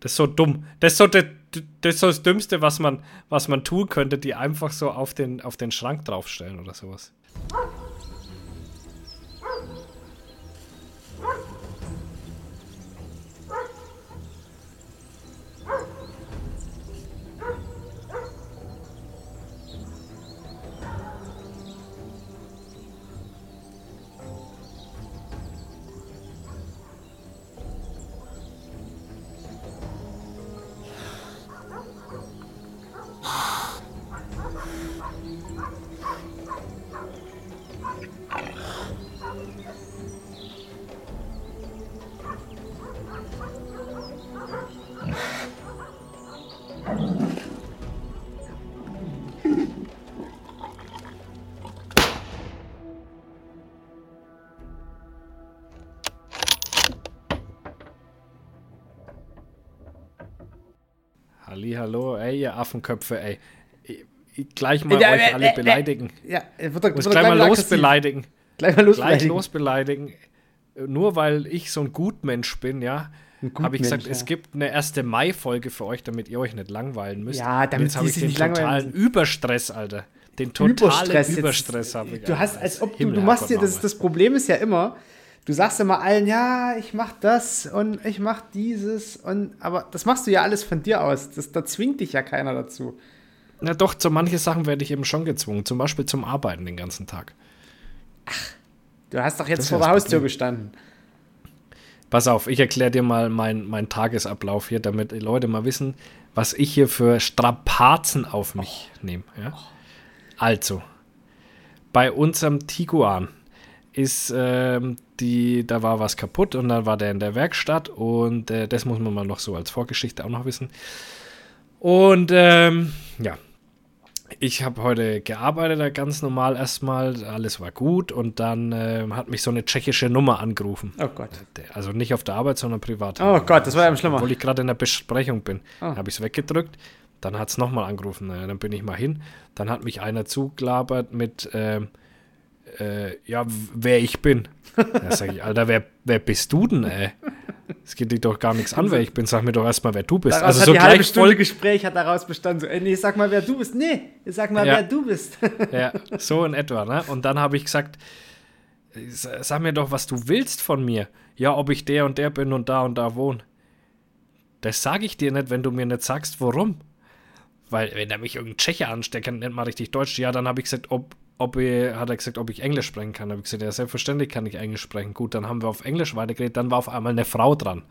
Das ist so dumm. Das ist so das, das, ist so das Dümmste, was man, was man tun könnte, die einfach so auf den, auf den Schrank draufstellen oder sowas. Hallo, ey, ihr Affenköpfe, ey. Ich, ich gleich mal ja, euch äh, alle äh, beleidigen. Ja, wird er gleich, mal losbeleidigen. Gleich mal losbeleidigen. Gleich losbeleidigen. Nur weil ich so ein Gutmensch bin, ja, habe ich gesagt, ja. es gibt eine erste Mai-Folge für euch, damit ihr euch nicht langweilen müsst. Ja, damit habe ich den totalen Überstress, Alter. Den totalen Überstress, Überstress habe ich. Du hast, als ob du, du machst dir, das, das Problem ist ja immer, du sagst immer allen, ja, ich mach das und ich mach dieses und aber das machst du ja alles von dir aus. Das, da zwingt dich ja keiner dazu. Na doch, zu manchen Sachen werde ich eben schon gezwungen. Zum Beispiel zum Arbeiten den ganzen Tag. Ach, du hast doch jetzt vor der Haustür gestanden. Pass auf, ich erkläre dir mal meinen mein Tagesablauf hier, damit die Leute mal wissen, was ich hier für Strapazen auf mich oh. nehme. Ja? Also, bei unserem Tiguan ist ähm, die, da war was kaputt und dann war der in der Werkstatt und äh, das muss man mal noch so als Vorgeschichte auch noch wissen. Und ähm, ja, ich habe heute gearbeitet, ganz normal erstmal, alles war gut und dann äh, hat mich so eine tschechische Nummer angerufen. Oh Gott. Also nicht auf der Arbeit, sondern privat. Oh Gott, das war ja schlimmer. Obwohl ich gerade in der Besprechung bin. Oh. Habe ich es weggedrückt, dann hat es nochmal angerufen, dann bin ich mal hin. Dann hat mich einer zugelabert mit, äh, äh, ja, wer ich bin. Da sage ich, Alter, wer, wer bist du denn, ey? Es geht dich doch gar nichts an, wer ich bin. Sag mir doch erstmal, wer du bist. Daraus also so die halbe Stunde Gespräch hat daraus bestanden. So, ey, nee, sag mal, wer du bist. Nee, sag mal, ja. wer du bist. ja, so in etwa, ne? Und dann habe ich gesagt, sag mir doch, was du willst von mir. Ja, ob ich der und der bin und da und da wohne. Das sage ich dir nicht, wenn du mir nicht sagst, warum. Weil, wenn er mich irgendein Tscheche ansteckt, nennt man richtig Deutsch. Ja, dann habe ich gesagt, ob, ob ich, hat er gesagt, ob ich Englisch sprechen kann. Da habe ich gesagt, ja, selbstverständlich kann ich Englisch sprechen. Gut, dann haben wir auf Englisch weitergeredet, dann war auf einmal eine Frau dran.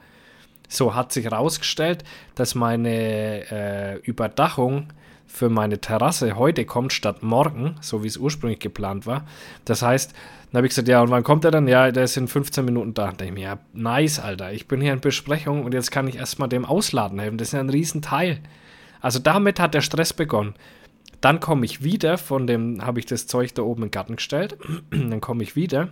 So hat sich herausgestellt, dass meine äh, Überdachung für meine Terrasse heute kommt statt morgen, so wie es ursprünglich geplant war. Das heißt, dann habe ich gesagt, ja, und wann kommt er dann? Ja, der ist in 15 Minuten da. Da denke ich mir, ja, nice, Alter. Ich bin hier in Besprechung und jetzt kann ich erstmal dem Ausladen helfen. Das ist ja ein Riesenteil. Also damit hat der Stress begonnen. Dann komme ich wieder, von dem habe ich das Zeug da oben den Garten gestellt. dann komme ich wieder.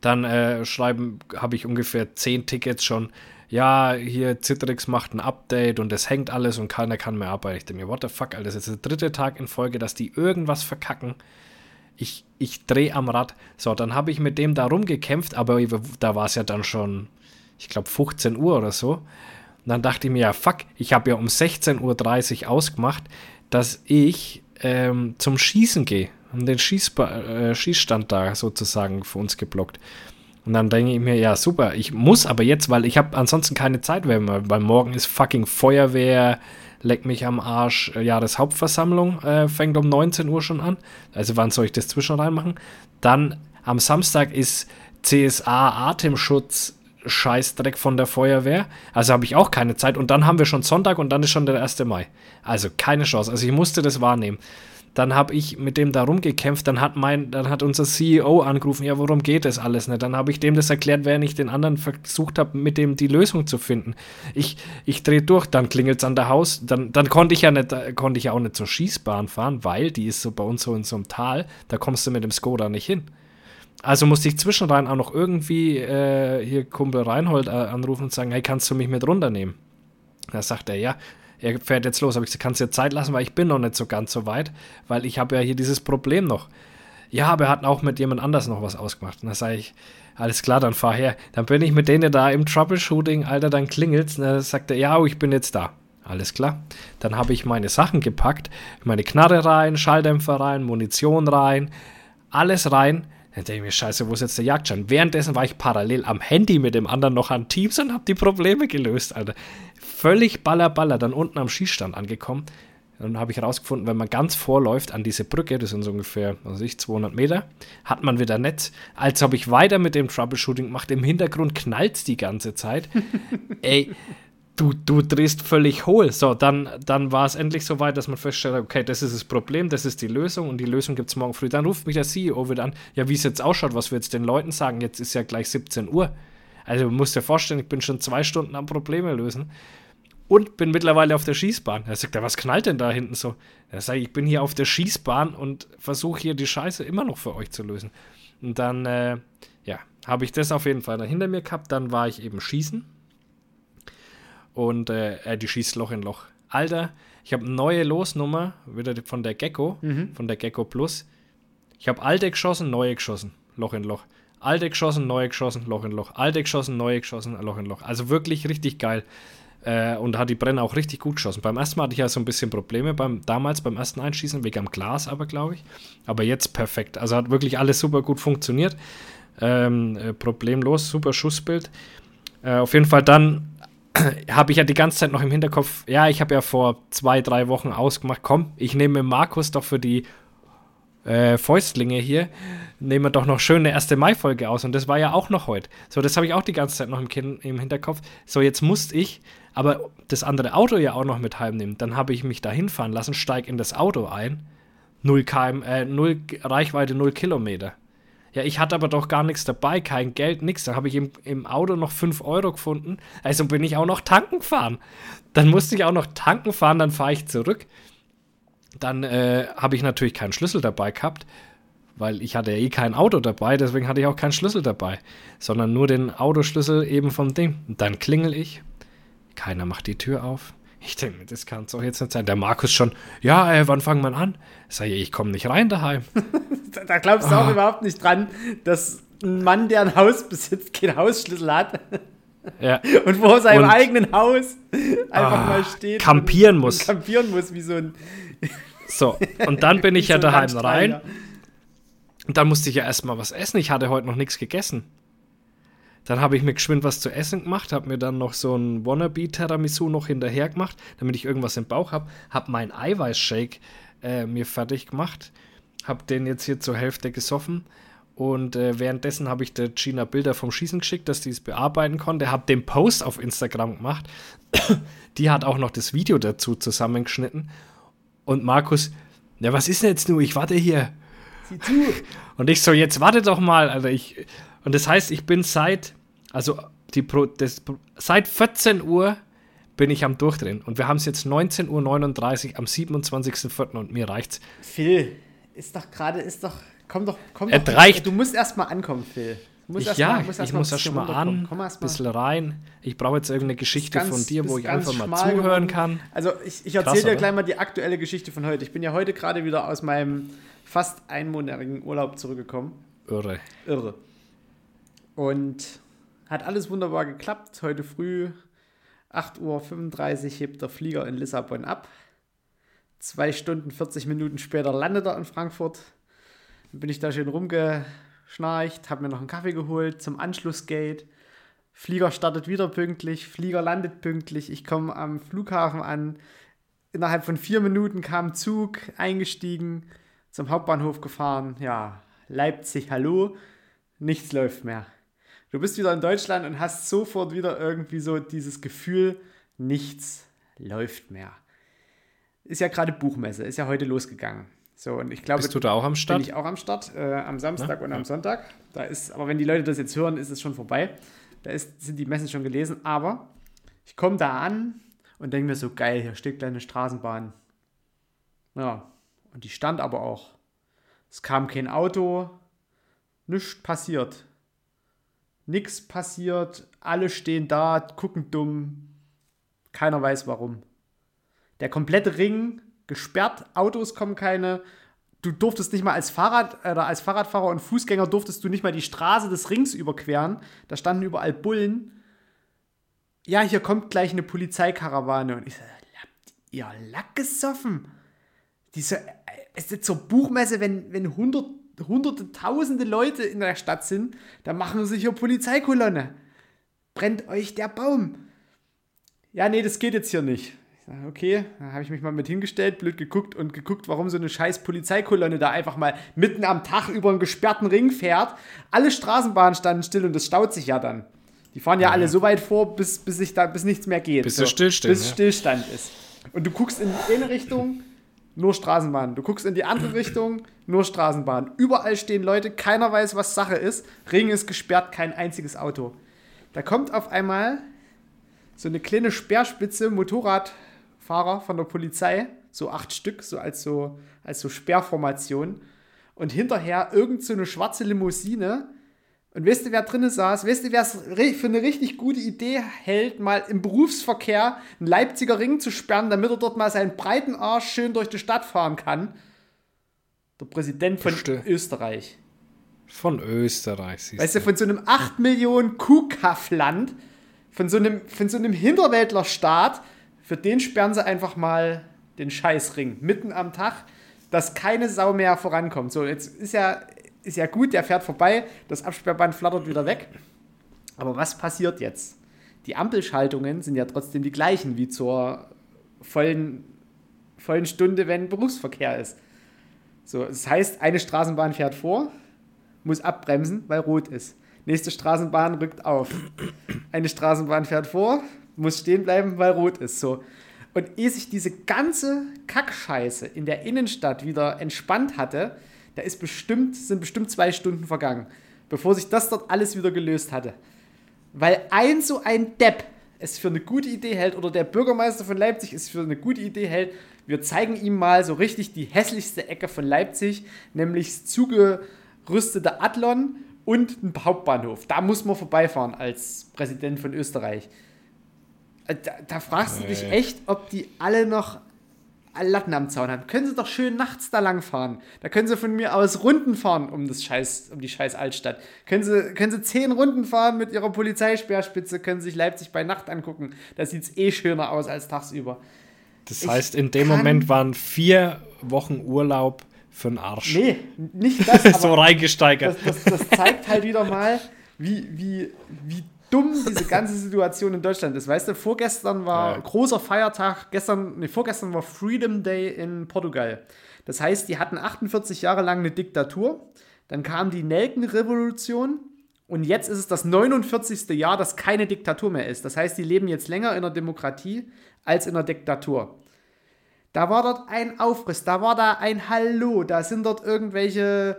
Dann äh, schreiben, habe ich ungefähr zehn Tickets schon. Ja, hier Citrix macht ein Update und es hängt alles und keiner kann mehr arbeiten. Ich denke mir, what the fuck, Alter, das ist der dritte Tag in Folge, dass die irgendwas verkacken. Ich, ich drehe am Rad. So, dann habe ich mit dem da rumgekämpft, aber da war es ja dann schon, ich glaube, 15 Uhr oder so. Und dann dachte ich mir, ja, fuck, ich habe ja um 16.30 Uhr ausgemacht dass ich ähm, zum Schießen gehe und den Schießba äh, Schießstand da sozusagen für uns geblockt. Und dann denke ich mir, ja, super, ich muss aber jetzt, weil ich habe ansonsten keine Zeit mehr, weil morgen ist fucking Feuerwehr, leck mich am Arsch, äh, Jahreshauptversammlung äh, fängt um 19 Uhr schon an. Also wann soll ich das zwischen reinmachen? Dann am Samstag ist CSA Atemschutz Scheißdreck von der Feuerwehr. Also habe ich auch keine Zeit. Und dann haben wir schon Sonntag und dann ist schon der 1. Mai. Also keine Chance. Also ich musste das wahrnehmen. Dann habe ich mit dem da rumgekämpft. Dann hat mein, dann hat unser CEO angerufen, ja, worum geht das alles nicht? Dann habe ich dem das erklärt, während ich den anderen versucht habe, mit dem die Lösung zu finden. Ich, ich drehe durch, dann klingelt es an der Haus. Dann, dann konnte ich ja nicht, konnte ich ja auch nicht zur Schießbahn fahren, weil die ist so bei uns so in so einem Tal. Da kommst du mit dem Skoda nicht hin. Also musste ich zwischenrein auch noch irgendwie äh, hier Kumpel Reinhold äh, anrufen und sagen, hey, kannst du mich mit runternehmen? Da sagt er, ja, er fährt jetzt los. Habe ich gesagt, kannst dir Zeit lassen, weil ich bin noch nicht so ganz so weit, weil ich habe ja hier dieses Problem noch. Ja, aber er hat auch mit jemand anders noch was ausgemacht. Und da sage ich, alles klar, dann fahr her. Dann bin ich mit denen da im Troubleshooting, Alter, dann klingelt's. Und dann sagt er, ja, ich bin jetzt da. Alles klar. Dann habe ich meine Sachen gepackt, meine Knarre rein, Schalldämpfer rein, Munition rein, alles rein. Dann denke ich mir, scheiße, wo ist jetzt der Jagdschein? Währenddessen war ich parallel am Handy mit dem anderen noch an Teams und habe die Probleme gelöst, Alter. Völlig baller, baller. Dann unten am Schießstand angekommen. Dann habe ich herausgefunden, wenn man ganz vorläuft an diese Brücke, das sind so ungefähr, was weiß ich, 200 Meter, hat man wieder Netz. Als habe ich weiter mit dem Troubleshooting gemacht. Im Hintergrund knallt es die ganze Zeit. Ey, du, du drehst völlig hohl. So, dann, dann war es endlich so weit, dass man feststellt, okay, das ist das Problem, das ist die Lösung und die Lösung gibt es morgen früh. Dann ruft mich der CEO wieder an, ja, wie es jetzt ausschaut, was wir jetzt den Leuten sagen, jetzt ist ja gleich 17 Uhr. Also du musst dir vorstellen, ich bin schon zwei Stunden am Probleme lösen und bin mittlerweile auf der Schießbahn. Er sagt, ja, was knallt denn da hinten so? Er sagt, ich bin hier auf der Schießbahn und versuche hier die Scheiße immer noch für euch zu lösen. Und dann, äh, ja, habe ich das auf jeden Fall hinter mir gehabt. Dann war ich eben schießen und äh, äh, die schießt Loch in Loch. Alter, ich habe neue Losnummer, wieder von der Gecko, mhm. von der Gecko Plus. Ich habe alte geschossen, neue geschossen, Loch in Loch. Alte geschossen, neue geschossen, Loch in Loch. Alte geschossen, neue geschossen, Loch in Loch. Also wirklich richtig geil. Äh, und hat die Brenner auch richtig gut geschossen. Beim ersten Mal hatte ich ja so ein bisschen Probleme, beim, damals beim ersten Einschießen, wegen am Glas aber, glaube ich. Aber jetzt perfekt. Also hat wirklich alles super gut funktioniert. Ähm, äh, problemlos, super Schussbild. Äh, auf jeden Fall dann habe ich ja die ganze Zeit noch im Hinterkopf, ja, ich habe ja vor zwei, drei Wochen ausgemacht, komm, ich nehme Markus doch für die äh, Fäustlinge hier, nehmen wir doch noch schön eine erste Mai-Folge aus und das war ja auch noch heute. So, das habe ich auch die ganze Zeit noch im, kind, im Hinterkopf. So, jetzt musste ich aber das andere Auto ja auch noch mit heimnehmen. Dann habe ich mich da hinfahren lassen, steige in das Auto ein, 0 km, äh, 0, Reichweite 0 Kilometer. Ja, ich hatte aber doch gar nichts dabei, kein Geld, nichts. Dann habe ich im, im Auto noch 5 Euro gefunden. Also bin ich auch noch tanken fahren. Dann musste ich auch noch tanken fahren, dann fahre ich zurück. Dann äh, habe ich natürlich keinen Schlüssel dabei gehabt, weil ich hatte ja eh kein Auto dabei, deswegen hatte ich auch keinen Schlüssel dabei, sondern nur den Autoschlüssel eben vom Ding. Und dann klingel ich, keiner macht die Tür auf. Ich denke, das kann es doch jetzt nicht sein. Der Markus schon, ja, äh, wann fangen wir an? Sag ich, ich komme nicht rein daheim. da glaubst du auch ah. überhaupt nicht dran, dass ein Mann, der ein Haus besitzt, keinen Hausschlüssel hat. Ja. Und vor seinem und, eigenen Haus einfach oh, mal steht. Kampieren und, muss. Und kampieren muss, wie so ein. So, und dann bin ich ja so daheim rein. Und dann musste ich ja erstmal was essen. Ich hatte heute noch nichts gegessen. Dann habe ich mir geschwind was zu essen gemacht, habe mir dann noch so ein Wannabe Tiramisu noch hinterher gemacht, damit ich irgendwas im Bauch habe. Habe meinen Eiweißshake äh, mir fertig gemacht, habe den jetzt hier zur Hälfte gesoffen. Und äh, währenddessen habe ich der Gina Bilder vom Schießen geschickt, dass die es bearbeiten konnte. Habe den Post auf Instagram gemacht. die hat auch noch das Video dazu zusammengeschnitten. Und Markus, ja, was ist denn jetzt nur? Ich warte hier. Sieh zu. Und ich so, jetzt warte doch mal, Alter. Ich, und das heißt, ich bin seit also die Pro, das, seit 14 Uhr bin ich am Durchdrehen. Und wir haben es jetzt 19.39 Uhr am 27.04. und mir reicht's. Phil, ist doch gerade, ist doch, komm doch, komm doch. Reicht. Du musst erstmal ankommen, Phil. Ich, ja, mal, ich muss erst mal an, ein bisschen rein. Ich brauche jetzt irgendeine Geschichte ganz, von dir, wo ich einfach mal zuhören geworden. kann. Also ich, ich erzähle dir gleich mal die aktuelle Geschichte von heute. Ich bin ja heute gerade wieder aus meinem fast einmonatigen Urlaub zurückgekommen. Irre. Irre. Und hat alles wunderbar geklappt. Heute früh 8.35 Uhr hebt der Flieger in Lissabon ab. Zwei Stunden 40 Minuten später landet er in Frankfurt. Dann bin ich da schön rumgeschnarcht, habe mir noch einen Kaffee geholt zum Anschlussgate. Flieger startet wieder pünktlich, Flieger landet pünktlich. Ich komme am Flughafen an. Innerhalb von vier Minuten kam Zug, eingestiegen, zum Hauptbahnhof gefahren. Ja, Leipzig, hallo. Nichts läuft mehr. Du bist wieder in Deutschland und hast sofort wieder irgendwie so dieses Gefühl, nichts läuft mehr. Ist ja gerade Buchmesse, ist ja heute losgegangen. So, und ich glaube, Bist du da auch am Start? Bin ich auch am Start, äh, am Samstag ja, und am Sonntag. Da ist, aber wenn die Leute das jetzt hören, ist es schon vorbei. Da ist, sind die Messen schon gelesen. Aber ich komme da an und denke mir so, geil, hier steht eine Straßenbahn. Ja, und die stand aber auch. Es kam kein Auto, nichts passiert. Nichts passiert, alle stehen da, gucken dumm. Keiner weiß warum. Der komplette Ring gesperrt, Autos kommen keine. du durftest nicht mal als Fahrrad oder als Fahrradfahrer und Fußgänger durftest du nicht mal die Straße des Rings überqueren. Da standen überall Bullen. Ja, hier kommt gleich eine Polizeikarawane. Und ich so, habt ihr Lack gesoffen? Diese, es ist zur Buchmesse, wenn, wenn hundert, hunderte, tausende Leute in der Stadt sind, dann machen sie hier Polizeikolonne. Brennt euch der Baum. Ja, nee, das geht jetzt hier nicht okay, da habe ich mich mal mit hingestellt, blöd geguckt und geguckt, warum so eine scheiß Polizeikolonne da einfach mal mitten am Tag über einen gesperrten Ring fährt. Alle Straßenbahnen standen still und das staut sich ja dann. Die fahren ja, ja. alle so weit vor, bis, bis, sich da, bis nichts mehr geht. Bis so, Stillstand, bis ja. Stillstand ist. Und du guckst in eine Richtung, nur Straßenbahn. Du guckst in die andere Richtung, nur Straßenbahn. Überall stehen Leute, keiner weiß, was Sache ist. Ring ist gesperrt, kein einziges Auto. Da kommt auf einmal so eine kleine Speerspitze Motorrad Fahrer von der Polizei, so acht Stück, so als so, als so Sperrformation. Und hinterher irgend so eine schwarze Limousine. Und weißt du, wer drinnen saß? Weißt du, wer es für eine richtig gute Idee hält, mal im Berufsverkehr einen Leipziger Ring zu sperren, damit er dort mal seinen breiten Arsch schön durch die Stadt fahren kann? Der Präsident von Bestimmt. Österreich. Von Österreich, Weißt du, von so einem 8 Millionen Kuhkaffland, von so einem, von so einem Hinterwäldlerstaat, für den sperren sie einfach mal den Scheißring mitten am Tag, dass keine Sau mehr vorankommt. So, jetzt ist ja, ist ja gut, der fährt vorbei, das Absperrband flattert wieder weg. Aber was passiert jetzt? Die Ampelschaltungen sind ja trotzdem die gleichen wie zur vollen, vollen Stunde, wenn Berufsverkehr ist. So, das heißt, eine Straßenbahn fährt vor, muss abbremsen, weil rot ist. Nächste Straßenbahn rückt auf. Eine Straßenbahn fährt vor, muss stehen bleiben, weil rot ist. So. Und ehe sich diese ganze Kackscheiße in der Innenstadt wieder entspannt hatte, da ist bestimmt, sind bestimmt zwei Stunden vergangen, bevor sich das dort alles wieder gelöst hatte. Weil ein so ein Depp es für eine gute Idee hält oder der Bürgermeister von Leipzig es für eine gute Idee hält, wir zeigen ihm mal so richtig die hässlichste Ecke von Leipzig, nämlich das zugerüstete Adlon und ein Hauptbahnhof. Da muss man vorbeifahren als Präsident von Österreich. Äh, da, da fragst du dich echt, ob die alle noch Latten am Zaun haben. Können sie doch schön nachts da lang fahren. Da können sie von mir aus Runden fahren um das Scheiß, um die scheiß Altstadt. Können sie, können sie zehn Runden fahren mit ihrer Polizeisperrspitze, können sich Leipzig bei Nacht angucken. Da sieht es eh schöner aus als tagsüber. Das ich heißt, in dem Moment waren vier Wochen Urlaub für den Arsch. Nee, nicht das. so reingesteigert. Das, das, das zeigt halt wieder mal, wie, wie, wie dumm diese ganze Situation in Deutschland ist. Weißt du, vorgestern war ja. großer Feiertag, gestern, nee, vorgestern war Freedom Day in Portugal. Das heißt, die hatten 48 Jahre lang eine Diktatur. Dann kam die Nelkenrevolution und jetzt ist es das 49. Jahr, das keine Diktatur mehr ist. Das heißt, die leben jetzt länger in der Demokratie als in der Diktatur. Da war dort ein Aufriss, da war da ein Hallo, da sind dort irgendwelche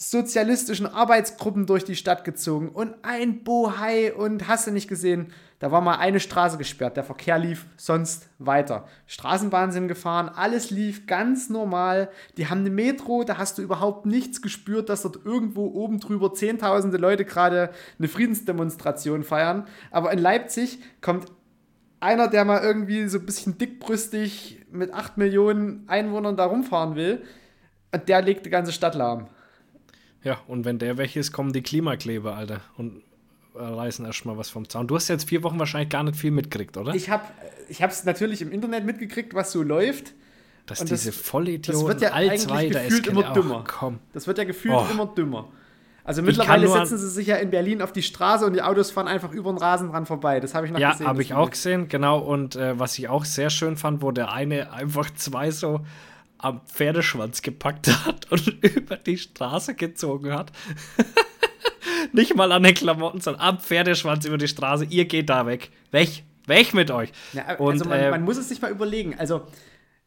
sozialistischen Arbeitsgruppen durch die Stadt gezogen und ein Bohai und hast du nicht gesehen, da war mal eine Straße gesperrt, der Verkehr lief sonst weiter. Straßenbahnen sind gefahren, alles lief ganz normal. Die haben eine Metro, da hast du überhaupt nichts gespürt, dass dort irgendwo oben drüber zehntausende Leute gerade eine Friedensdemonstration feiern. Aber in Leipzig kommt einer, der mal irgendwie so ein bisschen dickbrüstig mit acht Millionen Einwohnern da rumfahren will, und der legt die ganze Stadt lahm. Ja, und wenn der weg ist, kommen die Klimakleber, Alter, und reißen erstmal was vom Zaun. Du hast jetzt vier Wochen wahrscheinlich gar nicht viel mitgekriegt, oder? Ich habe es natürlich im Internet mitgekriegt, was so läuft. Dass und diese Vollidioten, das wird ja eigentlich zwei, gefühlt immer dümmer. komm. Das wird ja gefühlt oh. immer dümmer. Also mittlerweile setzen sie sich ja in Berlin auf die Straße und die Autos fahren einfach über den Rasen dran vorbei. Das habe ich noch ja, gesehen. Ja, habe ich auch gesehen, genau. Und äh, was ich auch sehr schön fand, wo der eine einfach zwei so am Pferdeschwanz gepackt hat und über die Straße gezogen hat. Nicht mal an den Klamotten, sondern am Pferdeschwanz über die Straße. Ihr geht da weg. Weg. Weg mit euch. Ja, also und, man, äh, man, muss es sich mal überlegen. Also,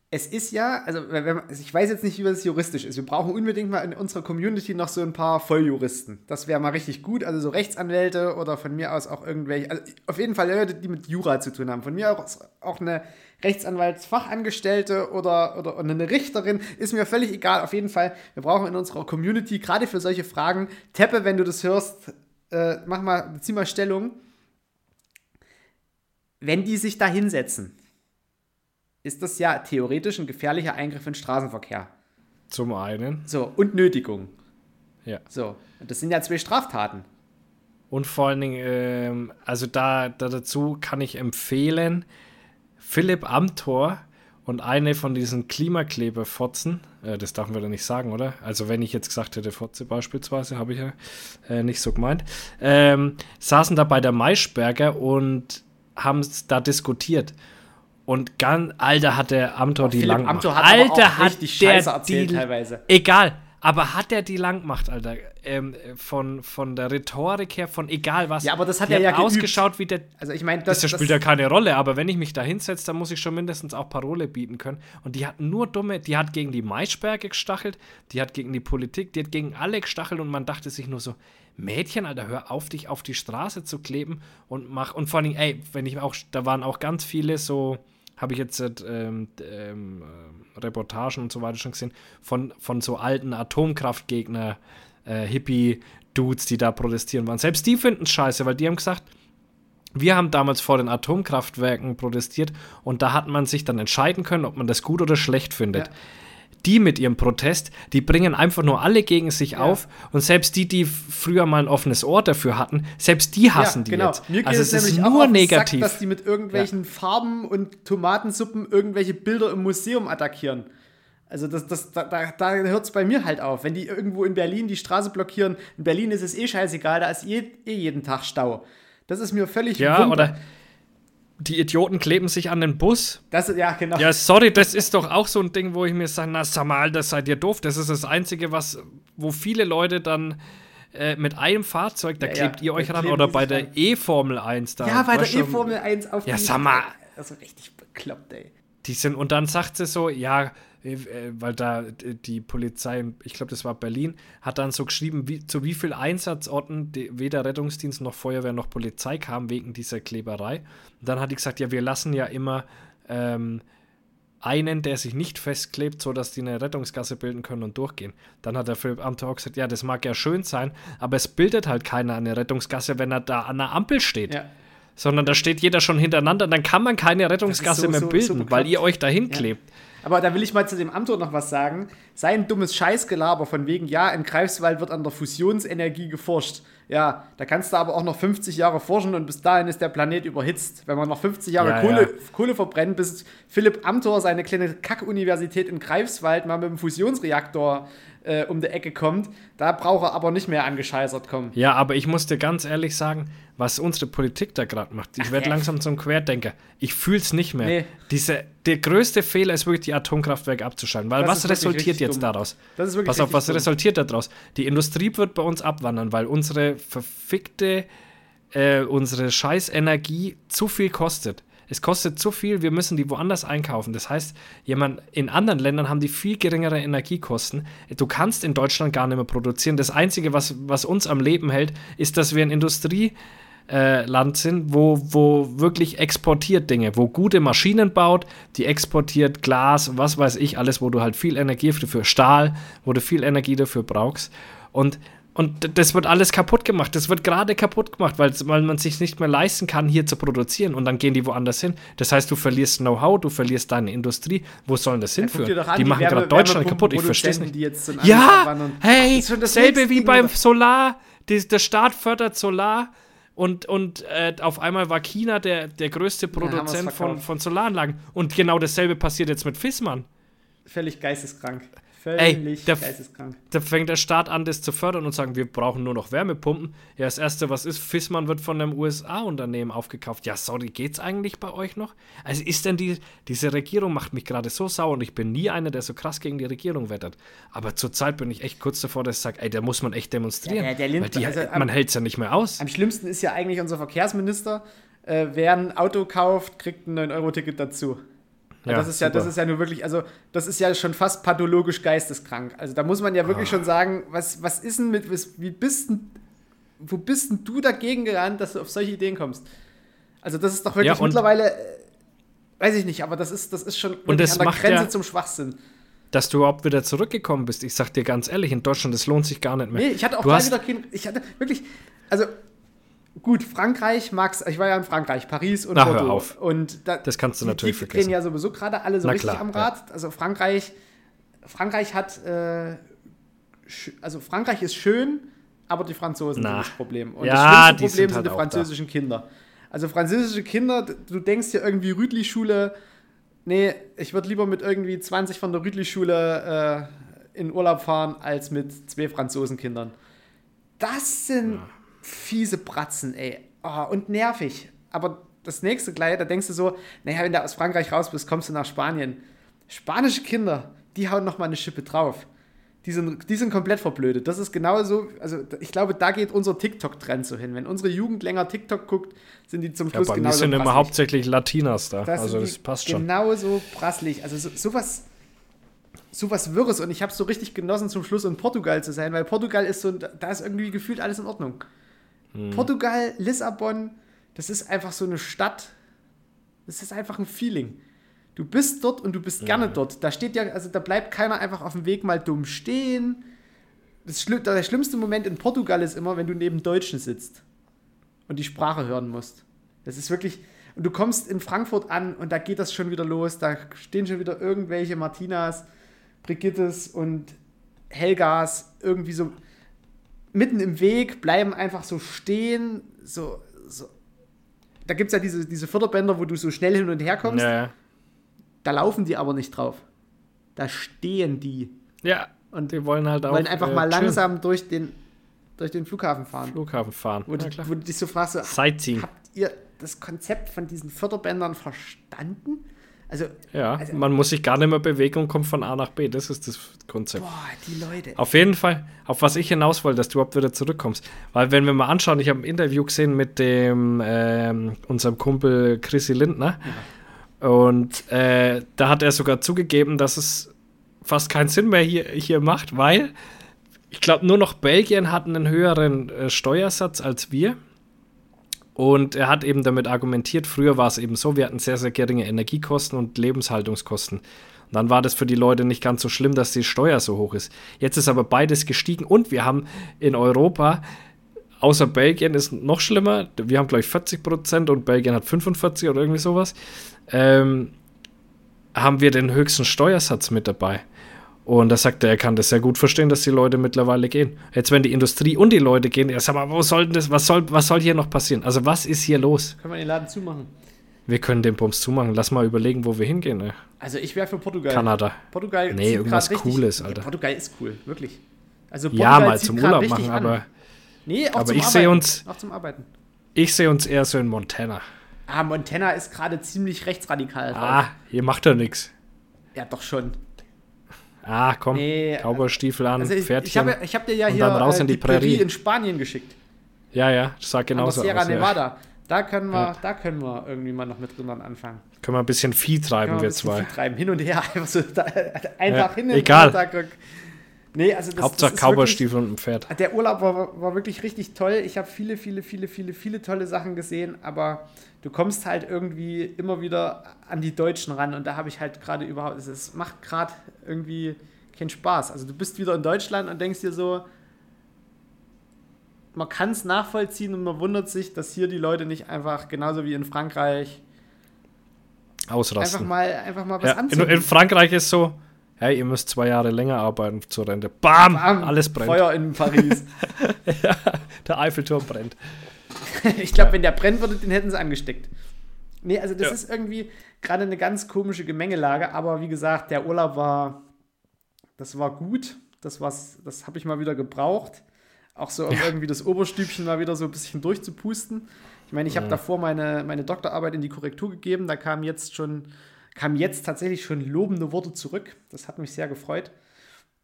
es ist ja, also, man, also ich weiß jetzt nicht, wie das juristisch ist. Wir brauchen unbedingt mal in unserer Community noch so ein paar Volljuristen. Das wäre mal richtig gut. Also so Rechtsanwälte oder von mir aus auch irgendwelche, also auf jeden Fall Leute, die mit Jura zu tun haben. Von mir aus auch eine Rechtsanwaltsfachangestellte oder, oder eine Richterin, ist mir völlig egal. Auf jeden Fall, wir brauchen in unserer Community, gerade für solche Fragen, Teppe, wenn du das hörst, äh, mach mal, zieh mal Stellung. Wenn die sich da hinsetzen, ist das ja theoretisch ein gefährlicher Eingriff in den Straßenverkehr. Zum einen. So, und Nötigung. Ja. So, das sind ja zwei Straftaten. Und vor allen Dingen, ähm, also da, da dazu kann ich empfehlen, Philipp Amthor und eine von diesen Klimakleberfotzen, äh, das darf man da nicht sagen, oder? Also wenn ich jetzt gesagt hätte, Fotze beispielsweise, habe ich ja äh, nicht so gemeint, ähm, saßen da bei der Maischberger und haben da diskutiert. Und ganz, Alter, hat der Amtor oh, die lang Amtor hat Alter, hat der erzählt, die, teilweise. Egal, aber hat er die lang gemacht, Alter? Ähm, von, von der Rhetorik her, von egal was. Ja, aber das hat er ja ausgeschaut wie der. Also ich meine, das, das, spielt ja keine Rolle, aber wenn ich mich da hinsetze, dann muss ich schon mindestens auch Parole bieten können. Und die hat nur dumme, die hat gegen die Maischberge gestachelt, die hat gegen die Politik, die hat gegen alle gestachelt und man dachte sich nur so, Mädchen, Alter, hör auf, dich auf die Straße zu kleben und mach. Und vor allem, ey, wenn ich auch, da waren auch ganz viele so habe ich jetzt ähm, ähm, Reportagen und so weiter schon gesehen, von, von so alten Atomkraftgegner, äh, Hippie-Dudes, die da protestieren waren. Selbst die finden es scheiße, weil die haben gesagt, wir haben damals vor den Atomkraftwerken protestiert und da hat man sich dann entscheiden können, ob man das gut oder schlecht findet. Ja die mit ihrem Protest, die bringen einfach nur alle gegen sich ja. auf und selbst die, die früher mal ein offenes Ohr dafür hatten, selbst die hassen ja, die genau. jetzt. Mir geht also es, ist nur negativ, Sack, dass die mit irgendwelchen ja. Farben und Tomatensuppen irgendwelche Bilder im Museum attackieren. Also das, das, da, da hört es bei mir halt auf. Wenn die irgendwo in Berlin die Straße blockieren, in Berlin ist es eh scheißegal, da ist je, eh jeden Tag Stau. Das ist mir völlig Ja, wumpe. oder die Idioten kleben sich an den Bus. Das, ja, genau. Ja, sorry, das ist doch auch so ein Ding, wo ich mir sage, na, sag mal, das seid ihr doof. Das ist das Einzige, was, wo viele Leute dann äh, mit einem Fahrzeug, da ja, klebt ihr euch ran. Oder bei der E-Formel 1 da. Ja, bei der E-Formel 1 auf Ja, sag mal. Also richtig bekloppt, ey. Die sind, und dann sagt sie so, ja, weil da die Polizei, ich glaube, das war Berlin, hat dann so geschrieben, wie, zu wie vielen Einsatzorten weder Rettungsdienst noch Feuerwehr noch Polizei kam wegen dieser Kleberei. Und dann hat die gesagt, ja, wir lassen ja immer ähm, einen, der sich nicht festklebt, sodass die eine Rettungsgasse bilden können und durchgehen. Dann hat der Philipp Amthor gesagt, ja, das mag ja schön sein, aber es bildet halt keiner eine Rettungsgasse, wenn er da an der Ampel steht. Ja. Sondern da steht jeder schon hintereinander, dann kann man keine Rettungsgasse so, mehr bilden, so weil ihr euch dahin klebt. Ja. Aber da will ich mal zu dem Amtor noch was sagen. Sein dummes Scheißgelaber von wegen, ja, in Greifswald wird an der Fusionsenergie geforscht. Ja, da kannst du aber auch noch 50 Jahre forschen und bis dahin ist der Planet überhitzt. Wenn man noch 50 Jahre ja, Kohle, ja. Kohle verbrennt, bis Philipp Amthor seine kleine Kack-Universität in Greifswald mal mit dem Fusionsreaktor äh, um die Ecke kommt, da braucht er aber nicht mehr angescheißert kommen. Ja, aber ich muss dir ganz ehrlich sagen, was unsere Politik da gerade macht. Ich werde langsam zum Querdenker. Ich fühle es nicht mehr. Nee. Diese, der größte Fehler ist wirklich, die Atomkraftwerke abzuschalten. Weil das was resultiert jetzt dumm. daraus? Pass auf, was resultiert daraus? Die Industrie wird bei uns abwandern, weil unsere verfickte, äh, unsere Scheißenergie zu viel kostet. Es kostet zu viel, wir müssen die woanders einkaufen. Das heißt, jemand in anderen Ländern haben die viel geringere Energiekosten. Du kannst in Deutschland gar nicht mehr produzieren. Das Einzige, was, was uns am Leben hält, ist, dass wir in Industrie äh, sind, wo, wo wirklich exportiert Dinge, wo gute Maschinen baut, die exportiert Glas, was weiß ich, alles, wo du halt viel Energie dafür, Stahl, wo du viel Energie dafür brauchst. Und und das wird alles kaputt gemacht. Das wird gerade kaputt gemacht, weil, weil man sich nicht mehr leisten kann, hier zu produzieren. Und dann gehen die woanders hin. Das heißt, du verlierst Know-how, du verlierst deine Industrie. Wo sollen das hinführen? Ja, an, die, die, machen gerade Deutschland kaputt. Ich verstehe es nicht. ja, hey, dasselbe wie beim Solar. Die, der Staat fördert Solar und, und äh, auf einmal war China der, der größte Produzent von, von Solaranlagen. Und genau dasselbe passiert jetzt mit Fissmann. Völlig geisteskrank. Völlig Ey, geisteskrank. Da fängt der Staat an, das zu fördern und sagen, wir brauchen nur noch Wärmepumpen. Ja, das erste, was ist, Fissmann wird von einem USA-Unternehmen aufgekauft. Ja, sorry, geht's eigentlich bei euch noch? Also ist denn die, diese Regierung macht mich gerade so sauer und ich bin nie einer, der so krass gegen die Regierung wettert. Aber zurzeit bin ich echt kurz davor, dass ich sage, ey, da muss man echt demonstrieren. Ja, der, der weil die, also, man hält es ja nicht mehr aus. Am schlimmsten ist ja eigentlich unser Verkehrsminister. Äh, wer ein Auto kauft, kriegt ein 9-Euro-Ticket dazu. Ja, das ist super. ja, das ist ja nur wirklich, also das ist ja schon fast pathologisch geisteskrank. Also da muss man ja wirklich oh. schon sagen, was, was ist denn mit, was, wie bist denn, wo bist denn du dagegen gerannt, dass du auf solche Ideen kommst? Also das ist doch wirklich ja, mittlerweile, äh, weiß ich nicht, aber das ist, das ist schon und das an der Grenze ja, zum Schwachsinn. Dass du überhaupt wieder zurückgekommen bist. Ich sag dir ganz ehrlich, in Deutschland, das lohnt sich gar nicht mehr. Nee, ich hatte auch du wieder kein, ich hatte wirklich, also Gut, Frankreich mag's. Ich war ja in Frankreich, Paris und Na, Hör auf. Und da, das kannst du natürlich die, die drehen ja sowieso gerade alle so Na, richtig klar, am Rad. Ja. Also Frankreich Frankreich hat, äh, also Frankreich ist schön, aber die Franzosen Na. sind das Problem. Und ja, das schlimmste Problem sind, halt die französischen da. Kinder. Also französische Kinder, du denkst dir irgendwie Rüdli-Schule, nee, ich würde lieber mit irgendwie 20 von der Rüdli-Schule äh, in Urlaub fahren, als mit zwei Franzosenkindern. Das sind ja. Fiese Bratzen, ey. Oh, und nervig. Aber das nächste gleich, da denkst du so, naja, wenn du aus Frankreich raus bist, kommst du nach Spanien. Spanische Kinder, die hauen nochmal eine Schippe drauf. Die sind, die sind komplett verblödet. Das ist genauso, also ich glaube, da geht unser TikTok-Trend so hin. Wenn unsere Jugend länger TikTok guckt, sind die zum Schluss ja, genauso. Die sind immer hauptsächlich Latinas da. Das also das passt schon. Genauso prasselig. Also so, sowas, sowas Wirres. Und ich habe es so richtig genossen, zum Schluss in Portugal zu sein, weil Portugal ist so, da ist irgendwie gefühlt alles in Ordnung. Hm. Portugal, Lissabon, das ist einfach so eine Stadt. Das ist einfach ein Feeling. Du bist dort und du bist gerne mhm. dort. Da steht ja, also da bleibt keiner einfach auf dem Weg mal dumm stehen. Das Schli der schlimmste Moment in Portugal ist immer, wenn du neben Deutschen sitzt und die Sprache hören musst. Das ist wirklich. Und du kommst in Frankfurt an und da geht das schon wieder los. Da stehen schon wieder irgendwelche Martinas, Brigittes und Helgas irgendwie so mitten im Weg, bleiben einfach so stehen. So, so. Da gibt es ja diese, diese Förderbänder, wo du so schnell hin und her kommst. Ja, ja. Da laufen die aber nicht drauf. Da stehen die. Ja. Und die wollen halt auch. Wollen einfach äh, mal langsam durch den, durch den Flughafen fahren. Flughafen fahren. Wo, ja, du, wo du dich so fragst, so, Sightseeing. habt ihr das Konzept von diesen Förderbändern verstanden? Also, ja, also, man muss sich gar nicht mehr bewegen und kommt von A nach B. Das ist das Konzept. Boah, die Leute. Auf jeden Fall, auf was ich hinaus wollte, dass du überhaupt wieder zurückkommst. Weil, wenn wir mal anschauen, ich habe ein Interview gesehen mit dem ähm, unserem Kumpel Chrissy Lindner. Ja. Und äh, da hat er sogar zugegeben, dass es fast keinen Sinn mehr hier, hier macht, weil ich glaube, nur noch Belgien hat einen höheren äh, Steuersatz als wir. Und er hat eben damit argumentiert, früher war es eben so, wir hatten sehr, sehr geringe Energiekosten und Lebenshaltungskosten. Und dann war das für die Leute nicht ganz so schlimm, dass die Steuer so hoch ist. Jetzt ist aber beides gestiegen und wir haben in Europa Außer Belgien ist noch schlimmer. Wir haben, glaube ich, 40 Prozent und Belgien hat 45 oder irgendwie sowas. Ähm, haben wir den höchsten Steuersatz mit dabei. Und da sagt er, er kann das sehr gut verstehen, dass die Leute mittlerweile gehen. Jetzt, wenn die Industrie und die Leute gehen, er sagt, aber wo soll das, was soll, was soll hier noch passieren? Also, was ist hier los? Können wir den Laden zumachen? Wir können den Bums zumachen. Lass mal überlegen, wo wir hingehen. Ey. Also, ich wäre für Portugal. Kanada. Portugal. Nee, irgendwas Cooles, Alter. Portugal ist cool, wirklich. Also, Portugal ja, mal zum Urlaub machen, an. aber. Nee, auch Aber zum ich sehe uns. Auch zum Arbeiten. Ich sehe uns eher so in Montana. Ah, Montana ist gerade ziemlich rechtsradikal. Ah, hier macht er nichts. Ja, doch schon. Ah, komm. Nee, Cowboy-Stiefel an, also ich, Pferdchen. Ich habe ich hab dir ja hier raus äh, in die, die Prärie. in Spanien geschickt. Ja, ja, ich sag genauso. Sierra aus, Nevada. Ja. Da können, wir, ja. da können wir irgendwie mal noch mit Rindern anfangen. Können wir ein bisschen Vieh treiben, wir, zwei. Vieh treiben, hin und her. Einfach so, da, einfach ja, hin und Egal. Nee, also das, Hauptsache Cowboystiefel und ein Pferd. Der Urlaub war, war wirklich richtig toll. Ich habe viele, viele, viele, viele, viele tolle Sachen gesehen, aber du kommst halt irgendwie immer wieder an die Deutschen ran und da habe ich halt gerade überhaupt, es macht gerade irgendwie keinen Spaß. Also du bist wieder in Deutschland und denkst dir so, man kann es nachvollziehen und man wundert sich, dass hier die Leute nicht einfach genauso wie in Frankreich ausrasten. Einfach mal, einfach mal was ja, anziehen. In, in Frankreich ist so, hey, ihr müsst zwei Jahre länger arbeiten zur Rente. Bam! Bam alles brennt. Feuer in Paris. ja, der Eiffelturm brennt. ich glaube, ja. wenn der brennen würde, den hätten sie angesteckt. Nee, also das ja. ist irgendwie gerade eine ganz komische Gemengelage, aber wie gesagt, der Urlaub war, das war gut. Das, das habe ich mal wieder gebraucht. Auch so, um ja. irgendwie das Oberstübchen mal wieder so ein bisschen durchzupusten. Ich meine, ich habe davor meine, meine Doktorarbeit in die Korrektur gegeben. Da kam jetzt schon kam jetzt tatsächlich schon lobende Worte zurück. Das hat mich sehr gefreut.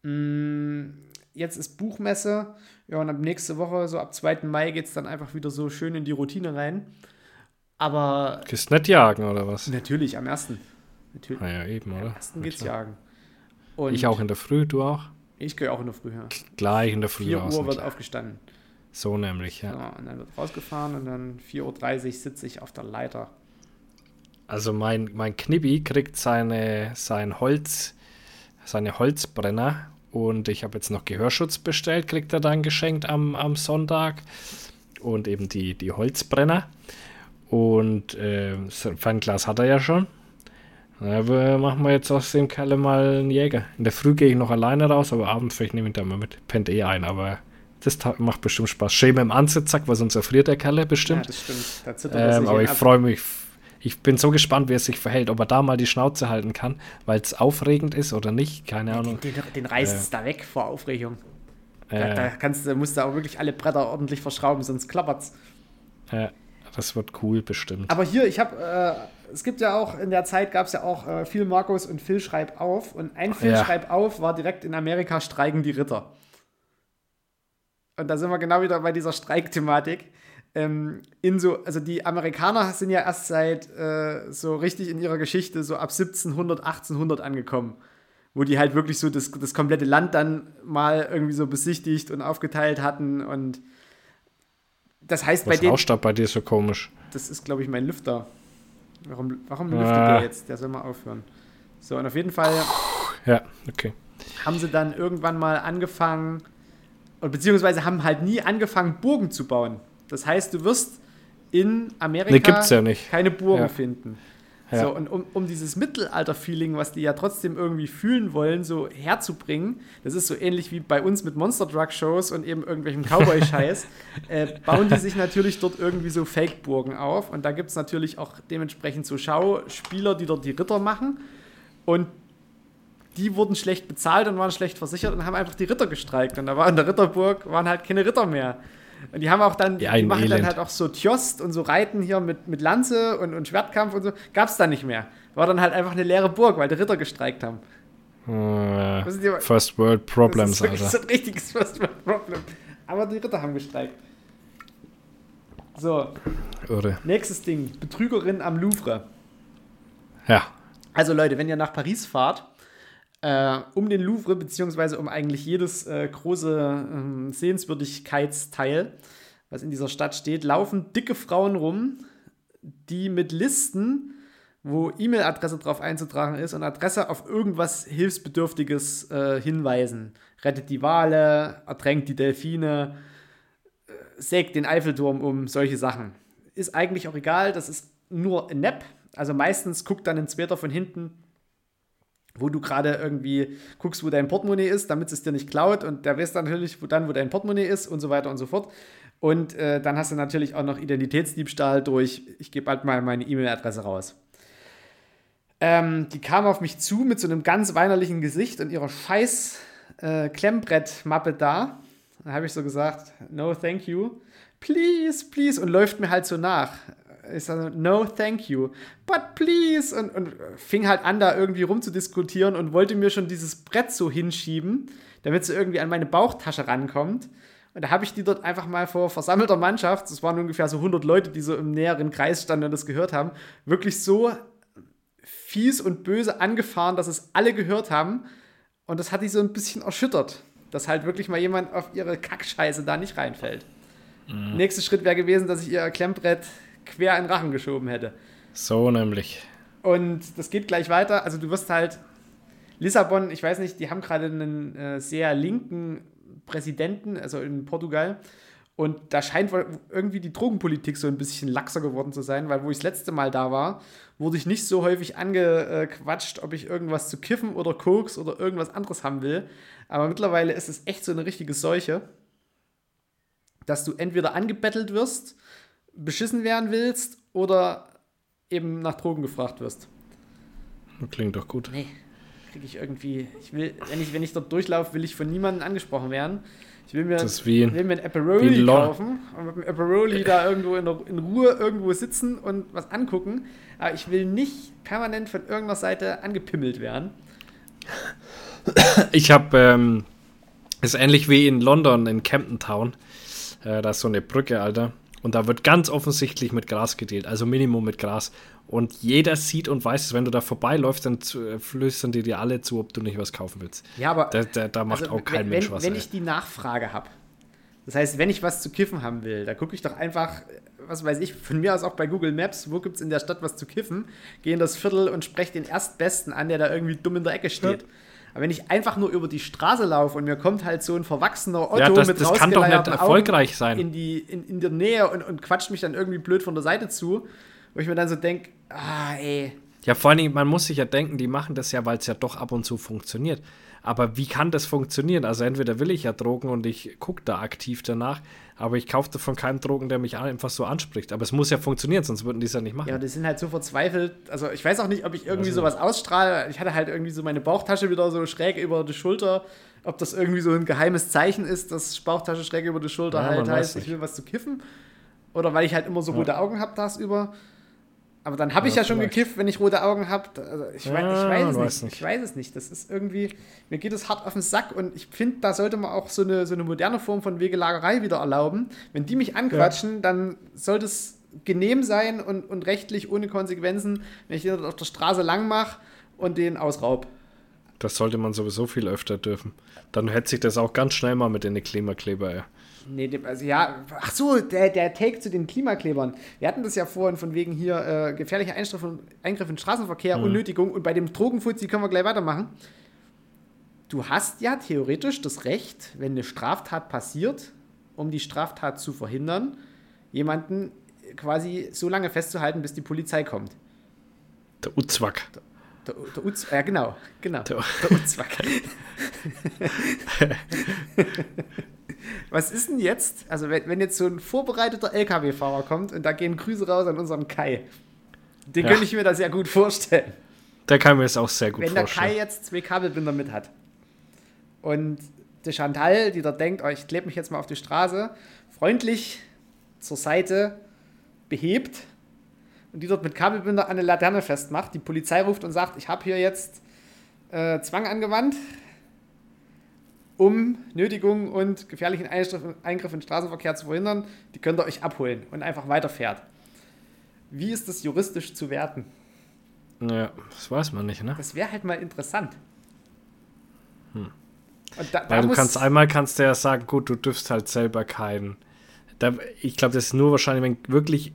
Mm, jetzt ist Buchmesse. Ja, und ab nächste Woche, so ab 2. Mai, geht es dann einfach wieder so schön in die Routine rein. Aber. Gehst nicht jagen oder was? Natürlich, am 1. Natürlich. Ah ja, eben, oder? Am 1. geht's jagen. Und ich auch in der Früh, du auch? Ich gehe auch in der Früh, ja. Gleich in der Früh 4 Uhr wird aufgestanden. So nämlich, ja. ja. Und dann wird rausgefahren und dann 4.30 Uhr sitze ich auf der Leiter also mein, mein Knibi kriegt seine, sein Holz, seine Holzbrenner und ich habe jetzt noch Gehörschutz bestellt, kriegt er dann geschenkt am, am Sonntag und eben die, die Holzbrenner. Und äh, Fernglas hat er ja schon. Wir machen wir jetzt aus dem Kerle mal einen Jäger. In der Früh gehe ich noch alleine raus, aber abends vielleicht nehme ich da mal mit. Pennt eh ein, aber das macht bestimmt Spaß. Schön im Ansitzsack, weil sonst erfriert der Kerle bestimmt. Ja, das stimmt. Ähm, aber ich freue mich. Ich bin so gespannt, wie er sich verhält, ob er da mal die Schnauze halten kann, weil es aufregend ist oder nicht. Keine Ahnung. Den, den, reißt es äh, da weg vor Aufregung. Äh, da, kannst, musst du auch wirklich alle Bretter ordentlich verschrauben, sonst klappert's. Ja, das wird cool, bestimmt. Aber hier, ich habe, äh, es gibt ja auch, in der Zeit gab es ja auch äh, viel Markus und Phil Schreib auf. Und ein Phil ja. Schreib auf war direkt in Amerika streiken die Ritter. Und da sind wir genau wieder bei dieser Streikthematik. Ähm, in so, also die Amerikaner sind ja erst seit äh, so richtig in ihrer Geschichte so ab 1700, 1800 angekommen wo die halt wirklich so das, das komplette Land dann mal irgendwie so besichtigt und aufgeteilt hatten und das heißt Was bei denen. Was bei dir so komisch? Das ist, glaube ich, mein Lüfter. Warum, warum lüftet ah. der jetzt? Der soll mal aufhören. So, und auf jeden Fall. Ja, okay. Haben sie dann irgendwann mal angefangen, beziehungsweise haben halt nie angefangen, Burgen zu bauen. Das heißt, du wirst in Amerika nee, ja keine Burgen ja. finden. Ja. So, und um, um dieses Mittelalter-Feeling, was die ja trotzdem irgendwie fühlen wollen, so herzubringen, das ist so ähnlich wie bei uns mit Monster-Drug-Shows und eben irgendwelchem Cowboy-Scheiß, äh, bauen die sich natürlich dort irgendwie so Fake-Burgen auf. Und da gibt es natürlich auch dementsprechend so Schauspieler, die dort die Ritter machen. Und die wurden schlecht bezahlt und waren schlecht versichert und haben einfach die Ritter gestreikt. Und da war in der Ritterburg waren halt keine Ritter mehr. Und die haben auch dann, ja, die machen Elend. dann halt auch so Tjost und so Reiten hier mit, mit Lanze und, und Schwertkampf und so. Gab es dann nicht mehr. War dann halt einfach eine leere Burg, weil die Ritter gestreikt haben. Uh, First World Problems, das ist, Das ist ein richtiges First World Problem. Aber die Ritter haben gestreikt. So. Irre. Nächstes Ding. Betrügerin am Louvre. Ja. Also Leute, wenn ihr nach Paris fahrt, äh, um den Louvre, beziehungsweise um eigentlich jedes äh, große äh, Sehenswürdigkeitsteil, was in dieser Stadt steht, laufen dicke Frauen rum, die mit Listen, wo E-Mail-Adresse drauf einzutragen ist und Adresse auf irgendwas Hilfsbedürftiges äh, hinweisen. Rettet die Wale, ertränkt die Delfine, äh, sägt den Eiffelturm um, solche Sachen. Ist eigentlich auch egal, das ist nur ein Nap. Also meistens guckt dann ein Zweiter von hinten, wo du gerade irgendwie guckst, wo dein Portemonnaie ist, damit es dir nicht klaut und der weiß natürlich wo dann, wo dein Portemonnaie ist und so weiter und so fort. Und äh, dann hast du natürlich auch noch Identitätsdiebstahl durch, ich gebe halt mal meine E-Mail-Adresse raus. Ähm, die kam auf mich zu mit so einem ganz weinerlichen Gesicht und ihrer scheiß äh, Klemmbrett-Mappe da. Da habe ich so gesagt, no thank you. Please, please. Und läuft mir halt so nach ich sage, no, thank you, but please. Und, und fing halt an, da irgendwie rumzudiskutieren und wollte mir schon dieses Brett so hinschieben, damit sie irgendwie an meine Bauchtasche rankommt. Und da habe ich die dort einfach mal vor versammelter Mannschaft, das waren ungefähr so 100 Leute, die so im näheren Kreis standen und das gehört haben, wirklich so fies und böse angefahren, dass es alle gehört haben. Und das hat die so ein bisschen erschüttert, dass halt wirklich mal jemand auf ihre Kackscheiße da nicht reinfällt. Mhm. Nächster Schritt wäre gewesen, dass ich ihr Klemmbrett quer in den Rachen geschoben hätte. So nämlich. Und das geht gleich weiter. Also du wirst halt Lissabon, ich weiß nicht, die haben gerade einen äh, sehr linken Präsidenten, also in Portugal. Und da scheint irgendwie die Drogenpolitik so ein bisschen laxer geworden zu sein, weil wo ich das letzte Mal da war, wurde ich nicht so häufig angequatscht, ob ich irgendwas zu kiffen oder Koks oder irgendwas anderes haben will. Aber mittlerweile ist es echt so eine richtige Seuche, dass du entweder angebettelt wirst beschissen werden willst oder eben nach Drogen gefragt wirst. Klingt doch gut. Nee, kriege ich irgendwie. Ich will, wenn ich, wenn ich dort durchlaufe, will ich von niemandem angesprochen werden. Ich will mir, wie, will mir ein Aperoli kaufen und mit dem Aperoli da irgendwo in, in, Ruhe irgendwo sitzen und was angucken. Aber ich will nicht permanent von irgendeiner Seite angepimmelt werden. Ich habe, ähm, ist ähnlich wie in London, in Camden Town. Äh, da ist so eine Brücke, Alter. Und da wird ganz offensichtlich mit Gras gedealt, also Minimum mit Gras. Und jeder sieht und weiß es, wenn du da vorbeiläufst, dann äh, flüstern die dir alle zu, ob du nicht was kaufen willst. Ja, aber da, da, da macht also, auch kein wenn, Mensch was. Wenn ey. ich die Nachfrage habe, das heißt, wenn ich was zu kiffen haben will, da gucke ich doch einfach, was weiß ich, von mir aus auch bei Google Maps, wo gibt es in der Stadt was zu kiffen, gehe in das Viertel und spreche den Erstbesten an, der da irgendwie dumm in der Ecke steht. Ja. Aber wenn ich einfach nur über die Straße laufe und mir kommt halt so ein verwachsener Otto ja, das, mit das kann doch nicht erfolgreich sein. In, die, in, in der Nähe und, und quatscht mich dann irgendwie blöd von der Seite zu, wo ich mir dann so denke, ah, ey, Ja, vor allem, man muss sich ja denken, die machen das ja, weil es ja doch ab und zu funktioniert. Aber wie kann das funktionieren? Also entweder will ich ja Drogen und ich gucke da aktiv danach, aber ich kaufe von keinem Drogen, der mich einfach so anspricht. Aber es muss ja funktionieren, sonst würden die es ja nicht machen. Ja, die sind halt so verzweifelt. Also ich weiß auch nicht, ob ich irgendwie also, sowas ausstrahle. Ich hatte halt irgendwie so meine Bauchtasche wieder so schräg über die Schulter. Ob das irgendwie so ein geheimes Zeichen ist, dass Bauchtasche schräg über die Schulter ja, halt heißt, ich will was zu kiffen. Oder weil ich halt immer so ja. Augen habe tagsüber. Aber dann habe ich ja, ja schon gekifft, wenn ich rote Augen habe. Also ich, ja, weiß, ich weiß es nicht. nicht. Ich weiß es nicht. Das ist irgendwie, mir geht es hart auf den Sack und ich finde, da sollte man auch so eine, so eine moderne Form von Wegelagerei wieder erlauben. Wenn die mich anquatschen, ja. dann sollte es genehm sein und, und rechtlich ohne Konsequenzen, wenn ich den auf der Straße lang mache und den ausraub. Das sollte man sowieso viel öfter dürfen. Dann hätte sich das auch ganz schnell mal mit den Klimakleber, ja. Nee, also ja, ach so, der, der Take zu den Klimaklebern. Wir hatten das ja vorhin von wegen hier äh, gefährlicher Eingriff, Eingriff in den Straßenverkehr, mhm. Unnötigung und bei dem Drogenfuzzi können wir gleich weitermachen. Du hast ja theoretisch das Recht, wenn eine Straftat passiert, um die Straftat zu verhindern, jemanden quasi so lange festzuhalten, bis die Polizei kommt. Der Uzwack. Der, der Uz, ja, genau, genau. Der, der Uzwack. Was ist denn jetzt, also wenn, wenn jetzt so ein vorbereiteter LKW-Fahrer kommt und da gehen Grüße raus an unseren Kai, den ja. könnte ich mir das ja gut vorstellen. Der kann mir das auch sehr gut wenn vorstellen. Wenn der Kai jetzt zwei Kabelbinder mit hat und der Chantal, die da denkt, oh, ich klebe mich jetzt mal auf die Straße, freundlich zur Seite behebt und die dort mit Kabelbinder an eine Laterne festmacht, die Polizei ruft und sagt, ich habe hier jetzt äh, Zwang angewandt, um Nötigung und gefährlichen Eingriff in den Straßenverkehr zu verhindern, die könnt ihr euch abholen und einfach weiterfährt. Wie ist das juristisch zu werten? Ja, das weiß man nicht, ne? Das wäre halt mal interessant. Hm. Da, da Weil du kannst einmal kannst du ja sagen, gut, du dürfst halt selber keinen. Da, ich glaube, das ist nur wahrscheinlich, wenn wirklich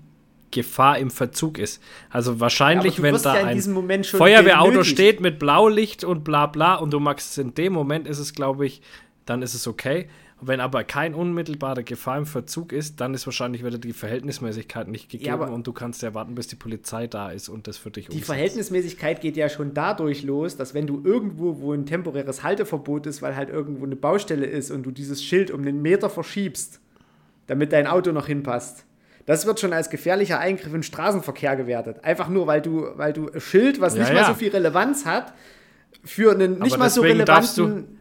Gefahr im Verzug ist. Also wahrscheinlich, ja, wenn da ja ein Feuerwehrauto steht mit Blaulicht und bla bla und du magst es in dem Moment, ist es, glaube ich, dann ist es okay. Wenn aber kein unmittelbare Gefahr im Verzug ist, dann ist wahrscheinlich wieder die Verhältnismäßigkeit nicht gegeben ja, und du kannst ja warten, bis die Polizei da ist und das für dich Die umsetzt. Verhältnismäßigkeit geht ja schon dadurch los, dass wenn du irgendwo, wo ein temporäres Halteverbot ist, weil halt irgendwo eine Baustelle ist und du dieses Schild um einen Meter verschiebst, damit dein Auto noch hinpasst, das wird schon als gefährlicher Eingriff in den Straßenverkehr gewertet. Einfach nur, weil du, weil du ein Schild, was ja, nicht ja. mal so viel Relevanz hat, für einen nicht mal so relevanten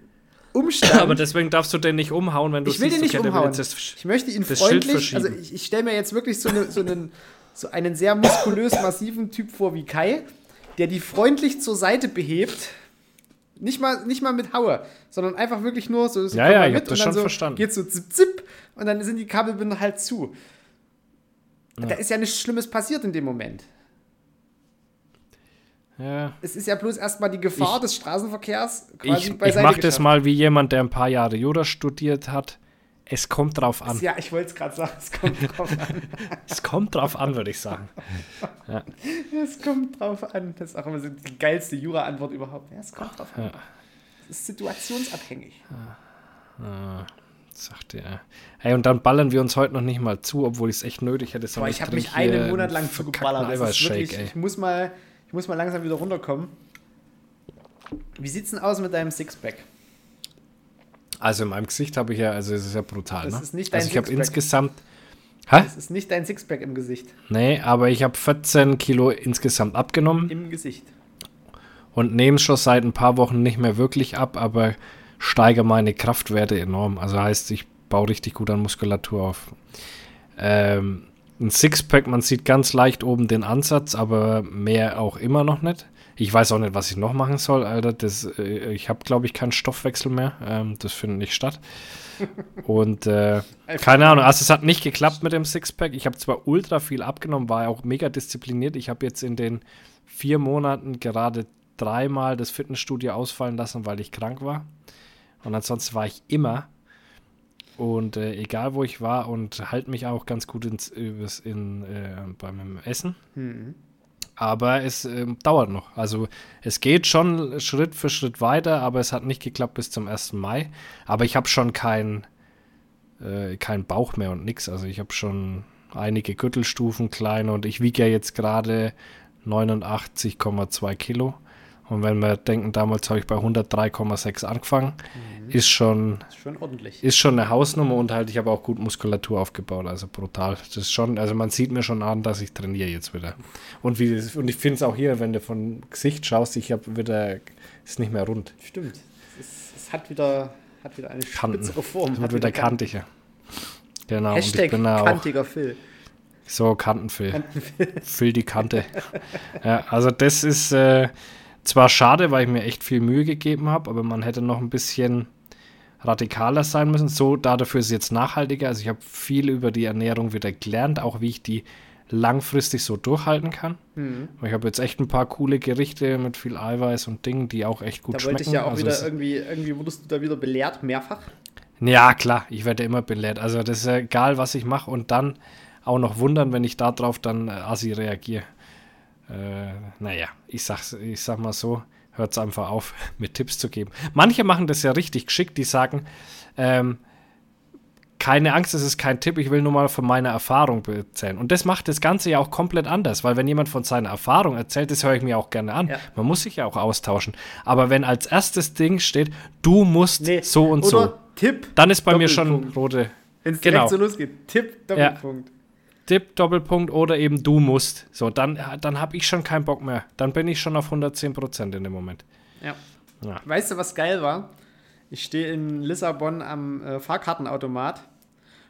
Umstand. Aber deswegen darfst du den nicht umhauen, wenn du Ich will den nicht umhauen. Das, ich möchte ihn freundlich, also ich, ich stelle mir jetzt wirklich so, eine, so, einen, so einen sehr muskulös massiven Typ vor wie Kai, der die freundlich zur Seite behebt. Nicht mal, nicht mal mit Haue, sondern einfach wirklich nur so, so ja, ja, ich hab das schon so verstanden. geht so zip, zip und dann sind die Kabelbinder halt zu. Ja. Da ist ja nichts Schlimmes passiert in dem Moment. Ja. Es ist ja bloß erstmal die Gefahr ich, des Straßenverkehrs quasi Ich, ich mache das mal wie jemand, der ein paar Jahre Jura studiert hat. Es kommt drauf an. Ja, ich wollte es gerade sagen, es kommt drauf an. es kommt drauf an, würde ich sagen. Ja. Es kommt drauf an. Das ist auch immer so die geilste Jura-Antwort überhaupt. Ja, es kommt drauf an. Es ist situationsabhängig. Ja. Ja. Sagt er. Hey, und dann ballern wir uns heute noch nicht mal zu, obwohl ich es echt nötig hätte. Boah, ich habe mich einen Monat lang zugeballert. Wirklich, ich, muss mal, ich muss mal langsam wieder runterkommen. Wie sieht's denn aus mit deinem Sixpack? Also in meinem Gesicht habe ich ja, also es ist ja brutal. Das ne? ist nicht dein also ich habe insgesamt. Hä? Das ist nicht dein Sixpack im Gesicht. Nee, aber ich habe 14 Kilo insgesamt abgenommen. Im Gesicht. Und nehme schon seit ein paar Wochen nicht mehr wirklich ab, aber steigere meine Kraftwerte enorm. Also heißt, ich baue richtig gut an Muskulatur auf. Ähm, ein Sixpack, man sieht ganz leicht oben den Ansatz, aber mehr auch immer noch nicht. Ich weiß auch nicht, was ich noch machen soll, Alter. Das, äh, ich habe, glaube ich, keinen Stoffwechsel mehr. Ähm, das findet nicht statt. Und äh, keine Ahnung, also es hat nicht geklappt mit dem Sixpack. Ich habe zwar ultra viel abgenommen, war auch mega diszipliniert. Ich habe jetzt in den vier Monaten gerade dreimal das Fitnessstudio ausfallen lassen, weil ich krank war. Und ansonsten war ich immer und äh, egal wo ich war und halte mich auch ganz gut ins, in, äh, beim Essen. Mhm. Aber es äh, dauert noch. Also es geht schon Schritt für Schritt weiter, aber es hat nicht geklappt bis zum 1. Mai. Aber ich habe schon keinen äh, kein Bauch mehr und nichts. Also ich habe schon einige Gürtelstufen kleiner und ich wiege ja jetzt gerade 89,2 Kilo. Und wenn wir denken, damals habe ich bei 103,6 angefangen, mhm. ist schon ist schon ordentlich. Ist schon eine Hausnummer und halt, ich habe auch gut Muskulatur aufgebaut, also brutal. Das ist schon, also man sieht mir schon an, dass ich trainiere jetzt wieder. Und, wie, und ich finde es auch hier, wenn du von Gesicht schaust, ich habe wieder, ist nicht mehr rund. Stimmt. Es, ist, es hat wieder, hat wieder eine spitzere Form. Es wird wieder kantiger. Genau. Hashtag kantiger Phil. So, Kantenphil. Kantenphil. Phil die Kante. ja, also das ist äh, zwar schade, weil ich mir echt viel Mühe gegeben habe, aber man hätte noch ein bisschen radikaler sein müssen. So, dafür ist es jetzt nachhaltiger. Also ich habe viel über die Ernährung wieder gelernt, auch wie ich die langfristig so durchhalten kann. Mhm. Ich habe jetzt echt ein paar coole Gerichte mit viel Eiweiß und Dingen, die auch echt gut da schmecken. Da wollte ich ja auch also wieder irgendwie, irgendwie wurdest du da wieder belehrt, mehrfach. Ja, klar, ich werde immer belehrt. Also das ist egal, was ich mache und dann auch noch wundern, wenn ich darauf dann äh, assi reagiere. Äh, naja, ich, sag's, ich sag mal so, hört es einfach auf, mit Tipps zu geben. Manche machen das ja richtig geschickt, die sagen, ähm, keine Angst, es ist kein Tipp, ich will nur mal von meiner Erfahrung erzählen. Und das macht das Ganze ja auch komplett anders, weil wenn jemand von seiner Erfahrung erzählt, das höre ich mir auch gerne an. Ja. Man muss sich ja auch austauschen. Aber wenn als erstes Ding steht, du musst nee. so und Oder so, Tipp, dann ist bei mir schon rote. Wenn es genau. direkt so losgeht, Tipp, Doppelpunkt. Ja. Tipp, Doppelpunkt oder eben du musst. So, dann, dann habe ich schon keinen Bock mehr. Dann bin ich schon auf 110 Prozent in dem Moment. Ja. ja. Weißt du, was geil war? Ich stehe in Lissabon am äh, Fahrkartenautomat.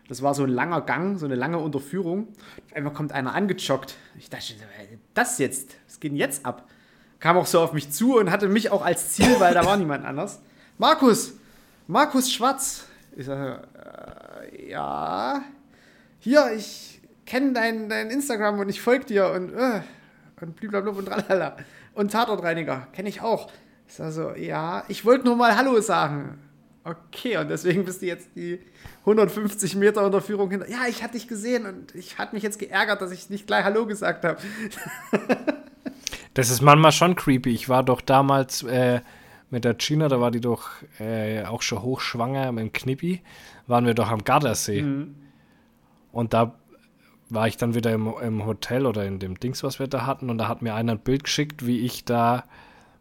Das war so ein langer Gang, so eine lange Unterführung. Auf einmal kommt einer angejoggt. Ich dachte, das jetzt? Was geht denn jetzt ab? Kam auch so auf mich zu und hatte mich auch als Ziel, weil da war niemand anders. Markus! Markus Schwarz! Ich sage, äh, ja. Hier, ich kenne dein, dein Instagram und ich folge dir und, äh, und blablabla und tralala. Und Tatortreiniger, kenne ich auch. Ich sage so, ja, ich wollte nur mal Hallo sagen. Okay, und deswegen bist du jetzt die 150 Meter Unterführung hinter. Ja, ich hatte dich gesehen und ich hatte mich jetzt geärgert, dass ich nicht gleich Hallo gesagt habe. das ist manchmal schon creepy. Ich war doch damals äh, mit der China, da war die doch äh, auch schon hochschwanger mit dem Knippi, waren wir doch am Gardasee. Mhm. Und da war ich dann wieder im, im, Hotel oder in dem Dings, was wir da hatten, und da hat mir einer ein Bild geschickt, wie ich da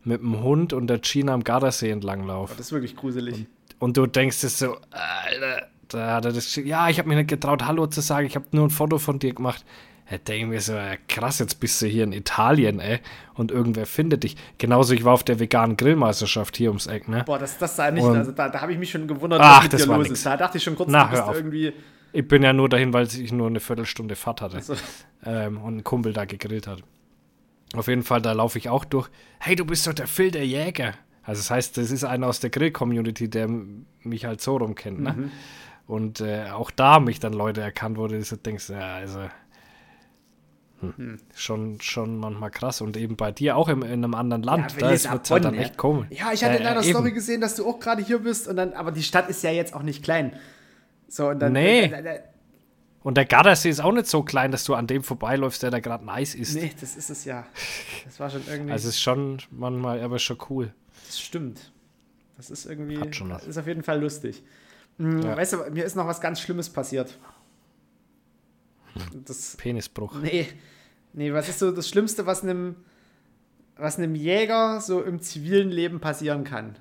mit dem Hund und der China am Gardasee entlang laufe. Das ist wirklich gruselig. Und, und du denkst es so, Alter, da hat er das geschickt. Ja, ich habe mir nicht getraut, Hallo zu sagen, ich habe nur ein Foto von dir gemacht. Da denke ich mir so, krass, jetzt bist du hier in Italien, ey, und irgendwer findet dich. Genauso, ich war auf der veganen Grillmeisterschaft hier ums Eck, ne? Boah, das, das sah nicht, und, also da, da habe ich mich schon gewundert, was mit dir los nix. ist. Da dachte ich schon kurz, Na, du bist irgendwie ich bin ja nur dahin, weil ich nur eine Viertelstunde Fahrt hatte so. ähm, und ein Kumpel da gegrillt hat. Auf jeden Fall, da laufe ich auch durch. Hey, du bist doch der Phil der Jäger. Also das heißt, das ist einer aus der Grill-Community, der mich halt so rum kennt. Ne? Mhm. Und äh, auch da haben mich dann Leute erkannt, wo du so denkst, ja, also hm, hm. schon, schon manchmal krass. Und eben bei dir auch im, in einem anderen Land, ja, da ist es halt dann echt komisch. Ja, ich hatte äh, in deiner Story gesehen, dass du auch gerade hier bist. Und dann, aber die Stadt ist ja jetzt auch nicht klein. So, und dann, nee. Äh, äh, und der Gardasee ist auch nicht so klein, dass du an dem vorbeiläufst, der da gerade nice ist. Nee, das ist es ja. Das war schon irgendwie. Also es ist schon manchmal, aber schon cool. Das stimmt. Das ist irgendwie. Hat schon was. Ist auf jeden Fall lustig. Mhm, ja. Weißt du, mir ist noch was ganz Schlimmes passiert. Das, Penisbruch. Nee. Nee, was ist so das Schlimmste, was einem, was einem Jäger so im zivilen Leben passieren kann?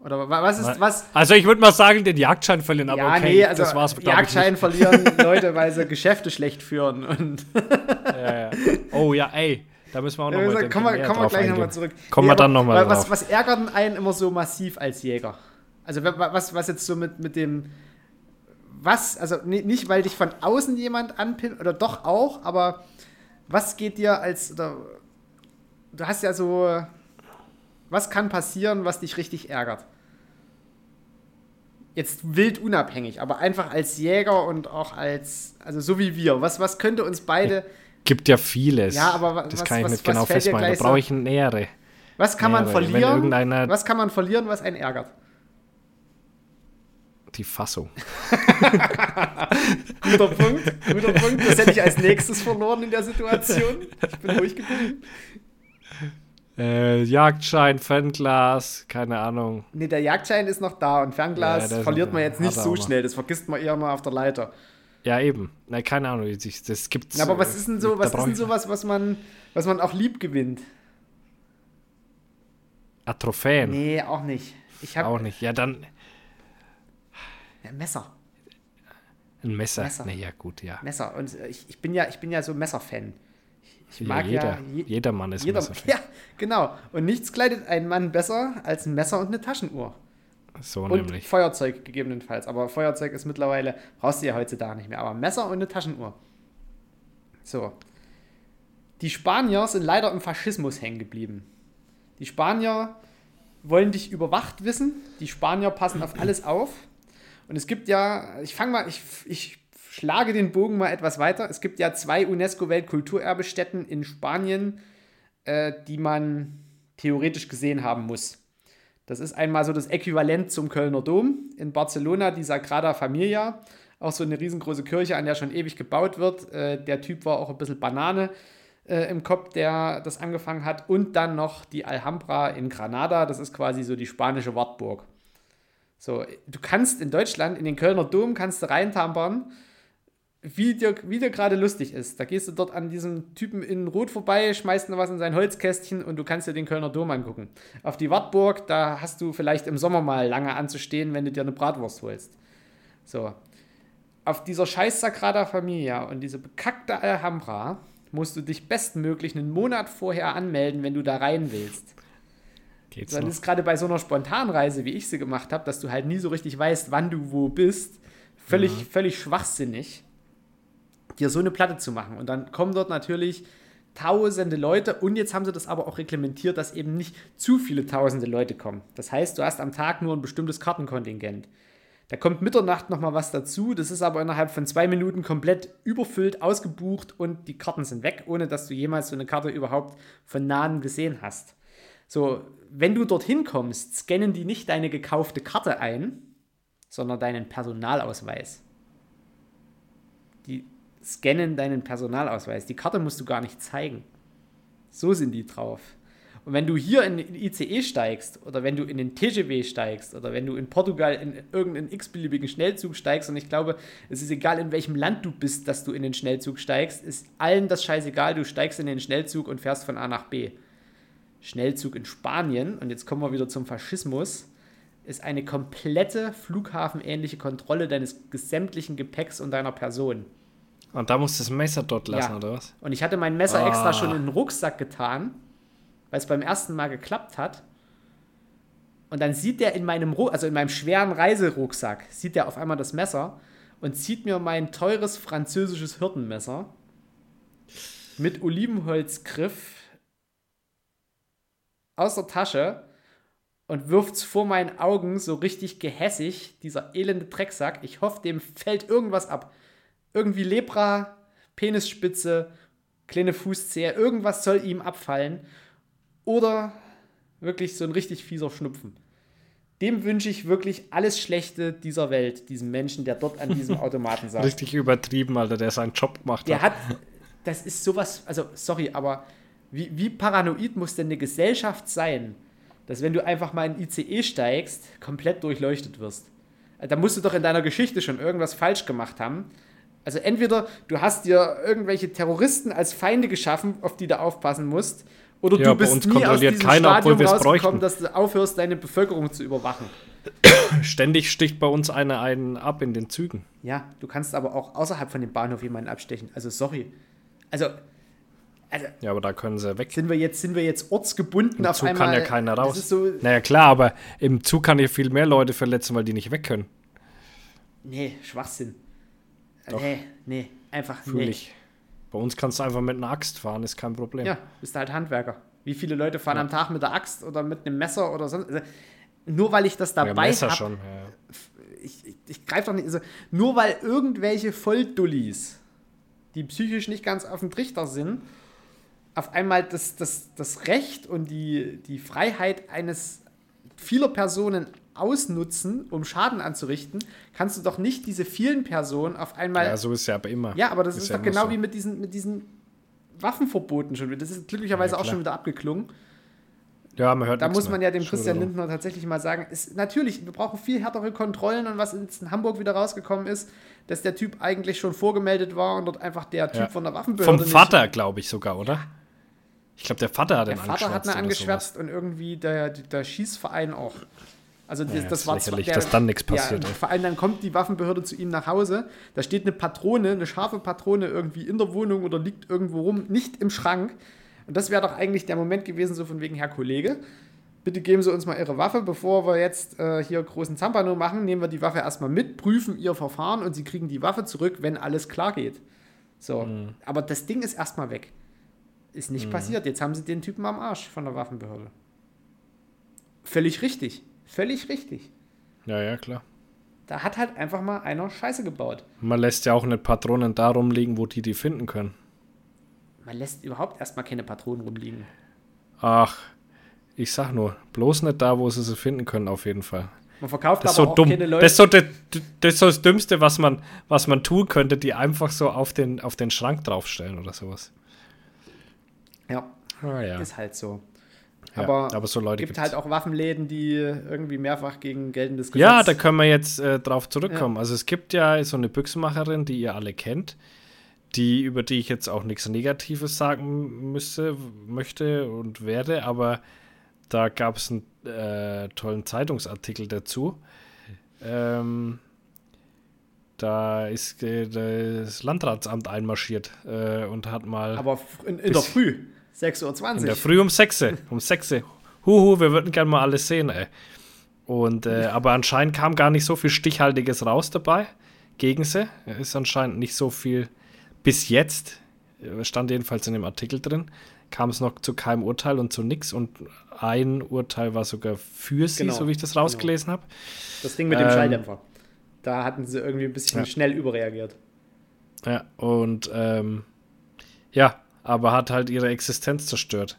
Oder was ist was? Also ich würde mal sagen, den Jagdschein verlieren, aber ja, okay, nee, also das war's. Jagdschein verlieren Leute, weil sie Geschäfte schlecht führen. Und ja, ja. Oh ja, ey. Da müssen wir auch nochmal ja, Kommen wir, kommen wir gleich nochmal zurück. Kommen nee, wir dann nochmal was, was ärgert einen immer so massiv als Jäger? Also was, was jetzt so mit, mit dem was, also nicht, weil dich von außen jemand anpinnt, oder doch auch, aber was geht dir als, oder, du hast ja so, was kann passieren, was dich richtig ärgert? jetzt wild unabhängig, aber einfach als Jäger und auch als, also so wie wir. Was, was könnte uns beide. Gibt ja vieles. Ja, aber das kann ich was, nicht genau festmachen. Da brauche ich eine Nähere. Was kann Nähere. man verlieren? Was kann man verlieren, was einen ärgert? Die Fassung. guter Punkt, guter Punkt. Das hätte ich als nächstes verloren in der Situation. Ich bin ruhig geblieben. Äh, Jagdschein, Fernglas, keine Ahnung. Nee, der Jagdschein ist noch da und Fernglas ja, verliert man jetzt nicht so schnell. Das vergisst man eher mal auf der Leiter. Ja, eben. Na, keine Ahnung, das gibt's. Aber was ist denn so, was ist denn sowas, was man, was man auch lieb gewinnt? Ah, Trophäen? Nee, auch nicht. Ich hab, auch nicht. Ja, dann. Ja, Messer. Ein Messer. Messer. Nee, ja, gut, ja. Messer. Und ich, ich bin ja, ich bin ja so Messerfan. Ich mag ja, jeder, ja, je, jeder Mann ist jeder, Messerfan. Ja, genau. Und nichts kleidet einen Mann besser als ein Messer und eine Taschenuhr. So und nämlich. Feuerzeug gegebenenfalls. Aber Feuerzeug ist mittlerweile, brauchst du ja heutzutage nicht mehr. Aber Messer und eine Taschenuhr. So. Die Spanier sind leider im Faschismus hängen geblieben. Die Spanier wollen dich überwacht wissen. Die Spanier passen auf alles auf. Und es gibt ja, ich fange mal, ich, ich schlage den Bogen mal etwas weiter. Es gibt ja zwei UNESCO-Weltkulturerbestätten in Spanien, äh, die man theoretisch gesehen haben muss. Das ist einmal so das Äquivalent zum Kölner Dom. In Barcelona die Sagrada Familia. Auch so eine riesengroße Kirche, an der schon ewig gebaut wird. Äh, der Typ war auch ein bisschen Banane äh, im Kopf, der das angefangen hat. Und dann noch die Alhambra in Granada. Das ist quasi so die spanische Wartburg. So, du kannst in Deutschland, in den Kölner Dom, kannst du reintampern wie dir, wie dir gerade lustig ist. Da gehst du dort an diesem Typen in Rot vorbei, schmeißt noch was in sein Holzkästchen und du kannst dir den Kölner Dom angucken. Auf die Wartburg, da hast du vielleicht im Sommer mal lange anzustehen, wenn du dir eine Bratwurst holst. So. Auf dieser scheiß Sagrada Familia und diese bekackte Alhambra musst du dich bestmöglich einen Monat vorher anmelden, wenn du da rein willst. Geht's Dann noch? ist gerade bei so einer Spontanreise, wie ich sie gemacht habe, dass du halt nie so richtig weißt, wann du wo bist, völlig, mhm. völlig schwachsinnig dir so eine Platte zu machen. Und dann kommen dort natürlich tausende Leute und jetzt haben sie das aber auch reglementiert, dass eben nicht zu viele tausende Leute kommen. Das heißt, du hast am Tag nur ein bestimmtes Kartenkontingent. Da kommt Mitternacht nochmal was dazu, das ist aber innerhalb von zwei Minuten komplett überfüllt, ausgebucht und die Karten sind weg, ohne dass du jemals so eine Karte überhaupt von nahen gesehen hast. So, wenn du dorthin kommst, scannen die nicht deine gekaufte Karte ein, sondern deinen Personalausweis. Scannen deinen Personalausweis. Die Karte musst du gar nicht zeigen. So sind die drauf. Und wenn du hier in den ICE steigst oder wenn du in den TGW steigst oder wenn du in Portugal in irgendeinen x-beliebigen Schnellzug steigst und ich glaube, es ist egal, in welchem Land du bist, dass du in den Schnellzug steigst, ist allen das scheißegal, du steigst in den Schnellzug und fährst von A nach B. Schnellzug in Spanien, und jetzt kommen wir wieder zum Faschismus, ist eine komplette flughafenähnliche Kontrolle deines sämtlichen Gepäcks und deiner Person. Und da musst du das Messer dort lassen, ja. oder was? Und ich hatte mein Messer oh. extra schon in den Rucksack getan, weil es beim ersten Mal geklappt hat. Und dann sieht der in meinem, also in meinem schweren Reiserucksack, sieht der auf einmal das Messer und zieht mir mein teures französisches Hirtenmesser mit Olivenholzgriff aus der Tasche und wirft es vor meinen Augen so richtig gehässig, dieser elende Drecksack. Ich hoffe, dem fällt irgendwas ab irgendwie Lepra, Penisspitze, kleine Fußzehe, irgendwas soll ihm abfallen. Oder wirklich so ein richtig fieser Schnupfen. Dem wünsche ich wirklich alles Schlechte dieser Welt, diesem Menschen, der dort an diesem Automaten saß. Richtig übertrieben, Alter, der seinen Job gemacht der hat. Das ist sowas, also sorry, aber wie, wie paranoid muss denn eine Gesellschaft sein, dass wenn du einfach mal in ICE steigst, komplett durchleuchtet wirst? Da musst du doch in deiner Geschichte schon irgendwas falsch gemacht haben, also entweder du hast dir irgendwelche Terroristen als Feinde geschaffen, auf die du aufpassen musst, oder ja, du bist nie aus diesem keiner, Stadium rausgekommen, dass du aufhörst, deine Bevölkerung zu überwachen. Ständig sticht bei uns einer einen ab in den Zügen. Ja, du kannst aber auch außerhalb von dem Bahnhof jemanden abstechen. Also sorry. Also, also ja, aber da können sie weg. Sind wir jetzt, sind wir jetzt ortsgebunden Im auf Zug einmal? kann ja keiner raus. So naja, klar, aber im Zug kann ja viel mehr Leute verletzen, weil die nicht weg können. Nee, Schwachsinn. Doch. Nee, nee, einfach Fühl nee. Ich. Bei uns kannst du einfach mit einer Axt fahren, ist kein Problem. Ja, bist halt Handwerker. Wie viele Leute fahren ja. am Tag mit der Axt oder mit einem Messer oder sonst. Also, nur weil ich das dabei ja, habe. Ja. Ich, ich, ich greife doch nicht. Also, nur weil irgendwelche Volldullis, die psychisch nicht ganz auf dem Trichter sind, auf einmal das, das, das Recht und die, die Freiheit eines vieler Personen ausnutzen, um Schaden anzurichten, kannst du doch nicht diese vielen Personen auf einmal. Ja, so ist es ja aber immer. Ja, aber das ist, ist ja doch genau so. wie mit diesen, mit diesen Waffenverboten schon. Das ist glücklicherweise ja, auch schon wieder abgeklungen. Ja, man hört Da muss man mehr. ja dem Christian Lindner tatsächlich mal sagen, ist, natürlich, wir brauchen viel härtere Kontrollen und was in Hamburg wieder rausgekommen ist, dass der Typ eigentlich schon vorgemeldet war und dort einfach der Typ ja. von der Waffenbehörde Vom Vater, glaube ich sogar, oder? Ich glaube, der Vater hat der Den Vater hat ihn angeschwärzt und irgendwie der, der Schießverein auch. Also das, ja, das, das war lächerlich, der, dass dann nichts passiert. Ja, vor allem dann kommt die Waffenbehörde zu ihm nach Hause. Da steht eine Patrone, eine scharfe Patrone irgendwie in der Wohnung oder liegt irgendwo rum, nicht im Schrank. Und das wäre doch eigentlich der Moment gewesen, so von wegen, Herr Kollege, bitte geben Sie uns mal Ihre Waffe, bevor wir jetzt äh, hier großen Zampano machen, nehmen wir die Waffe erstmal mit, prüfen Ihr Verfahren und Sie kriegen die Waffe zurück, wenn alles klar geht. So, mhm. aber das Ding ist erstmal weg. Ist nicht mhm. passiert. Jetzt haben Sie den Typen am Arsch von der Waffenbehörde. Völlig richtig. Völlig richtig. Ja, ja, klar. Da hat halt einfach mal einer Scheiße gebaut. Man lässt ja auch nicht Patronen da rumliegen, wo die die finden können. Man lässt überhaupt erstmal keine Patronen rumliegen. Ach, ich sag nur, bloß nicht da, wo sie sie finden können, auf jeden Fall. Man verkauft das aber so auch dumm. keine Leute. Das ist, so das, das ist so das Dümmste, was man, was man tun könnte, die einfach so auf den, auf den Schrank draufstellen oder sowas. Ja. Ah, ja. Ist halt so. Ja, aber, aber so Leute gibt halt auch Waffenläden, die irgendwie mehrfach gegen geltendes Gesetz. Ja, da können wir jetzt äh, drauf zurückkommen. Ja. Also es gibt ja so eine Büchsenmacherin, die ihr alle kennt, die über die ich jetzt auch nichts Negatives sagen müsste, möchte und werde, aber da gab es einen äh, tollen Zeitungsartikel dazu. Ähm, da ist äh, das Landratsamt einmarschiert äh, und hat mal. Aber in, in der Früh, 6.20 Uhr. In der Früh um 6 Uhr. Um 6 Uhr. Huhu, wir würden gerne mal alles sehen, ey. Und, äh, aber anscheinend kam gar nicht so viel Stichhaltiges raus dabei gegen sie. Ist anscheinend nicht so viel bis jetzt, äh, stand jedenfalls in dem Artikel drin, kam es noch zu keinem Urteil und zu nichts. Und ein Urteil war sogar für sie, genau. so wie ich das genau. rausgelesen genau. habe. Das Ding mit dem ähm, Schalldämpfer. Da hatten sie irgendwie ein bisschen ja. schnell überreagiert. Ja, und ähm, ja, aber hat halt ihre Existenz zerstört.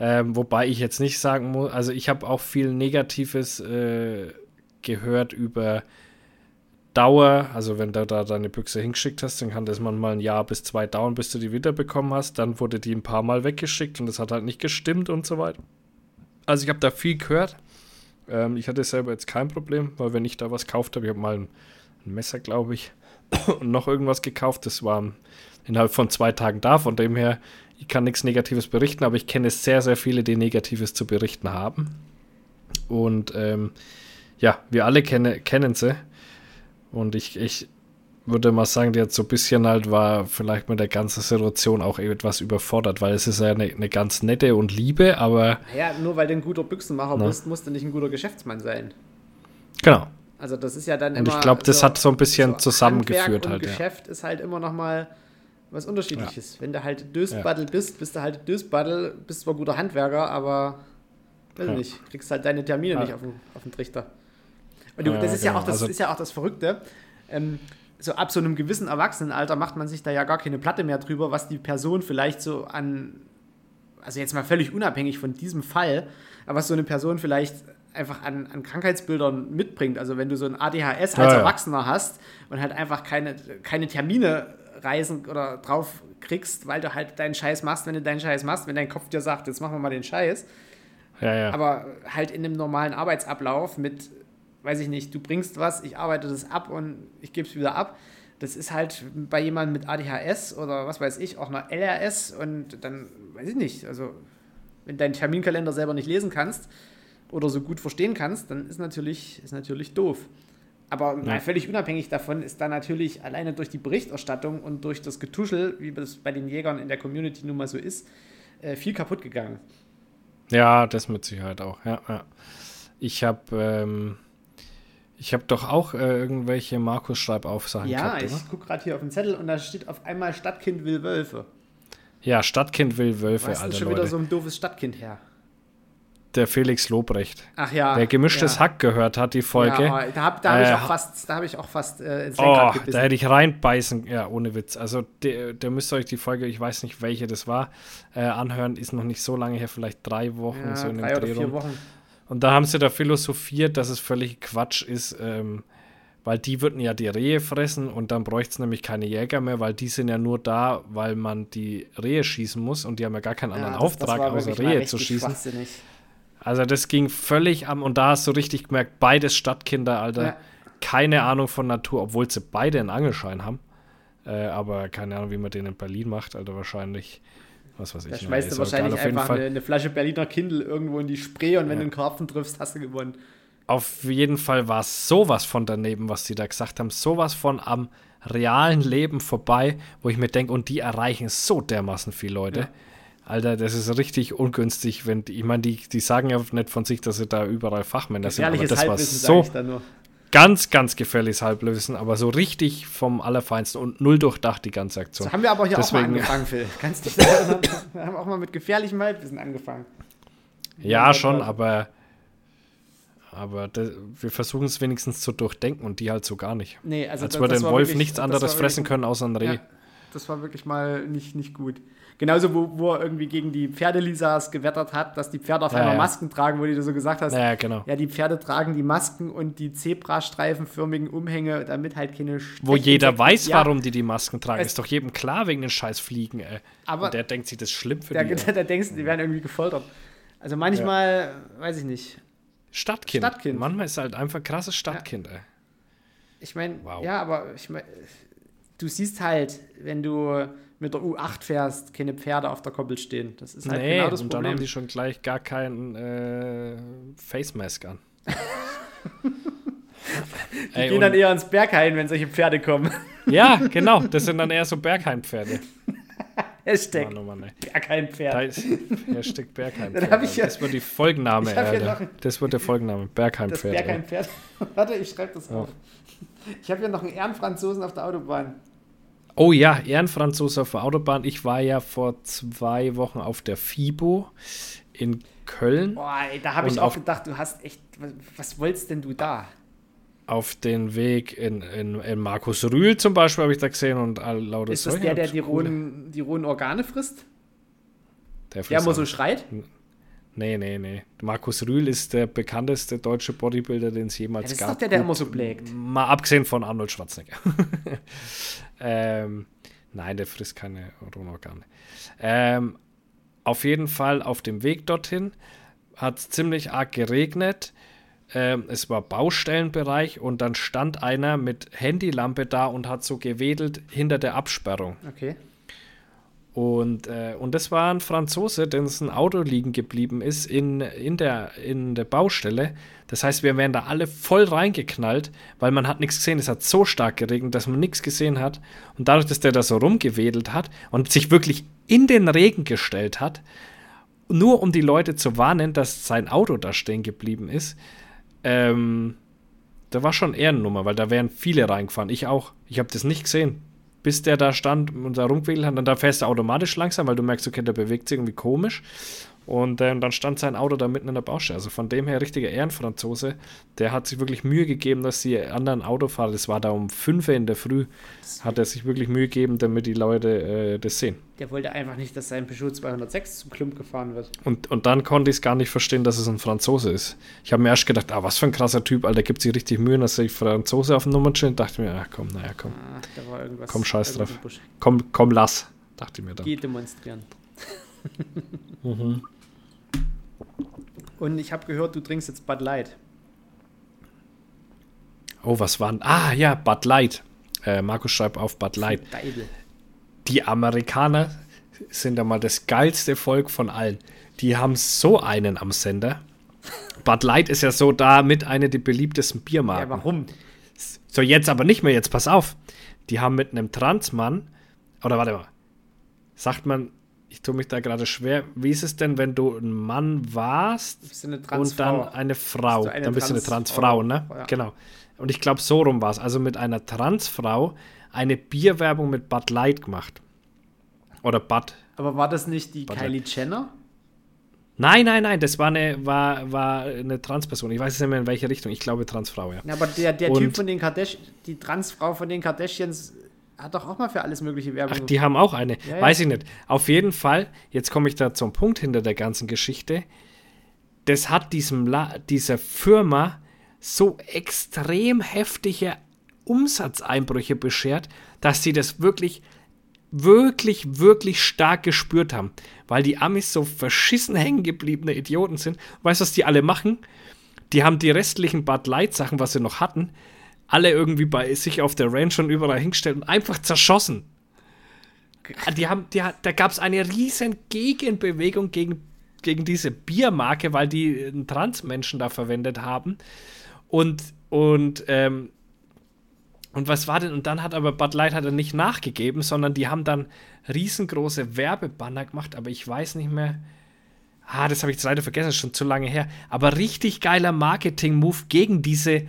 Ähm, wobei ich jetzt nicht sagen muss, also ich habe auch viel Negatives äh, gehört über Dauer, also wenn du da deine Büchse hingeschickt hast, dann kann das mal ein Jahr bis zwei dauern, bis du die wiederbekommen hast. Dann wurde die ein paar Mal weggeschickt und das hat halt nicht gestimmt und so weiter. Also ich habe da viel gehört. Ähm, ich hatte selber jetzt kein Problem, weil wenn ich da was gekauft habe, ich habe mal ein, ein Messer, glaube ich, und noch irgendwas gekauft. Das war innerhalb von zwei Tagen da. Von dem her, ich kann nichts Negatives berichten, aber ich kenne sehr, sehr viele, die Negatives zu berichten haben. Und ähm, ja, wir alle kenne, kennen sie. Und ich, ich würde mal sagen, die hat so ein bisschen halt war vielleicht mit der ganzen Situation auch etwas überfordert, weil es ist ja eine, eine ganz nette und liebe, aber. Naja, nur weil du ein guter Büchsenmacher ne? bist, musst du nicht ein guter Geschäftsmann sein. Genau. Also das ist ja dann und immer. Und ich glaube, das so, hat so ein bisschen so zusammengeführt halt. Geschäft ja. ist halt immer noch mal was Unterschiedliches. Ja. Wenn du halt Dösbaddel ja. bist, bist du halt Dösbaddel, bist zwar guter Handwerker, aber weiß ja. nicht, kriegst halt deine Termine nicht auf den, auf den Trichter. Und du, das ist genau. ja auch das also, ist ja auch das Verrückte. Ähm, so ab so einem gewissen Erwachsenenalter macht man sich da ja gar keine Platte mehr drüber, was die Person vielleicht so an, also jetzt mal völlig unabhängig von diesem Fall, aber was so eine Person vielleicht einfach an, an Krankheitsbildern mitbringt. Also wenn du so ein ADHS als Erwachsener hast und halt einfach keine, keine Termine reisen oder drauf kriegst, weil du halt deinen Scheiß machst, wenn du deinen Scheiß machst, wenn dein Kopf dir sagt, jetzt machen wir mal den Scheiß. Ja, ja. Aber halt in einem normalen Arbeitsablauf mit weiß ich nicht, du bringst was, ich arbeite das ab und ich gebe es wieder ab. Das ist halt bei jemandem mit ADHS oder was weiß ich, auch einer LRS und dann, weiß ich nicht, also wenn deinen Terminkalender selber nicht lesen kannst oder so gut verstehen kannst, dann ist natürlich, ist natürlich doof. Aber ja. völlig unabhängig davon ist da natürlich alleine durch die Berichterstattung und durch das Getuschel, wie das bei den Jägern in der Community nun mal so ist, äh, viel kaputt gegangen. Ja, das mit Sicherheit auch, ja. ja. Ich habe ähm, ich habe doch auch äh, irgendwelche Markus-Schreibaufsagen ja, gehabt, Ja, ich gucke gerade hier auf den Zettel und da steht auf einmal Stadtkind will Wölfe. Ja, Stadtkind will Wölfe, Was ist schon Leute. wieder so ein doofes Stadtkind her? Der Felix Lobrecht. Ach ja. Der gemischtes ja. Hack gehört hat, die Folge. Ja, da habe hab äh, ich auch fast, da hab ich auch fast äh, ins oh, Da hätte ich reinbeißen, ja, ohne Witz. Also, der, der müsst euch die Folge, ich weiß nicht, welche das war, äh, anhören. Ist noch nicht so lange her, vielleicht drei Wochen, ja, so in drei oder vier Wochen. Und da haben sie da philosophiert, dass es völlig Quatsch ist, ähm, weil die würden ja die Rehe fressen und dann bräuchte es nämlich keine Jäger mehr, weil die sind ja nur da, weil man die Rehe schießen muss und die haben ja gar keinen anderen ja, das, Auftrag, das außer Rehe zu schießen. Also das ging völlig am, und da hast du richtig gemerkt, beides Stadtkinder, Alter. Ja. Keine Ahnung von Natur, obwohl sie beide einen Angelschein haben. Äh, aber keine Ahnung, wie man den in Berlin macht, Alter, wahrscheinlich. Was weiß ich. Da schmeißt du wahrscheinlich einfach eine, eine, Flasche Berliner Kindle irgendwo in die Spree und wenn ja. du einen Karpfen triffst, hast du gewonnen. Auf jeden Fall war es sowas von daneben, was die da gesagt haben. Sowas von am realen Leben vorbei, wo ich mir denke, und die erreichen so dermaßen viele Leute. Ja. Alter, das ist richtig ungünstig, wenn ich meine, die, die sagen ja nicht von sich, dass sie da überall Fachmänner sind, aber das war so ganz, ganz gefährliches Halbwissen, aber so richtig vom Allerfeinsten und null durchdacht die ganze Aktion. So haben wir aber hier Deswegen, auch mal angefangen, Phil. Kannst dich erinnern? wir haben auch mal mit gefährlichem Halbwissen angefangen. Ja, schon, aber aber das, wir versuchen es wenigstens zu durchdenken und die halt so gar nicht. Nee, also Als würde ein Wolf wirklich, nichts anderes fressen können außer ein Reh. Ja, das war wirklich mal nicht, nicht gut. Genauso, wo, wo er irgendwie gegen die Pferdelisas gewettert hat, dass die Pferde auf ja, einmal ja. Masken tragen, wo du so gesagt hast, ja, genau. ja, die Pferde tragen die Masken und die zebrastreifenförmigen Umhänge, damit halt keine Stechen Wo jeder weiß, ja. warum die die Masken tragen. Es ist doch jedem klar wegen den scheiß Fliegen, ey. Aber und der denkt sich, das ist schlimm für der, die. Der, der denkt, die werden irgendwie gefoltert. Also manchmal, weiß ich nicht. Stadtkind. Stadtkind. Manchmal ist halt einfach krasses Stadtkind, ey. Ich meine, wow. ja, aber ich meine, du siehst halt, wenn du mit der U8 fährst, keine Pferde auf der Koppel stehen. Das ist halt nee, genau das und Problem. dann haben die schon gleich gar keinen äh, Face Mask an. die Ey, gehen dann eher ins Berghain, wenn solche Pferde kommen. ja, genau. Das sind dann eher so Berghain-Pferde. Hashtag Mann, oh Mann, Berghain-Pferd. Da Hashtag Berghain-Pferd. Ja, das wird die Folgenname. Äh, das wird der Folgenname. Berghain-Pferd. Das Berghain-Pferd. Warte, ich schreibe das auf. Ich habe hier noch einen Ehrenfranzosen auf der Autobahn. Oh ja, Ehrenfranzose auf der Autobahn. Ich war ja vor zwei Wochen auf der FIBO in Köln. Boah, ey, da habe ich auch gedacht, du hast echt, was, was wolltest denn du da? Auf den Weg in, in, in Markus Rühl zum Beispiel habe ich da gesehen und lauter Ist das der, der die rohen, die rohen Organe frisst? Der, der immer so schreit? Nee, nee, nee. Markus Rühl ist der bekannteste deutsche Bodybuilder, den es jemals ja, das gab. Das ist doch der, der immer so blägt. Mal abgesehen von Arnold Schwarzenegger. ähm, nein, der frisst keine Rohorgane. Ähm, auf jeden Fall auf dem Weg dorthin hat es ziemlich arg geregnet. Ähm, es war Baustellenbereich und dann stand einer mit Handylampe da und hat so gewedelt hinter der Absperrung. Okay. Und, äh, und das war ein Franzose, dessen Auto liegen geblieben ist in, in, der, in der Baustelle. Das heißt, wir wären da alle voll reingeknallt, weil man hat nichts gesehen. Es hat so stark geregnet, dass man nichts gesehen hat. Und dadurch, dass der da so rumgewedelt hat und sich wirklich in den Regen gestellt hat, nur um die Leute zu warnen, dass sein Auto da stehen geblieben ist, ähm, da war schon Ehrennummer, weil da wären viele reingefahren. Ich auch. Ich habe das nicht gesehen bis der da stand und da rumgewedelt hat. Und dann fährst du automatisch langsam, weil du merkst, okay, der bewegt sich irgendwie komisch. Und äh, dann stand sein Auto da mitten in der Baustelle. Also von dem her richtiger Ehrenfranzose. Der hat sich wirklich Mühe gegeben, dass die anderen Autofahrer, das war da um 5 Uhr in der Früh, hat er sich wirklich Mühe gegeben, damit die Leute äh, das sehen. Der wollte einfach nicht, dass sein Peugeot 206 zum Klump gefahren wird. Und, und dann konnte ich es gar nicht verstehen, dass es ein Franzose ist. Ich habe mir erst gedacht, ah, was für ein krasser Typ, Alter, gibt sich richtig Mühe, dass ich Franzose auf dem Nummernschild. Dachte mir, ach komm, naja, komm. Ah, da war irgendwas. Komm, scheiß drauf. Komm, komm, lass, dachte ich mir dann. Geh demonstrieren. mhm. Und ich habe gehört, du trinkst jetzt Bud Light. Oh, was waren. Ah, ja, Bud Light. Äh, Markus schreibt auf Bud Light. Die Amerikaner sind ja mal das geilste Volk von allen. Die haben so einen am Sender. Bud Light ist ja so da mit einer der beliebtesten Biermarken. Ja, warum? So, jetzt aber nicht mehr, jetzt pass auf. Die haben mit einem Transmann, oder warte mal, sagt man ich tue mich da gerade schwer. Wie ist es denn, wenn du ein Mann warst und dann eine Frau? Eine dann bist du eine Transfrau, ne? Ja. Genau. Und ich glaube, so rum war es. Also mit einer Transfrau eine Bierwerbung mit Bud Light gemacht. Oder Bud. Aber war das nicht die Bud Kylie Light. Jenner? Nein, nein, nein, das war eine, war, war eine Transperson. Ich weiß nicht mehr in welche Richtung. Ich glaube Transfrau, ja. ja aber der, der Typ von den Kardashians, die Transfrau von den Kardashians hat doch auch mal für alles mögliche Werbung. Ach, die haben auch eine. Ja, Weiß ich nicht. Auf jeden Fall, jetzt komme ich da zum Punkt hinter der ganzen Geschichte. Das hat diesem La dieser Firma so extrem heftige Umsatzeinbrüche beschert, dass sie das wirklich wirklich, wirklich stark gespürt haben, weil die Amis so verschissen hängen gebliebene Idioten sind. Weißt du, was die alle machen? Die haben die restlichen Bud Light Sachen, was sie noch hatten, alle irgendwie bei sich auf der Range schon überall hingestellt und einfach zerschossen. Die haben, die, da gab es eine riesen Gegenbewegung gegen, gegen diese Biermarke, weil die einen Transmenschen da verwendet haben. Und, und ähm, und was war denn? Und dann hat aber Bud Light hat er nicht nachgegeben, sondern die haben dann riesengroße Werbebanner gemacht, aber ich weiß nicht mehr. Ah, das habe ich jetzt leider vergessen, ist schon zu lange her. Aber richtig geiler Marketing-Move gegen diese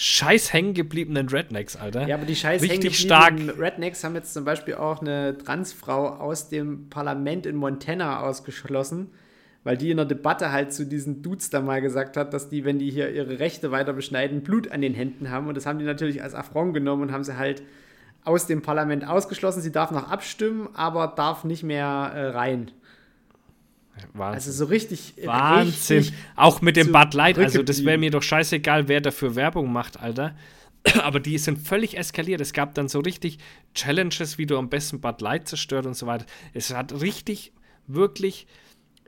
scheiß hängengebliebenen Rednecks, Alter. Ja, aber die scheiß richtig stark Rednecks haben jetzt zum Beispiel auch eine Transfrau aus dem Parlament in Montana ausgeschlossen weil die in der Debatte halt zu diesen Dudes da mal gesagt hat, dass die, wenn die hier ihre Rechte weiter beschneiden, Blut an den Händen haben. Und das haben die natürlich als Affront genommen und haben sie halt aus dem Parlament ausgeschlossen. Sie darf noch abstimmen, aber darf nicht mehr äh, rein. Wahnsinn. Also so richtig. Wahnsinn. Richtig Auch mit dem Bud Light. Also, das wäre mir doch scheißegal, wer dafür Werbung macht, Alter. Aber die sind völlig eskaliert. Es gab dann so richtig Challenges, wie du am besten Bud Light zerstört und so weiter. Es hat richtig, wirklich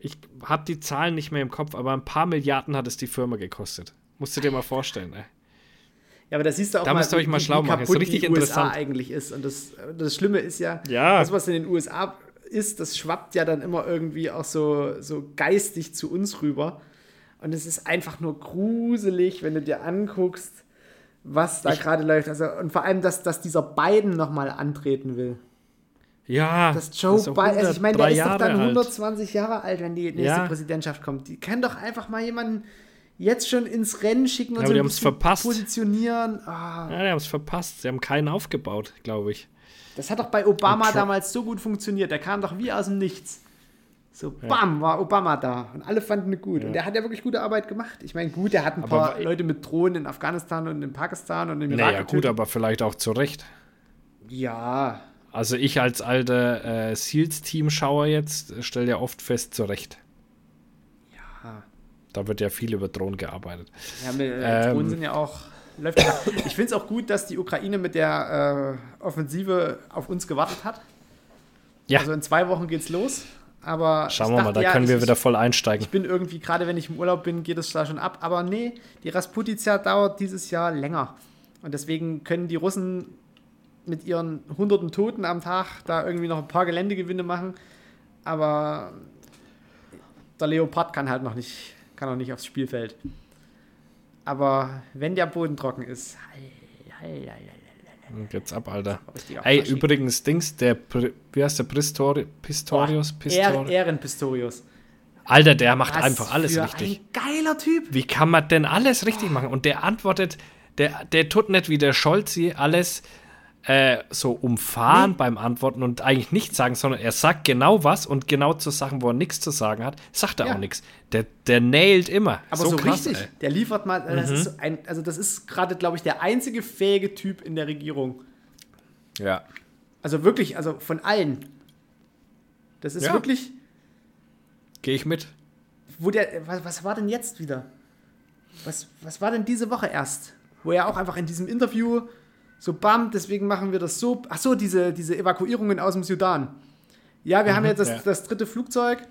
ich habe die Zahlen nicht mehr im Kopf, aber ein paar Milliarden hat es die Firma gekostet. Musst du dir mal vorstellen, ey. Ja, aber da siehst du auch da mal, wie, mal schlau machen. Das ist richtig die interessant. USA eigentlich ist. Und das, das Schlimme ist ja, ja, das, was in den USA ist, das schwappt ja dann immer irgendwie auch so, so geistig zu uns rüber. Und es ist einfach nur gruselig, wenn du dir anguckst, was da gerade läuft. Also, und vor allem, dass, dass dieser Biden nochmal antreten will. Ja. Das Joe Biden, also ich meine, der ist doch dann 120 Jahre alt, wenn die nächste ja. Präsidentschaft kommt. Die kann doch einfach mal jemanden jetzt schon ins Rennen schicken und ja, so bisschen verpasst. positionieren. Oh. Ja, die haben es verpasst. Sie haben keinen aufgebaut, glaube ich. Das hat doch bei Obama damals so gut funktioniert. Der kam doch wie aus dem Nichts. So, bam, war Obama da. Und alle fanden ihn gut. Ja. Und er hat ja wirklich gute Arbeit gemacht. Ich meine, gut, er hat ein aber paar Leute mit Drohnen in Afghanistan und in Pakistan und im Irak. Naja, gut, aber vielleicht auch zu Recht. Ja, also ich als alter äh, SEALs-Team-Schauer jetzt stelle ja oft fest, zurecht. Ja. Da wird ja viel über Drohnen gearbeitet. Ja, mit, äh, ähm, Drohnen sind ja auch. Läuft ich finde es auch gut, dass die Ukraine mit der äh, Offensive auf uns gewartet hat. Ja. Also in zwei Wochen geht's los. Aber Schauen wir mal, da ja, können wir wieder voll einsteigen. Ich bin irgendwie, gerade wenn ich im Urlaub bin, geht es da schon ab. Aber nee, die Rasputizia dauert dieses Jahr länger. Und deswegen können die Russen mit ihren hunderten Toten am Tag da irgendwie noch ein paar Geländegewinne machen. Aber der Leopard kann halt noch nicht, kann auch nicht aufs Spielfeld. Aber wenn der Boden trocken ist, heil, Geht's ab, Alter. Ey, übrigens, Dings, der, wie heißt der, Pistori Pistorius? Pistor Ehren Pistorius. Alter, der macht Was einfach alles richtig. Ein geiler Typ. Wie kann man denn alles richtig machen? Und der antwortet, der, der tut nicht wie der Scholzi alles äh, so umfahren nee. beim Antworten und eigentlich nichts sagen, sondern er sagt genau was und genau zu Sachen, wo er nichts zu sagen hat, sagt er ja. auch nichts. Der, der nailt immer. Aber so, so krass, richtig. Ey. Der liefert mal, das mhm. ist ein, also das ist gerade, glaube ich, der einzige fähige Typ in der Regierung. Ja. Also wirklich, also von allen. Das ist ja. wirklich. Gehe ich mit. Wo der, was, was war denn jetzt wieder? Was, was war denn diese Woche erst? Wo er auch einfach in diesem Interview so, bam, deswegen machen wir das so. Ach so, diese, diese Evakuierungen aus dem Sudan. Ja, wir mhm, haben jetzt das, ja. das dritte Flugzeug.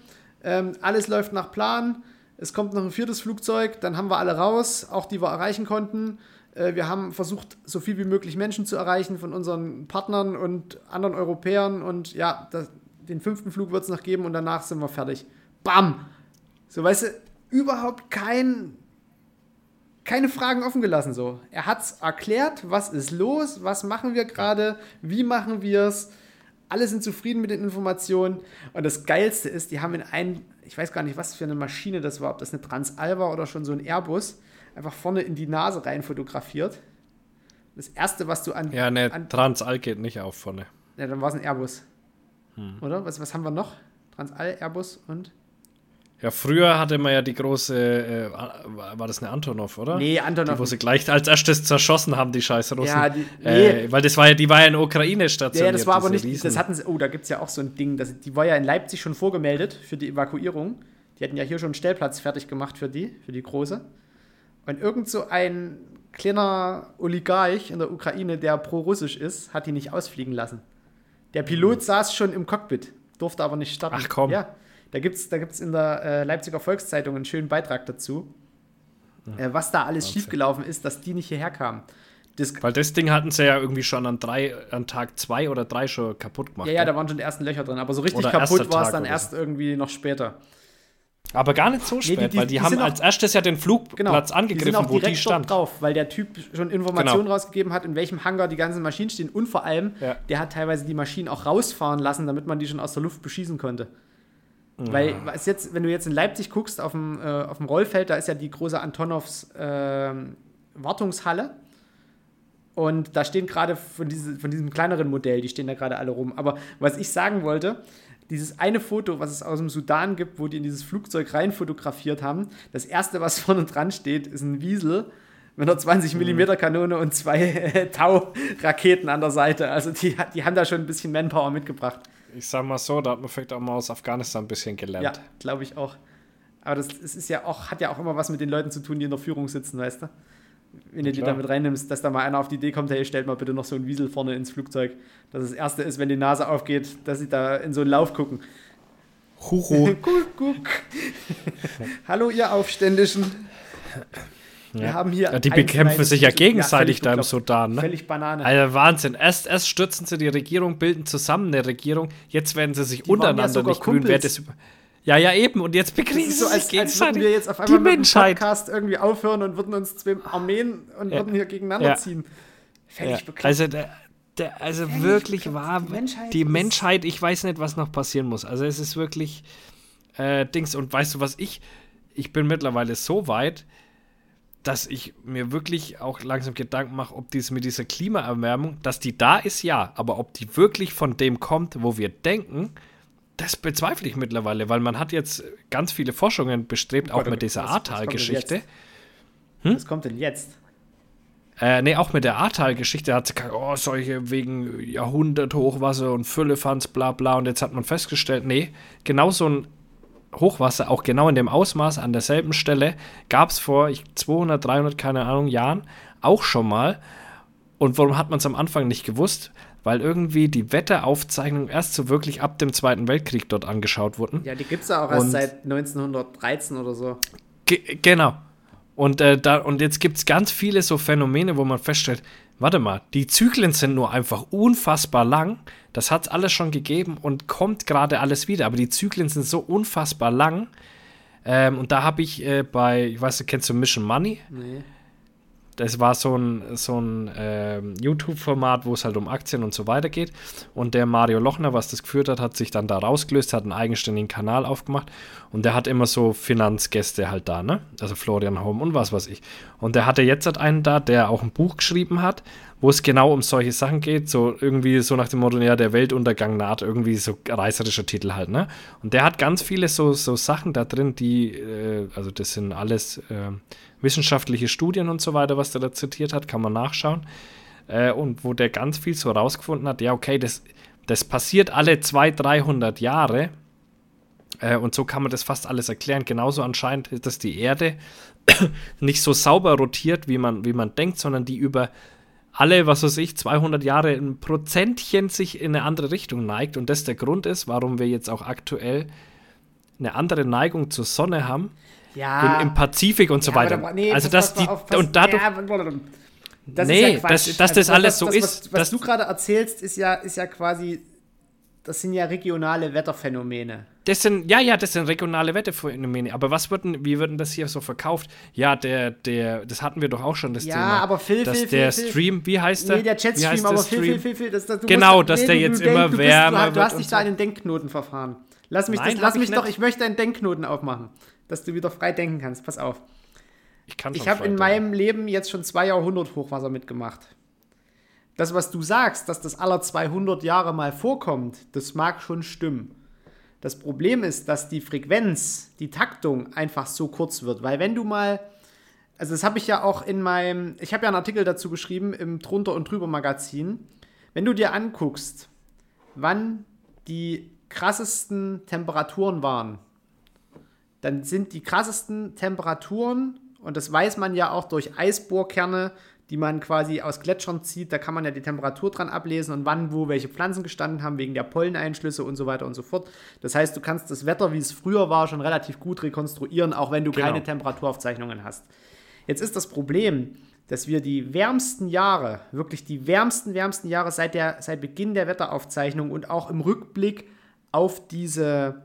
Ähm, alles läuft nach Plan. Es kommt noch ein viertes Flugzeug. Dann haben wir alle raus, auch die wir erreichen konnten. Äh, wir haben versucht, so viel wie möglich Menschen zu erreichen von unseren Partnern und anderen Europäern. Und ja, das, den fünften Flug wird es noch geben und danach sind wir fertig. Bam! So, weißt du, überhaupt kein keine Fragen offen gelassen so. Er hat es erklärt, was ist los, was machen wir gerade, wie machen wir es. Alle sind zufrieden mit den Informationen. Und das Geilste ist, die haben in einen, ich weiß gar nicht, was für eine Maschine das war, ob das eine Transalva oder schon so ein Airbus, einfach vorne in die Nase rein fotografiert. Das erste, was du an. Ja, ne, Transall geht nicht auf vorne. Ja, dann war es ein Airbus. Hm. Oder? Was, was haben wir noch? Transall, Airbus und. Ja, früher hatte man ja die große, äh, war das eine Antonov, oder? Nee, Antonov. Die, wo sie gleich als erstes zerschossen haben, die scheiß Russen. Ja, die, nee. äh, weil das war ja, die war ja in der Ukraine stationiert. Ja, das war aber nicht, Riesen. das hatten sie, oh, da gibt es ja auch so ein Ding, das, die war ja in Leipzig schon vorgemeldet für die Evakuierung. Die hatten ja hier schon einen Stellplatz fertig gemacht für die, für die große. Und irgend so ein kleiner Oligarch in der Ukraine, der pro-russisch ist, hat die nicht ausfliegen lassen. Der Pilot mhm. saß schon im Cockpit, durfte aber nicht starten. Ach komm. Ja, da gibt es da gibt's in der äh, Leipziger Volkszeitung einen schönen Beitrag dazu, ja. äh, was da alles Wahnsinn. schiefgelaufen ist, dass die nicht hierher kamen. Das Weil das Ding hatten sie ja irgendwie schon an, drei, an Tag zwei oder drei schon kaputt gemacht. Ja, ja, da waren schon die ersten Löcher drin, aber so richtig oder kaputt war es dann erst irgendwie noch später. Aber gar nicht so spät, nee, die, die, weil die, die haben als erstes ja den Flugplatz genau, angegriffen, wo die stand. drauf, weil der Typ schon Informationen genau. rausgegeben hat, in welchem Hangar die ganzen Maschinen stehen und vor allem, ja. der hat teilweise die Maschinen auch rausfahren lassen, damit man die schon aus der Luft beschießen konnte. Ja. Weil was jetzt, wenn du jetzt in Leipzig guckst, auf dem, äh, auf dem Rollfeld, da ist ja die große Antonovs äh, Wartungshalle. Und da stehen gerade von, diese, von diesem kleineren Modell, die stehen da gerade alle rum. Aber was ich sagen wollte, dieses eine Foto, was es aus dem Sudan gibt, wo die in dieses Flugzeug rein fotografiert haben, das erste, was vorne dran steht, ist ein Wiesel mit einer 20 mm Kanone und zwei äh, Tau-Raketen an der Seite. Also die, die haben da schon ein bisschen Manpower mitgebracht. Ich sag mal so, da hat man vielleicht auch mal aus Afghanistan ein bisschen gelernt. Ja, glaube ich auch. Aber das, das ist ja auch, hat ja auch immer was mit den Leuten zu tun, die in der Führung sitzen, weißt du? wenn du die damit reinnimmst, dass da mal einer auf die Idee kommt, hey, stellt mal bitte noch so ein Wiesel vorne ins Flugzeug. Dass das Erste ist, wenn die Nase aufgeht, dass sie da in so einen Lauf gucken. Huro. guck, guck. Hallo, ihr Aufständischen. Wir ja. haben hier. Ja, die bekämpfen sich ja gegenseitig ja, da im Sudan. Ne? Völlig Banane. Also Wahnsinn. Erst, erst stürzen sie die Regierung, bilden zusammen eine Regierung. Jetzt werden sie sich die untereinander nicht grün. Wer das über ja, ja, eben. Und jetzt bekriegen so, als, als würden wir jetzt auf einmal die mit Menschheit. Podcast irgendwie aufhören und würden uns zwei Armeen und würden hier gegeneinander ziehen. Völlig ja. bekloppt. Also, der, der, also Völlig wirklich wahr. Die Menschheit, die Menschheit, ich weiß nicht, was noch passieren muss. Also es ist wirklich äh, Dings. Und weißt du was, ich, ich bin mittlerweile so weit, dass ich mir wirklich auch langsam Gedanken mache, ob dies mit dieser Klimaerwärmung, dass die da ist, ja, aber ob die wirklich von dem kommt, wo wir denken, das bezweifle ich mittlerweile, weil man hat jetzt ganz viele Forschungen bestrebt, oh, auch mit dieser Ahrtal-Geschichte. Hm? Was kommt denn jetzt? Äh, nee, auch mit der Ahrtal-Geschichte hat sie gesagt, oh, solche wegen Jahrhundert Hochwasser und Füllefanz, bla bla. Und jetzt hat man festgestellt, nee, genau so ein Hochwasser, auch genau in dem Ausmaß, an derselben Stelle, gab es vor 200, 300, keine Ahnung, Jahren auch schon mal. Und warum hat man es am Anfang nicht gewusst? weil irgendwie die Wetteraufzeichnungen erst so wirklich ab dem Zweiten Weltkrieg dort angeschaut wurden. Ja, die gibt es ja auch erst und seit 1913 oder so. Ge genau. Und, äh, da, und jetzt gibt es ganz viele so Phänomene, wo man feststellt, warte mal, die Zyklen sind nur einfach unfassbar lang. Das hat es alles schon gegeben und kommt gerade alles wieder. Aber die Zyklen sind so unfassbar lang. Ähm, und da habe ich äh, bei, ich weiß, du kennst du Mission Money? Nee. Das war so ein, so ein äh, YouTube-Format, wo es halt um Aktien und so weiter geht. Und der Mario Lochner, was das geführt hat, hat sich dann da rausgelöst, hat einen eigenständigen Kanal aufgemacht. Und der hat immer so Finanzgäste halt da, ne? Also Florian Home und was weiß ich. Und der hatte jetzt halt einen da, der auch ein Buch geschrieben hat, wo es genau um solche Sachen geht. So irgendwie so nach dem Motto, ja, der Weltuntergang naht, irgendwie so reißerischer Titel halt, ne? Und der hat ganz viele so, so Sachen da drin, die, äh, also das sind alles. Äh, wissenschaftliche Studien und so weiter, was der da zitiert hat, kann man nachschauen. Äh, und wo der ganz viel so rausgefunden hat, ja, okay, das, das passiert alle 200, 300 Jahre. Äh, und so kann man das fast alles erklären. Genauso anscheinend, dass die Erde nicht so sauber rotiert, wie man, wie man denkt, sondern die über alle, was weiß ich, 200 Jahre ein Prozentchen sich in eine andere Richtung neigt. Und das der Grund ist, warum wir jetzt auch aktuell eine andere Neigung zur Sonne haben ja. Im, Pazifik und so weiter. Da, nee, also dass die auf, und dadurch ja, das nee, ja dass, dass das also, alles so das, ist. Was, was du gerade erzählst, ist ja, ist ja quasi, das sind ja regionale Wetterphänomene. Das sind, ja, ja, das sind regionale Wetterphänomene. Aber was würden, wie würden das hier so verkauft? Ja, der, der, das hatten wir doch auch schon, das ja, Thema. Ja, aber Phil, dass Phil, der Phil, Stream, wie heißt der? Nee, der Chatstream, aber Phil, Phil, Phil, Phil, das, das, Genau, dass der jetzt immer wärmer bist, du, du hast dich da in den Denkknoten verfahren. Lass mich, Nein, das, lass mich doch, ich möchte einen Denkknoten aufmachen dass du wieder frei denken kannst. Pass auf. Ich kann Ich habe in meinem Leben jetzt schon zwei Jahrhundert Hochwasser mitgemacht. Das, was du sagst, dass das aller 200 Jahre mal vorkommt, das mag schon stimmen. Das Problem ist, dass die Frequenz, die Taktung einfach so kurz wird. Weil wenn du mal, also das habe ich ja auch in meinem, ich habe ja einen Artikel dazu geschrieben im Drunter und Drüber Magazin. Wenn du dir anguckst, wann die krassesten Temperaturen waren, dann sind die krassesten Temperaturen, und das weiß man ja auch durch Eisbohrkerne, die man quasi aus Gletschern zieht. Da kann man ja die Temperatur dran ablesen und wann, wo welche Pflanzen gestanden haben, wegen der Polleneinschlüsse und so weiter und so fort. Das heißt, du kannst das Wetter, wie es früher war, schon relativ gut rekonstruieren, auch wenn du genau. keine Temperaturaufzeichnungen hast. Jetzt ist das Problem, dass wir die wärmsten Jahre, wirklich die wärmsten, wärmsten Jahre seit, der, seit Beginn der Wetteraufzeichnung und auch im Rückblick auf diese,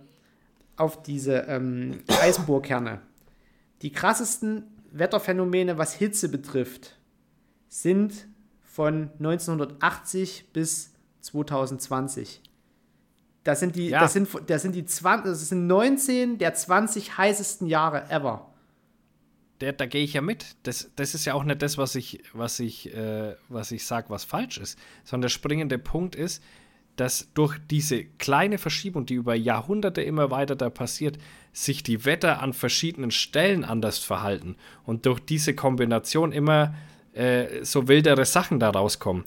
auf diese ähm, Eisbohrkerne, die krassesten Wetterphänomene, was Hitze betrifft, sind von 1980 bis 2020. Das sind die, ja. das sind, das sind die 20, das sind 19 der 20 heißesten Jahre ever der, da gehe ich ja mit. Das, das ist ja auch nicht das, was ich, was ich, äh, was ich sage, was falsch ist. Sondern der springende Punkt ist, dass durch diese kleine Verschiebung, die über Jahrhunderte immer weiter da passiert, sich die Wetter an verschiedenen Stellen anders verhalten und durch diese Kombination immer äh, so wildere Sachen da rauskommen.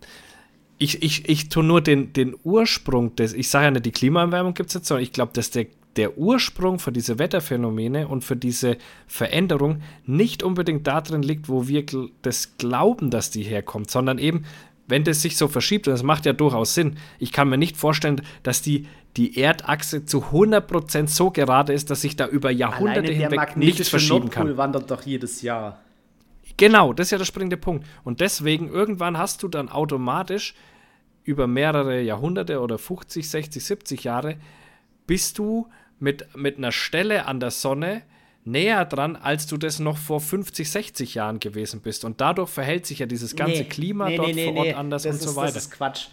Ich, ich, ich tue nur den, den Ursprung des, ich sage ja nicht, die Klimaerwärmung gibt es jetzt, sondern ich glaube, dass der der Ursprung für diese Wetterphänomene und für diese Veränderung nicht unbedingt darin liegt, wo wir das glauben, dass die herkommt, sondern eben, wenn das sich so verschiebt, und das macht ja durchaus Sinn, ich kann mir nicht vorstellen, dass die, die Erdachse zu 100% so gerade ist, dass sich da über Jahrhunderte Alleine hinweg nichts verschieben Nordpol kann. wandert doch jedes Jahr. Genau, das ist ja der springende Punkt. Und deswegen, irgendwann hast du dann automatisch über mehrere Jahrhunderte oder 50, 60, 70 Jahre bist du mit, mit einer Stelle an der Sonne näher dran, als du das noch vor 50, 60 Jahren gewesen bist. Und dadurch verhält sich ja dieses ganze nee, Klima nee, dort nee, vor Ort anders und ist, so weiter. Das ist Quatsch.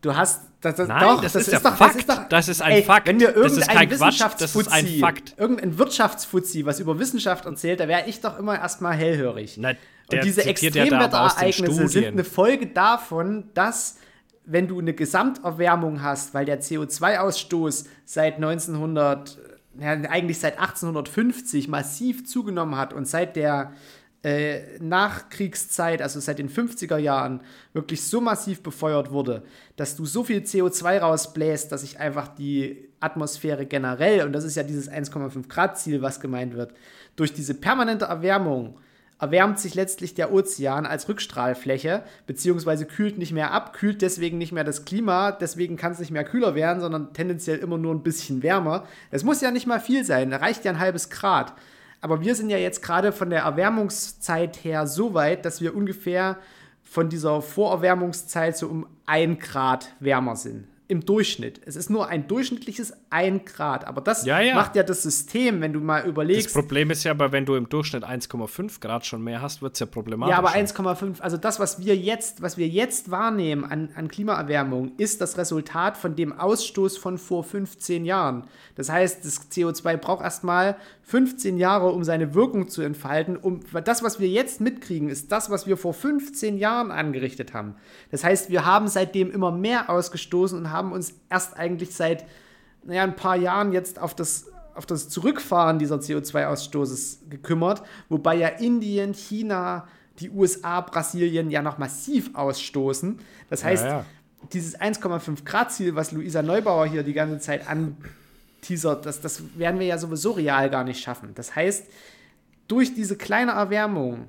Du hast. Das, das, Nein, doch, das, das, ist, ist doch, Fakt. Das ist, doch, das ist ein ey, Fakt. Wenn wir irgendein Wissenschaftsfuzzi, irgendein Wirtschaftsfuzzi was über Wissenschaft erzählt, da wäre ich doch immer erstmal hellhörig. Na, und diese Extremwetterereignisse sind eine Folge davon, dass wenn du eine Gesamterwärmung hast, weil der CO2-Ausstoß seit 1900, ja, eigentlich seit 1850 massiv zugenommen hat und seit der äh, Nachkriegszeit, also seit den 50er Jahren, wirklich so massiv befeuert wurde, dass du so viel CO2 rausbläst, dass sich einfach die Atmosphäre generell, und das ist ja dieses 1,5 Grad Ziel, was gemeint wird, durch diese permanente Erwärmung erwärmt sich letztlich der Ozean als Rückstrahlfläche, beziehungsweise kühlt nicht mehr ab, kühlt deswegen nicht mehr das Klima, deswegen kann es nicht mehr kühler werden, sondern tendenziell immer nur ein bisschen wärmer. Es muss ja nicht mal viel sein, reicht ja ein halbes Grad. Aber wir sind ja jetzt gerade von der Erwärmungszeit her so weit, dass wir ungefähr von dieser Vorerwärmungszeit so um ein Grad wärmer sind im Durchschnitt. Es ist nur ein durchschnittliches 1 Grad. Aber das ja, ja. macht ja das System, wenn du mal überlegst. Das Problem ist ja aber, wenn du im Durchschnitt 1,5 Grad schon mehr hast, wird es ja problematisch. Ja, aber 1,5, also das, was wir jetzt, was wir jetzt wahrnehmen an, an Klimaerwärmung, ist das Resultat von dem Ausstoß von vor 15 Jahren. Das heißt, das CO2 braucht erstmal 15 Jahre, um seine Wirkung zu entfalten. Um, das, was wir jetzt mitkriegen, ist das, was wir vor 15 Jahren angerichtet haben. Das heißt, wir haben seitdem immer mehr ausgestoßen und haben uns erst eigentlich seit naja, ein paar Jahren jetzt auf das, auf das Zurückfahren dieser CO2-Ausstoßes gekümmert, wobei ja Indien, China, die USA, Brasilien ja noch massiv ausstoßen. Das heißt, ja, ja. dieses 1,5 Grad Ziel, was Luisa Neubauer hier die ganze Zeit anteasert, das, das werden wir ja sowieso real gar nicht schaffen. Das heißt, durch diese kleine Erwärmung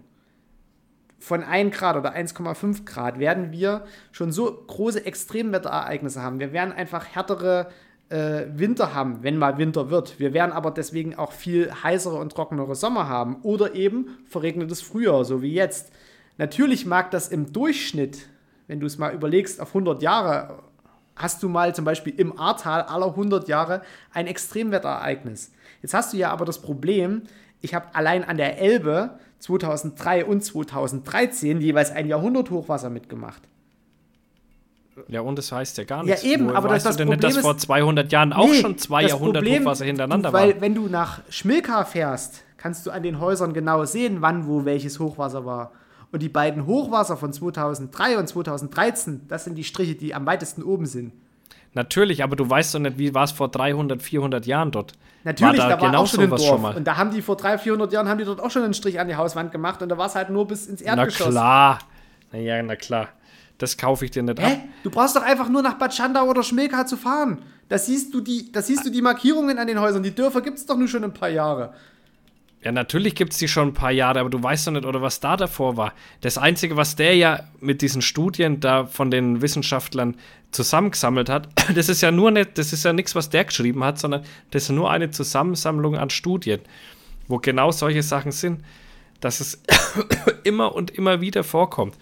von 1 Grad oder 1,5 Grad werden wir schon so große Extremwetterereignisse haben. Wir werden einfach härtere äh, Winter haben, wenn mal Winter wird. Wir werden aber deswegen auch viel heißere und trockenere Sommer haben oder eben verregnetes Frühjahr, so wie jetzt. Natürlich mag das im Durchschnitt, wenn du es mal überlegst, auf 100 Jahre, hast du mal zum Beispiel im Ahrtal aller 100 Jahre ein Extremwetterereignis. Jetzt hast du ja aber das Problem, ich habe allein an der Elbe 2003 und 2013 jeweils ein Jahrhunderthochwasser mitgemacht. Ja, und das heißt ja gar nichts. Ja, eben, Wo, aber das, das du denn Problem nicht, dass vor 200 Jahren auch nee, schon zwei Jahrhunderthochwasser hintereinander waren? Weil, wenn du nach Schmilka fährst, kannst du an den Häusern genau sehen, wann wo welches Hochwasser war. Und die beiden Hochwasser von 2003 und 2013, das sind die Striche, die am weitesten oben sind. Natürlich, aber du weißt doch nicht, wie war es vor 300, 400 Jahren dort. Natürlich, war da, da war genau auch schon ein Dorf. Schon mal. Und da haben die vor 300, 400 Jahren haben die dort auch schon einen Strich an die Hauswand gemacht und da war es halt nur bis ins Erdgeschoss. Na klar. Naja, na klar. Das kaufe ich dir nicht Hä? ab. Du brauchst doch einfach nur nach Bad Schandau oder Schmelka zu fahren. Da siehst du die, da siehst du die Markierungen an den Häusern. Die Dörfer gibt es doch nur schon ein paar Jahre. Ja, natürlich gibt es die schon ein paar Jahre, aber du weißt doch nicht, oder was da davor war. Das Einzige, was der ja mit diesen Studien da von den Wissenschaftlern zusammengesammelt hat, das ist ja nur nicht, das ist ja nichts, was der geschrieben hat, sondern das ist nur eine Zusammensammlung an Studien, wo genau solche Sachen sind, dass es immer und immer wieder vorkommt.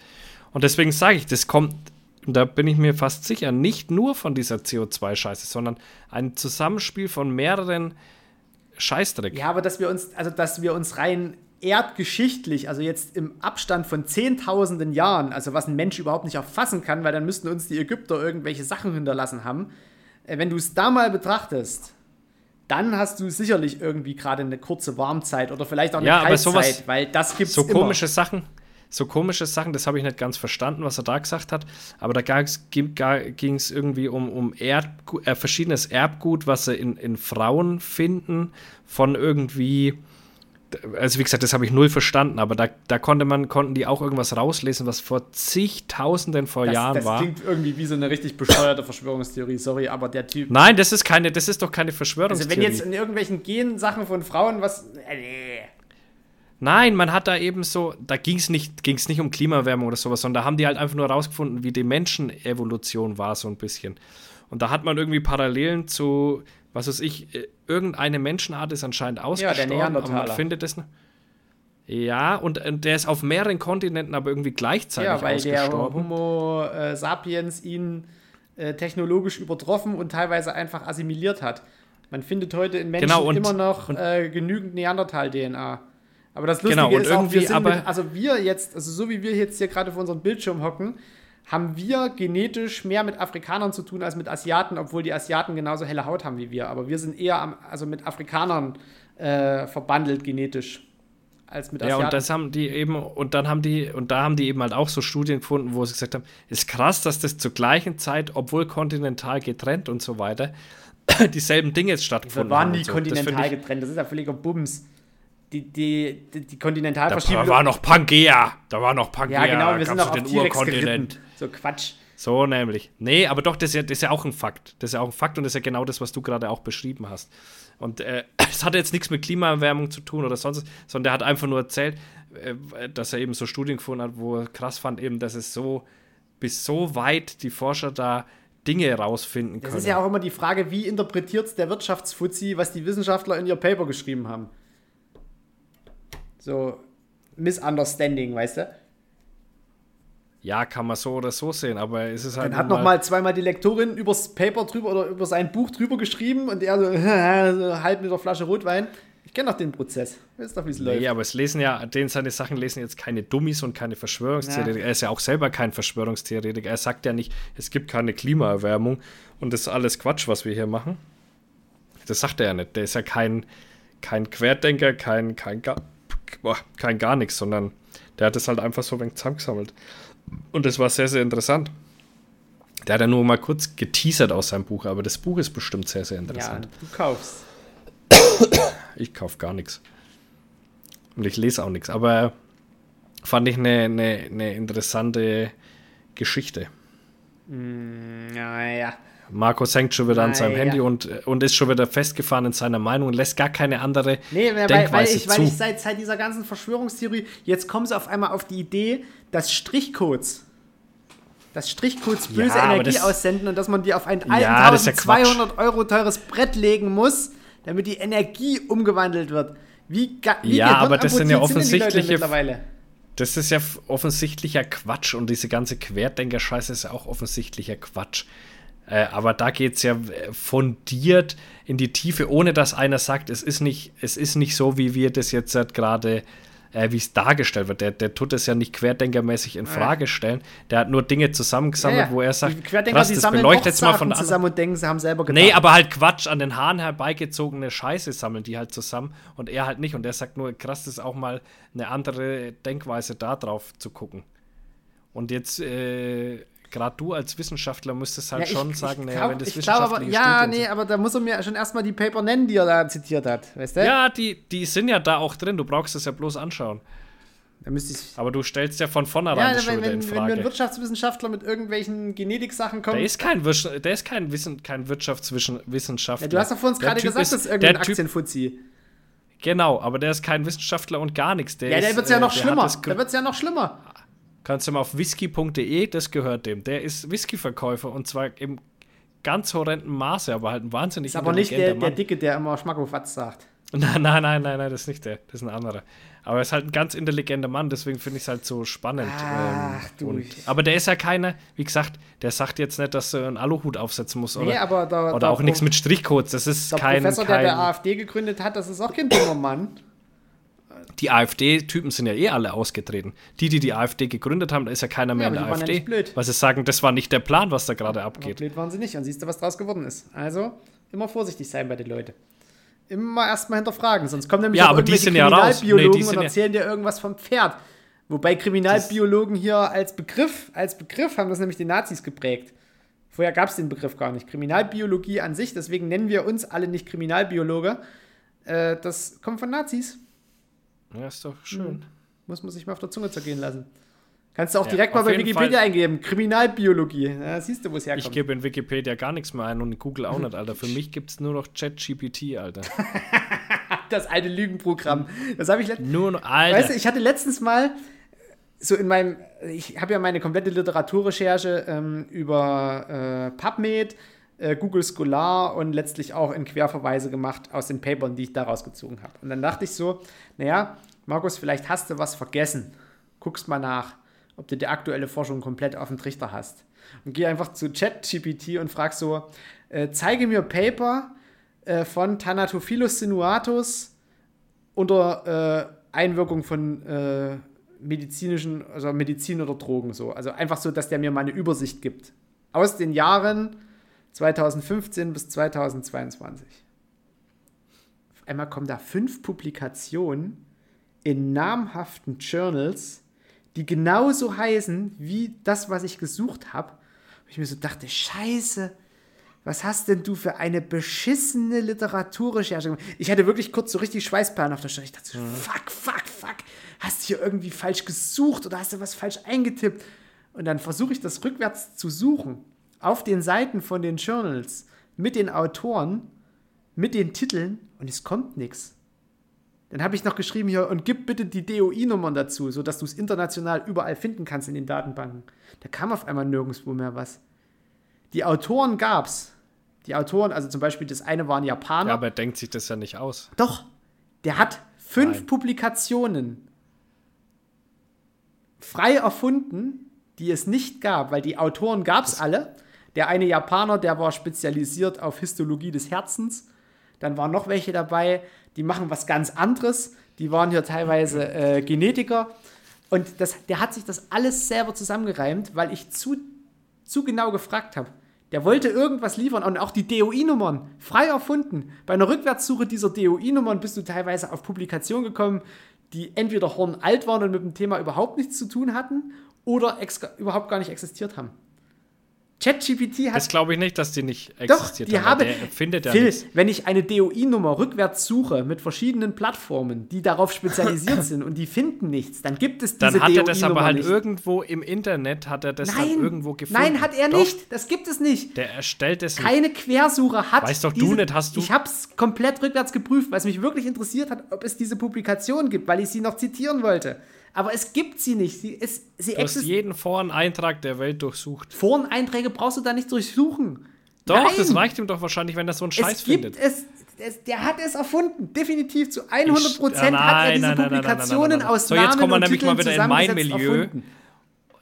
Und deswegen sage ich, das kommt, da bin ich mir fast sicher, nicht nur von dieser CO2-Scheiße, sondern ein Zusammenspiel von mehreren Scheißdreck. Ja, aber dass wir uns, also dass wir uns rein erdgeschichtlich, also jetzt im Abstand von zehntausenden Jahren, also was ein Mensch überhaupt nicht erfassen kann, weil dann müssten uns die Ägypter irgendwelche Sachen hinterlassen haben. Äh, wenn du es da mal betrachtest, dann hast du sicherlich irgendwie gerade eine kurze Warmzeit oder vielleicht auch eine ja, Kaltzeit, sowas, weil das gibt es So immer. komische Sachen, so komische Sachen, das habe ich nicht ganz verstanden, was er da gesagt hat, aber da ging es irgendwie um, um Erbgut, äh, verschiedenes Erbgut, was sie in, in Frauen finden, von irgendwie, also wie gesagt, das habe ich null verstanden, aber da, da konnte man, konnten die auch irgendwas rauslesen, was vor zigtausenden vor das, Jahren das war. Das klingt irgendwie wie so eine richtig bescheuerte Verschwörungstheorie, sorry, aber der Typ. Nein, das ist keine, das ist doch keine Verschwörungstheorie. Also wenn jetzt in irgendwelchen Gen-Sachen von Frauen was. Äh. Nein, man hat da eben so, da ging es nicht, ging's nicht um Klimaerwärmung oder sowas, sondern da haben die halt einfach nur rausgefunden, wie die Menschenevolution war, so ein bisschen. Und da hat man irgendwie Parallelen zu, was weiß ich, äh, irgendeine Menschenart ist anscheinend ausgestorben, ja, der aber man findet es. Ja, und, und, der ist auf mehreren Kontinenten aber irgendwie gleichzeitig ja, weil ausgestorben. Der Homo äh, sapiens ihn äh, technologisch übertroffen und teilweise einfach assimiliert hat. Man findet heute in Menschen genau, und, immer noch äh, genügend Neandertal-DNA. Aber das Lustige genau, ist auch, wir sind mit, also wir jetzt, also so wie wir jetzt hier gerade vor unserem Bildschirm hocken, haben wir genetisch mehr mit Afrikanern zu tun als mit Asiaten, obwohl die Asiaten genauso helle Haut haben wie wir. Aber wir sind eher am, also mit Afrikanern äh, verbandelt genetisch als mit Asiaten. Ja, und das haben die eben, und dann haben die, und da haben die eben halt auch so Studien gefunden, wo sie gesagt haben, ist krass, dass das zur gleichen Zeit, obwohl kontinental getrennt und so weiter, dieselben Dinge jetzt stattgefunden haben. Wir waren nie so. kontinental getrennt, das ist ja völliger Bums die, die, die, die Kontinentalverschiebung. Da war noch Pangea. Da war noch Pangea. Ja, genau, wir sind noch auf den Urkontinent. So Quatsch. So nämlich. Nee, aber doch, das ist, ja, das ist ja auch ein Fakt. Das ist ja auch ein Fakt und das ist ja genau das, was du gerade auch beschrieben hast. Und äh, es hat jetzt nichts mit Klimaerwärmung zu tun oder sonst, sondern der hat einfach nur erzählt, äh, dass er eben so Studien gefunden hat, wo er krass fand, eben, dass es so bis so weit die Forscher da Dinge rausfinden können. Das ist ja auch immer die Frage, wie interpretiert der Wirtschaftsfuzzi, was die Wissenschaftler in ihr Paper geschrieben haben. So Misunderstanding, weißt du? Ja, kann man so oder so sehen, aber es ist halt. Dann hat noch mal zweimal die Lektorin übers Paper drüber oder über sein Buch drüber geschrieben und er so, so halb mit der Flasche Rotwein. Ich kenne doch den Prozess. Weißt doch, wie es läuft. Ja, aber es lesen ja, den seine Sachen lesen jetzt keine Dummies und keine Verschwörungstheoretiker. Ja. Er ist ja auch selber kein Verschwörungstheoretiker. Er sagt ja nicht, es gibt keine Klimaerwärmung und das ist alles Quatsch, was wir hier machen. Das sagt er ja nicht. Der ist ja kein, kein Querdenker, kein, kein, boah, kein gar nichts, sondern der hat es halt einfach so ein wenig zusammengesammelt. Und das war sehr, sehr interessant. Der hat ja nur mal kurz geteasert aus seinem Buch, aber das Buch ist bestimmt sehr, sehr interessant. Ja, du kaufst. Ich kauf gar nichts. Und ich lese auch nichts. Aber fand ich eine, eine, eine interessante Geschichte. Mm, ja, ja. Markus hängt schon wieder an seinem Handy und, und ist schon wieder festgefahren in seiner Meinung und lässt gar keine andere nee, weil, Denkweise weil ich, zu. Weil ich seit, seit dieser ganzen Verschwörungstheorie, jetzt kommen sie auf einmal auf die Idee, dass Strichcodes, dass Strichcodes böse ja, Energie das, aussenden und dass man die auf ein ja, 1200 ja Euro teures Brett legen muss, damit die Energie umgewandelt wird. Wie, wie ja, aber das sind ja offensichtliche. Das ist ja offensichtlicher Quatsch und diese ganze Querdenker-Scheiße ist ja auch offensichtlicher Quatsch. Äh, aber da geht es ja äh, fundiert in die Tiefe, ohne dass einer sagt, es ist nicht, es ist nicht so, wie wir das jetzt halt gerade, äh, wie es dargestellt wird. Der, der tut es ja nicht querdenkermäßig in Frage stellen. Der hat nur Dinge zusammengesammelt, ja, ja. wo er sagt, Querdenker, krass, das beleuchtet jetzt mal von zusammen und denken, sie haben selber gedacht. Nee, aber halt Quatsch, an den Haaren herbeigezogene Scheiße sammeln die halt zusammen und er halt nicht. Und er sagt nur, krass, das ist auch mal eine andere Denkweise da drauf zu gucken. Und jetzt äh, gerade du als Wissenschaftler müsstest halt ja, schon ich, sagen, ich naja, wenn das wissenschaftliche glaub, aber, Ja, nee, aber da muss er mir schon erstmal die Paper nennen, die er da zitiert hat, weißt du? Ja, die, die sind ja da auch drin, du brauchst es ja bloß anschauen. Da müsste ich aber du stellst ja von vornherein ja, wenn, wenn, in Frage. Wenn ein Wirtschaftswissenschaftler mit irgendwelchen Genetik-Sachen kommt. Der ist kein, der ist kein, Wissen, kein Wirtschaftswissenschaftler. Ja, du hast doch vor uns gerade gesagt, ist, das ist irgendein Aktienfuzzi. Genau, aber der ist kein Wissenschaftler und gar nichts. Der ja, der wird es ja noch schlimmer. Der wird es ja noch schlimmer. Kannst du mal auf whisky.de, das gehört dem. Der ist Whiskyverkäufer und zwar im ganz horrenden Maße, aber halt ein wahnsinnig Ist aber nicht der, der Dicke, der immer Schmackofatz sagt. Nein, nein, nein, nein, nein, das ist nicht der. Das ist ein anderer. Aber er ist halt ein ganz intelligenter Mann, deswegen finde ich es halt so spannend. Ach, ähm, du. Und, aber der ist ja keiner, wie gesagt, der sagt jetzt nicht, dass du einen Aluhut aufsetzen musst oder, nee, aber da, oder da, auch nichts mit Strichcodes. Das ist der kein. Professor, kein, der der AfD gegründet hat, das ist auch kein dummer Mann. Die AfD-Typen sind ja eh alle ausgetreten. Die, die die AfD gegründet haben, da ist ja keiner mehr ja, in der AfD. Ja blöd. Weil sie sagen, das war nicht der Plan, was da gerade abgeht. Aber blöd waren sie nicht. Und siehst du, was draus geworden ist. Also immer vorsichtig sein bei den Leuten immer erstmal hinterfragen, sonst kommen nämlich ja, aber die sind Kriminalbiologen nee, und erzählen dir irgendwas vom Pferd. Wobei Kriminalbiologen hier als Begriff, als Begriff haben das nämlich die Nazis geprägt. Vorher gab es den Begriff gar nicht. Kriminalbiologie an sich, deswegen nennen wir uns alle nicht Kriminalbiologe. Äh, das kommt von Nazis. Ja, ist doch schön. Hm. Muss man sich mal auf der Zunge zergehen lassen. Kannst du auch ja, direkt mal bei Wikipedia Fall. eingeben. Kriminalbiologie. Ja, siehst du, wo es herkommt. Ich gebe in Wikipedia gar nichts mehr ein und in Google auch nicht, Alter. Für mich gibt es nur noch ChatGPT, Alter. das alte Lügenprogramm. Das habe ich letztens. Nur noch, Alter. Weißt du, ich hatte letztens mal so in meinem. Ich habe ja meine komplette Literaturrecherche ähm, über äh, PubMed, äh, Google Scholar und letztlich auch in Querverweise gemacht aus den Papern, die ich daraus gezogen habe. Und dann dachte ich so, naja, Markus, vielleicht hast du was vergessen. Guckst mal nach ob du die aktuelle Forschung komplett auf dem Trichter hast. Und geh einfach zu ChatGPT und frag so, äh, zeige mir Paper äh, von Thanatophilus sinuatus unter äh, Einwirkung von äh, medizinischen, also Medizin oder Drogen so. Also einfach so, dass der mir mal eine Übersicht gibt. Aus den Jahren 2015 bis 2022. Auf einmal kommen da fünf Publikationen in namhaften Journals die genauso heißen wie das, was ich gesucht habe. Und ich mir so dachte, scheiße, was hast denn du für eine beschissene Literaturrecherche gemacht? Ich hatte wirklich kurz so richtig Schweißperlen auf der Stirn. Ich dachte so, mhm. fuck, fuck, fuck, hast du hier irgendwie falsch gesucht oder hast du was falsch eingetippt? Und dann versuche ich das rückwärts zu suchen. Auf den Seiten von den Journals, mit den Autoren, mit den Titeln und es kommt nichts. Dann habe ich noch geschrieben hier und gib bitte die DOI-Nummern dazu, sodass du es international überall finden kannst in den Datenbanken. Da kam auf einmal nirgendwo mehr was. Die Autoren gab's. Die Autoren, also zum Beispiel das eine waren Japaner. Ja, aber er denkt sich das ja nicht aus. Doch. Der hat fünf Nein. Publikationen frei erfunden, die es nicht gab, weil die Autoren gab es alle. Der eine Japaner, der war spezialisiert auf Histologie des Herzens. Dann waren noch welche dabei, die machen was ganz anderes. Die waren hier teilweise äh, Genetiker. Und das, der hat sich das alles selber zusammengereimt, weil ich zu, zu genau gefragt habe. Der wollte irgendwas liefern und auch die DOI-Nummern frei erfunden. Bei einer Rückwärtssuche dieser DOI-Nummern bist du teilweise auf Publikationen gekommen, die entweder hornalt waren und mit dem Thema überhaupt nichts zu tun hatten oder überhaupt gar nicht existiert haben. ChatGPT hat. Das glaube ich nicht, dass die nicht existiert Doch, die haben. Findet ja Phil, nichts. wenn ich eine DOI-Nummer rückwärts suche mit verschiedenen Plattformen, die darauf spezialisiert sind und die finden nichts, dann gibt es diese Dann hat er das aber halt nicht. irgendwo im Internet, hat er das nein, dann irgendwo gefunden. Nein, hat er Doch. nicht. Das gibt es nicht. Der erstellt es Keine Quersuche hat. Weißt doch diese, du nicht, hast du. Ich habe es komplett rückwärts geprüft, weil es mich wirklich interessiert hat, ob es diese Publikation gibt, weil ich sie noch zitieren wollte. Aber es gibt sie nicht. Sie, es, sie du hast jeden Foreneintrag der Welt durchsucht. Foreneinträge brauchst du da nicht durchsuchen. Doch, Nein. das reicht ihm doch wahrscheinlich, wenn das so ein Scheiß es gibt findet. Es, es, der hat es erfunden. Definitiv zu 100 Prozent hat er diese nein, Publikationen nein, aus so, Namen jetzt kommen wir nämlich mal wieder in mein Milieu. Erfunden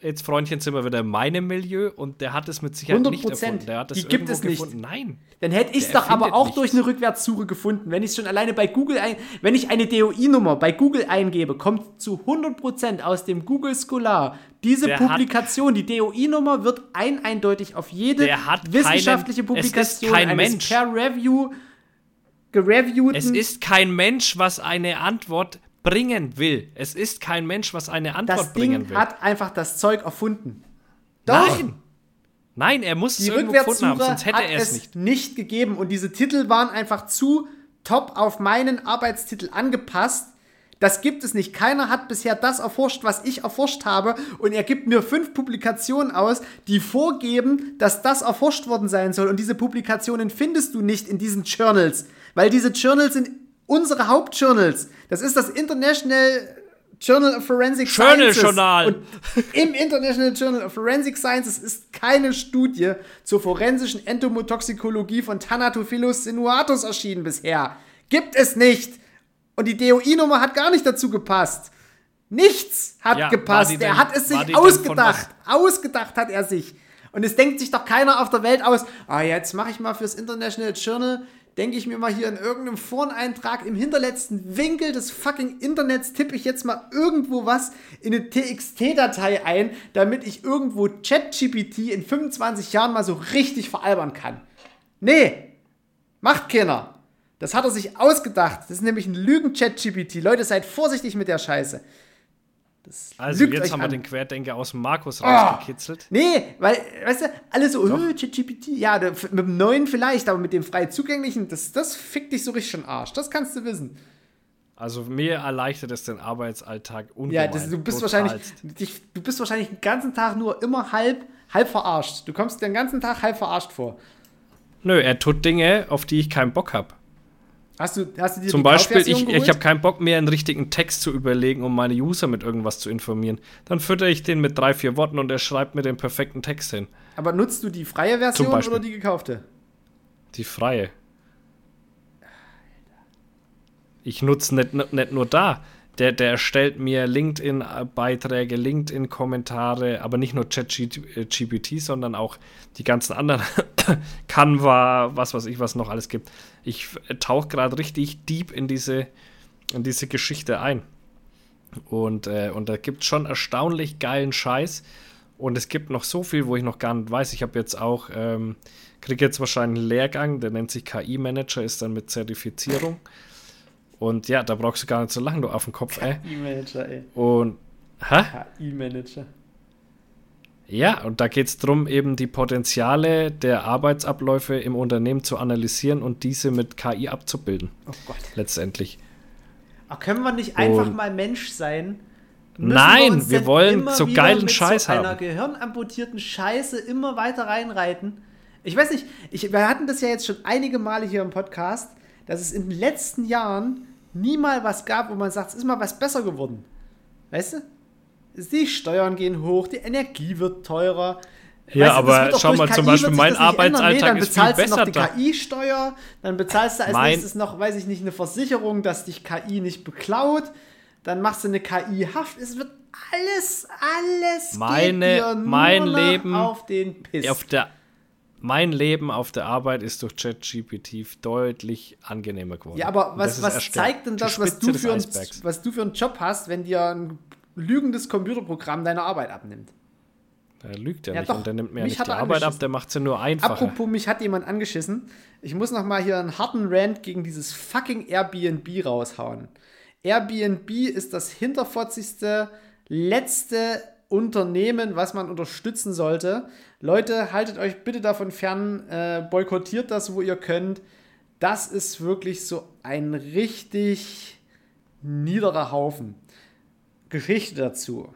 jetzt Freundchen sind wir wieder in meinem Milieu und der hat es mit Sicherheit 100%. nicht erfunden. Der hat es Die gibt es nicht. Gefunden. Nein. Dann hätte ich es doch aber auch nichts. durch eine Rückwärtssuche gefunden. Wenn ich es schon alleine bei Google ein, wenn ich eine DOI-Nummer bei Google eingebe, kommt zu 100% aus dem Google Scholar diese der Publikation, die DOI-Nummer wird ein eindeutig auf jede wissenschaftliche keinen, Publikation kein Mensch. per Review gereviewten. Es ist kein Mensch, was eine Antwort bringen will. Es ist kein Mensch, was eine Antwort das bringen Ding will. hat einfach das Zeug erfunden. Doch. Nein. Nein, er muss die es irgendwo gefunden haben, sonst hätte er es nicht. nicht gegeben. Und diese Titel waren einfach zu top auf meinen Arbeitstitel angepasst. Das gibt es nicht. Keiner hat bisher das erforscht, was ich erforscht habe. Und er gibt mir fünf Publikationen aus, die vorgeben, dass das erforscht worden sein soll. Und diese Publikationen findest du nicht in diesen Journals. Weil diese Journals sind Unsere Hauptjournals, das ist das International Journal of Forensic Journal Sciences. Journal. Und im International Journal of Forensic Sciences ist keine Studie zur forensischen Entomotoxikologie von Thanatophilus sinuatus erschienen bisher. Gibt es nicht. Und die DOI-Nummer hat gar nicht dazu gepasst. Nichts hat ja, gepasst. er hat es sich ausgedacht. Ausgedacht hat er sich. Und es denkt sich doch keiner auf der Welt aus, ah, jetzt mache ich mal fürs International Journal denke ich mir mal hier in irgendeinem Foreneintrag im hinterletzten Winkel des fucking Internets tippe ich jetzt mal irgendwo was in eine TXT-Datei ein, damit ich irgendwo ChatGPT in 25 Jahren mal so richtig veralbern kann. Nee, macht keiner. Das hat er sich ausgedacht. Das ist nämlich ein Lügen-ChatGPT. Leute, seid vorsichtig mit der Scheiße. Das also jetzt haben wir den Querdenker aus dem Markus oh. rausgekitzelt. Nee, weil, weißt du, alle so, oh, ChatGPT, ja, mit dem neuen vielleicht, aber mit dem frei zugänglichen, das, das fickt dich so richtig schon Arsch. Das kannst du wissen. Also mir erleichtert es den Arbeitsalltag ungemein. Ja, das, du bist wahrscheinlich, dich, du bist wahrscheinlich den ganzen Tag nur immer halb, halb verarscht. Du kommst den ganzen Tag halb verarscht vor. Nö, er tut Dinge, auf die ich keinen Bock habe. Hast du, hast du dir Zum Beispiel, ich, ich habe keinen Bock mehr, einen richtigen Text zu überlegen, um meine User mit irgendwas zu informieren. Dann fütter ich den mit drei, vier Worten und er schreibt mir den perfekten Text hin. Aber nutzt du die freie Version oder die gekaufte? Die freie. Ich nutze nicht, nicht nur da der, der erstellt mir LinkedIn-Beiträge, LinkedIn-Kommentare, aber nicht nur ChatGPT, sondern auch die ganzen anderen Canva, was weiß ich, was noch alles gibt. Ich tauche gerade richtig deep in diese, in diese Geschichte ein. Und, äh, und da gibt es schon erstaunlich geilen Scheiß. Und es gibt noch so viel, wo ich noch gar nicht weiß. Ich habe jetzt auch, ähm, kriege jetzt wahrscheinlich einen Lehrgang, der nennt sich KI-Manager, ist dann mit Zertifizierung. Und ja, da brauchst du gar nicht so lange, du auf den Kopf, ey. KI-Manager, ey. Und, hä? KI-Manager. Ja, und da geht es darum, eben die Potenziale der Arbeitsabläufe im Unternehmen zu analysieren und diese mit KI abzubilden. Oh Gott. Letztendlich. Aber können wir nicht einfach und mal Mensch sein? Müssen Nein, wir, wir wollen so geilen Scheiß so haben. einer gehirnamputierten Scheiße immer weiter reinreiten. Ich weiß nicht, ich, wir hatten das ja jetzt schon einige Male hier im Podcast dass es in den letzten Jahren nie mal was gab, wo man sagt, es ist mal was besser geworden. Weißt du? Die Steuern gehen hoch, die Energie wird teurer. Ja, weißt du, aber schau mal, KI zum Beispiel mein Arbeitsalltag nee, ist viel besser. Dann bezahlst du noch die KI-Steuer, dann bezahlst du als mein nächstes noch, weiß ich nicht, eine Versicherung, dass dich KI nicht beklaut, dann machst du eine KI-Haft. Es wird alles, alles meine, mein Leben auf den Piss. Auf der mein Leben auf der Arbeit ist durch ChatGPT deutlich angenehmer geworden. Ja, aber was, was zeigt denn das, was du, für ein, was du für einen Job hast, wenn dir ein lügendes Computerprogramm deine Arbeit abnimmt? Der lügt ja, ja nicht doch, und der nimmt mir ja nicht die Arbeit ab, der macht sie nur einfacher. Apropos, mich hat jemand angeschissen. Ich muss noch mal hier einen harten Rant gegen dieses fucking Airbnb raushauen. Airbnb ist das hinterfotzigste, letzte Unternehmen, was man unterstützen sollte. Leute, haltet euch bitte davon fern, äh, boykottiert das, wo ihr könnt. Das ist wirklich so ein richtig niederer Haufen. Geschichte dazu.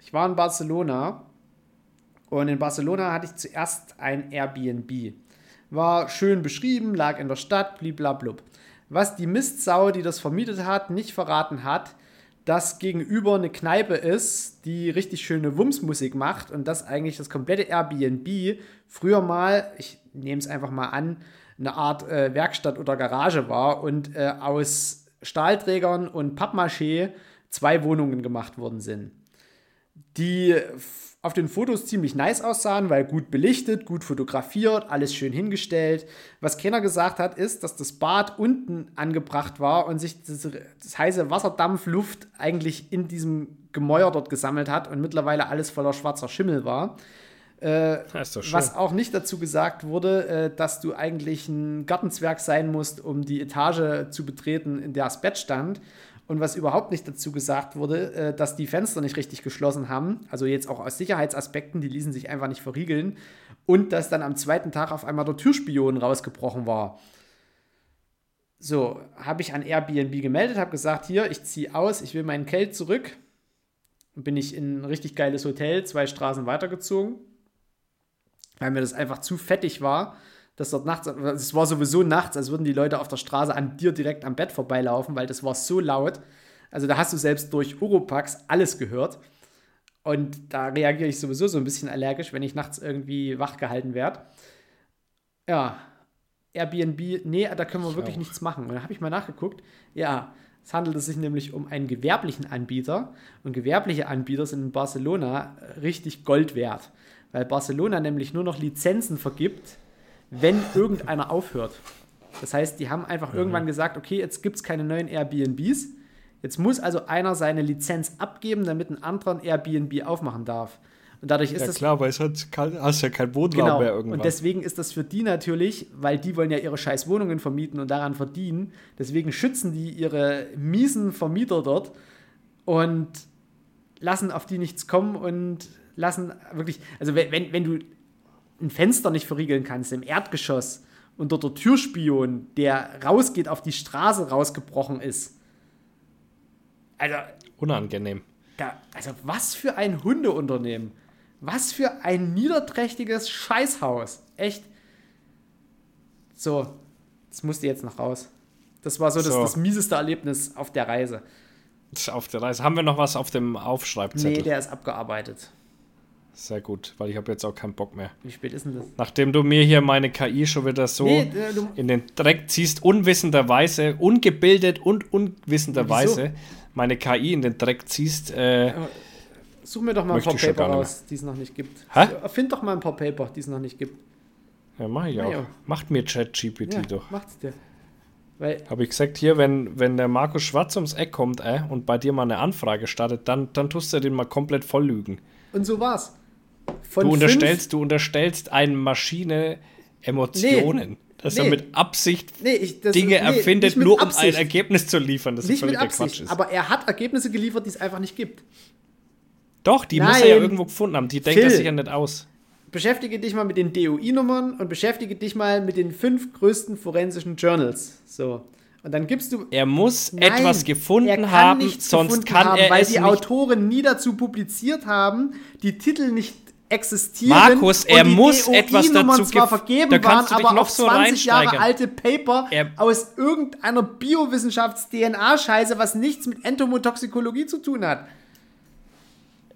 Ich war in Barcelona und in Barcelona hatte ich zuerst ein Airbnb. War schön beschrieben, lag in der Stadt, bliblablub. Was die Mistsau, die das vermietet hat, nicht verraten hat, dass gegenüber eine Kneipe ist, die richtig schöne Wumsmusik macht und das eigentlich das komplette Airbnb früher mal, ich nehme es einfach mal an, eine Art äh, Werkstatt oder Garage war und äh, aus Stahlträgern und Pappmaché zwei Wohnungen gemacht worden sind. Die auf den Fotos ziemlich nice aussahen, weil gut belichtet, gut fotografiert, alles schön hingestellt. Was keiner gesagt hat, ist, dass das Bad unten angebracht war und sich das, das heiße Wasserdampfluft eigentlich in diesem Gemäuer dort gesammelt hat und mittlerweile alles voller schwarzer Schimmel war. Äh, was auch nicht dazu gesagt wurde, äh, dass du eigentlich ein Gartenzwerg sein musst, um die Etage zu betreten, in der das Bett stand. Und was überhaupt nicht dazu gesagt wurde, äh, dass die Fenster nicht richtig geschlossen haben, also jetzt auch aus Sicherheitsaspekten, die ließen sich einfach nicht verriegeln. Und dass dann am zweiten Tag auf einmal der Türspion rausgebrochen war. So, habe ich an Airbnb gemeldet, habe gesagt, hier, ich ziehe aus, ich will meinen Geld zurück. Bin ich in ein richtig geiles Hotel, zwei Straßen weitergezogen, weil mir das einfach zu fettig war, dass dort nachts, es war sowieso nachts, als würden die Leute auf der Straße an dir direkt am Bett vorbeilaufen, weil das war so laut. Also da hast du selbst durch Oropax alles gehört. Und da reagiere ich sowieso so ein bisschen allergisch, wenn ich nachts irgendwie wach gehalten werde. Ja, Airbnb, nee, da können wir ich wirklich auch. nichts machen. Und da habe ich mal nachgeguckt. Ja, es handelt sich nämlich um einen gewerblichen Anbieter. Und gewerbliche Anbieter sind in Barcelona richtig Gold wert. Weil Barcelona nämlich nur noch Lizenzen vergibt, wenn irgendeiner aufhört. Das heißt, die haben einfach mhm. irgendwann gesagt, okay, jetzt gibt es keine neuen Airbnbs. Jetzt muss also einer seine Lizenz abgeben, damit ein anderer Airbnb aufmachen darf. Und dadurch ist ja, das. klar, weil sonst hast du ja kein Wohnraum genau. mehr irgendwann. Und deswegen ist das für die natürlich, weil die wollen ja ihre scheiß Wohnungen vermieten und daran verdienen. Deswegen schützen die ihre miesen Vermieter dort und lassen auf die nichts kommen und lassen wirklich. Also, wenn, wenn du ein Fenster nicht verriegeln kannst im Erdgeschoss und dort der Türspion, der rausgeht, auf die Straße rausgebrochen ist. Also. Unangenehm. Da, also, was für ein Hundeunternehmen. Was für ein niederträchtiges Scheißhaus. Echt. So, das musste jetzt noch raus. Das war so, so. Das, das mieseste Erlebnis auf der Reise. Auf der Reise. Haben wir noch was auf dem Aufschreibzettel? Nee, der ist abgearbeitet. Sehr gut, weil ich habe jetzt auch keinen Bock mehr. Wie spät ist denn das? Nachdem du mir hier meine KI schon wieder so nee, äh, in den Dreck ziehst, unwissenderweise, ungebildet und unwissenderweise meine KI in den Dreck ziehst, äh, Such mir doch mal ein paar Paper raus, die es noch nicht gibt. Hä? Find doch mal ein paar Paper, die es noch nicht gibt. Ja, mach ich auch. Ja. Macht mir ChatGPT ja, doch. Macht's dir. Habe ich gesagt, hier, wenn, wenn der Markus Schwarz ums Eck kommt äh, und bei dir mal eine Anfrage startet, dann, dann tust du den mal komplett voll lügen. Und so war's. Von du unterstellst, du unterstellst einer Maschine Emotionen. Nee, dass nee, er mit Absicht nee, ich, Dinge erfindet, nur um Absicht. ein Ergebnis zu liefern. Das nicht ist völlig mit Absicht, Quatsch ist. Aber er hat Ergebnisse geliefert, die es einfach nicht gibt. Doch, die Nein. muss er ja irgendwo gefunden haben. Die denkt Phil, das sich ja nicht aus. Beschäftige dich mal mit den DOI-Nummern und beschäftige dich mal mit den fünf größten forensischen Journals. So. Und dann gibst du. Er muss Nein, etwas gefunden haben, sonst kann haben, er weil es die Autoren nie dazu publiziert haben, die Titel nicht existieren. Markus, er muss etwas dazu zwar vergeben da waren, aber noch so 20 Jahre alte Paper er aus irgendeiner Biowissenschafts-DNA-Scheiße, was nichts mit Entomotoxikologie zu tun hat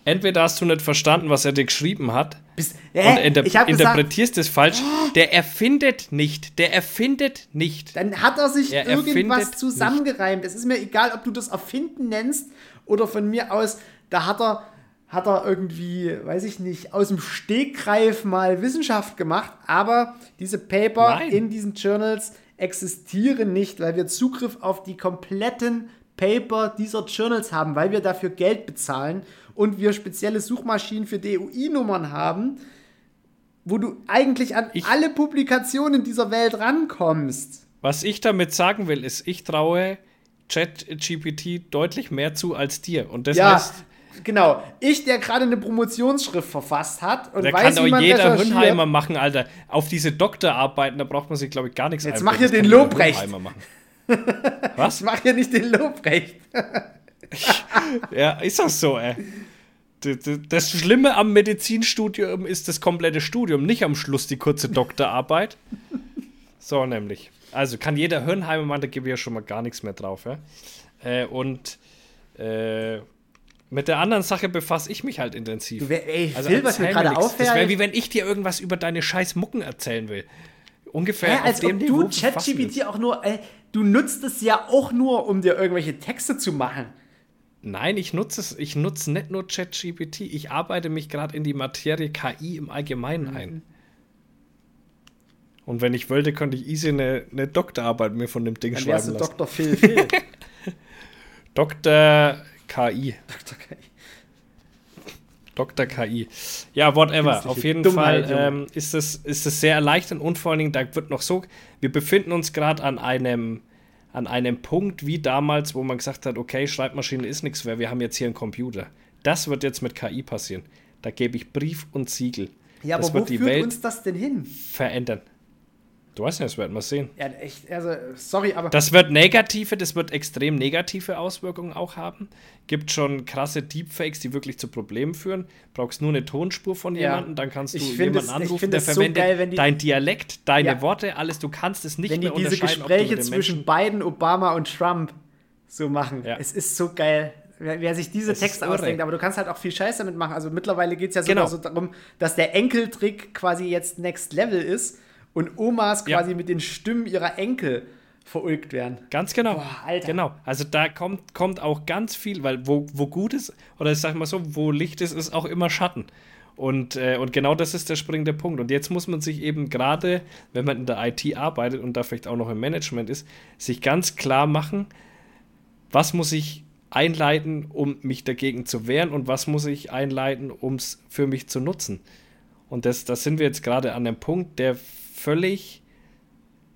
entweder hast du nicht verstanden, was er dir geschrieben hat, Bist, äh, und inter interpretierst es falsch. Oh. Der erfindet nicht. Der erfindet nicht. Dann hat er sich er irgendwas zusammengereimt. Nicht. Es ist mir egal, ob du das Erfinden nennst oder von mir aus, da hat er, hat er irgendwie, weiß ich nicht, aus dem Stegreif mal Wissenschaft gemacht. Aber diese Paper Nein. in diesen Journals existieren nicht, weil wir Zugriff auf die kompletten Paper dieser Journals haben, weil wir dafür Geld bezahlen und wir spezielle Suchmaschinen für DOI-Nummern haben, wo du eigentlich an ich, alle Publikationen dieser Welt rankommst. Was ich damit sagen will, ist, ich traue ChatGPT deutlich mehr zu als dir. Und das ja, heißt. Genau, ich, der gerade eine Promotionsschrift verfasst hat und da weiß, kann wie man jeder Hirnheimer machen, Alter. Auf diese Doktorarbeiten, da braucht man sich, glaube ich, gar nichts Jetzt mach hier den Lobrecht. Was? Ich mach hier nicht den Lobrecht. ja, ist das so, ey. Das Schlimme am Medizinstudium ist das komplette Studium, nicht am Schluss die kurze Doktorarbeit. So nämlich. Also kann jeder Hirnheimer machen, da gebe ich ja schon mal gar nichts mehr drauf. Ja? Äh, und äh, mit der anderen Sache befasse ich mich halt intensiv. Ey, ich also will, was mir gerade auffällt. Das wäre wie wenn ich dir irgendwas über deine scheiß Mucken erzählen will. Ungefähr. Ja, als ob du ChatGPT auch nur, ey, du nutzt es ja auch nur, um dir irgendwelche Texte zu machen. Nein, ich nutze es, ich nutze nicht nur ChatGPT, ich arbeite mich gerade in die Materie KI im Allgemeinen mhm. ein. Und wenn ich wollte, könnte ich easy eine, eine Doktorarbeit mir von dem Ding Dann schreiben lassen. Dr. Phil Phil. Dr. KI. Dr. KI. Dr. KI. Ja, whatever. Auf jeden Dummheit, Fall ähm, ist, es, ist es sehr erleichternd und vor allen Dingen, da wird noch so, wir befinden uns gerade an einem an einem Punkt wie damals, wo man gesagt hat, okay, Schreibmaschine ist nichts mehr, wir haben jetzt hier einen Computer. Das wird jetzt mit KI passieren. Da gebe ich Brief und Siegel. Ja, das aber wo führt Welt uns das denn hin? Verändern. Du weißt ja, das werden wir sehen. Ja, echt, also, sorry, aber. Das wird negative, das wird extrem negative Auswirkungen auch haben. Gibt schon krasse Deepfakes, die wirklich zu Problemen führen. Brauchst nur eine Tonspur von ja. jemandem, dann kannst du jemanden es, anrufen, der verwendet so geil, dein Dialekt, deine ja. Worte, alles. Du kannst es nicht wenn mehr die diese Gespräche zwischen Biden, Obama und Trump so machen. Ja. Es ist so geil. Wer, wer sich diese das Texte ausdenkt, aber du kannst halt auch viel Scheiß damit machen. Also mittlerweile geht es ja sogar genau. so darum, dass der Enkeltrick quasi jetzt Next Level ist und Omas quasi ja. mit den Stimmen ihrer Enkel verulgt werden. Ganz genau. Boah, Alter. Genau. Also da kommt, kommt auch ganz viel, weil wo, wo gut ist, oder ich sag mal so, wo Licht ist, ist auch immer Schatten. Und, äh, und genau das ist der springende Punkt. Und jetzt muss man sich eben gerade, wenn man in der IT arbeitet und da vielleicht auch noch im Management ist, sich ganz klar machen, was muss ich einleiten, um mich dagegen zu wehren und was muss ich einleiten, um es für mich zu nutzen. Und das, das sind wir jetzt gerade an dem Punkt, der völlig,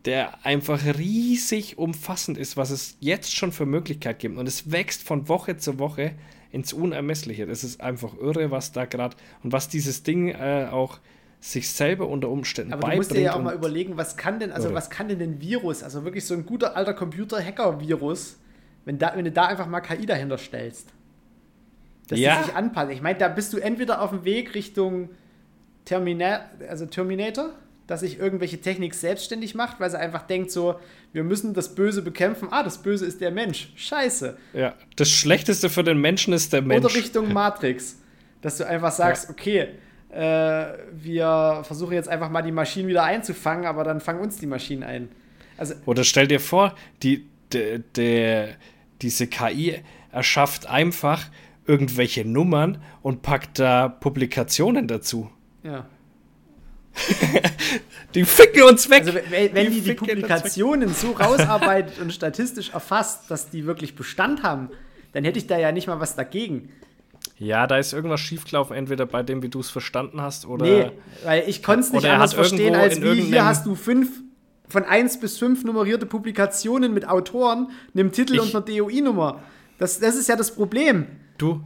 der einfach riesig umfassend ist, was es jetzt schon für Möglichkeiten gibt. Und es wächst von Woche zu Woche ins Unermessliche. Das ist einfach irre, was da gerade und was dieses Ding äh, auch sich selber unter Umständen Aber du musst dir ja auch mal überlegen, was kann denn, also irre. was kann denn ein Virus, also wirklich so ein guter alter Computer-Hacker-Virus, wenn, da, wenn du da einfach mal KI dahinter stellst. Dass ja. die sich anpassen. Ich meine, da bist du entweder auf dem Weg Richtung Termina also Terminator, dass sich irgendwelche Technik selbstständig macht, weil sie einfach denkt so, wir müssen das Böse bekämpfen. Ah, das Böse ist der Mensch. Scheiße. Ja, das Schlechteste für den Menschen ist der Mensch. Oder Richtung Matrix. Dass du einfach sagst, ja. okay, äh, wir versuchen jetzt einfach mal die Maschinen wieder einzufangen, aber dann fangen uns die Maschinen ein. Also, Oder stell dir vor, die, de, de, diese KI erschafft einfach irgendwelche Nummern und packt da Publikationen dazu. Ja. die ficken uns weg. Also, wenn, wenn die die, die Publikationen so rausarbeitet und statistisch erfasst, dass die wirklich Bestand haben, dann hätte ich da ja nicht mal was dagegen. Ja, da ist irgendwas schiefgelaufen, entweder bei dem, wie du es verstanden hast, oder. Nee, weil ich konnte es nicht anders verstehen, als wie hier hast du fünf von eins bis fünf nummerierte Publikationen mit Autoren, einem Titel ich und einer DOI-Nummer. Das, das ist ja das Problem. Du,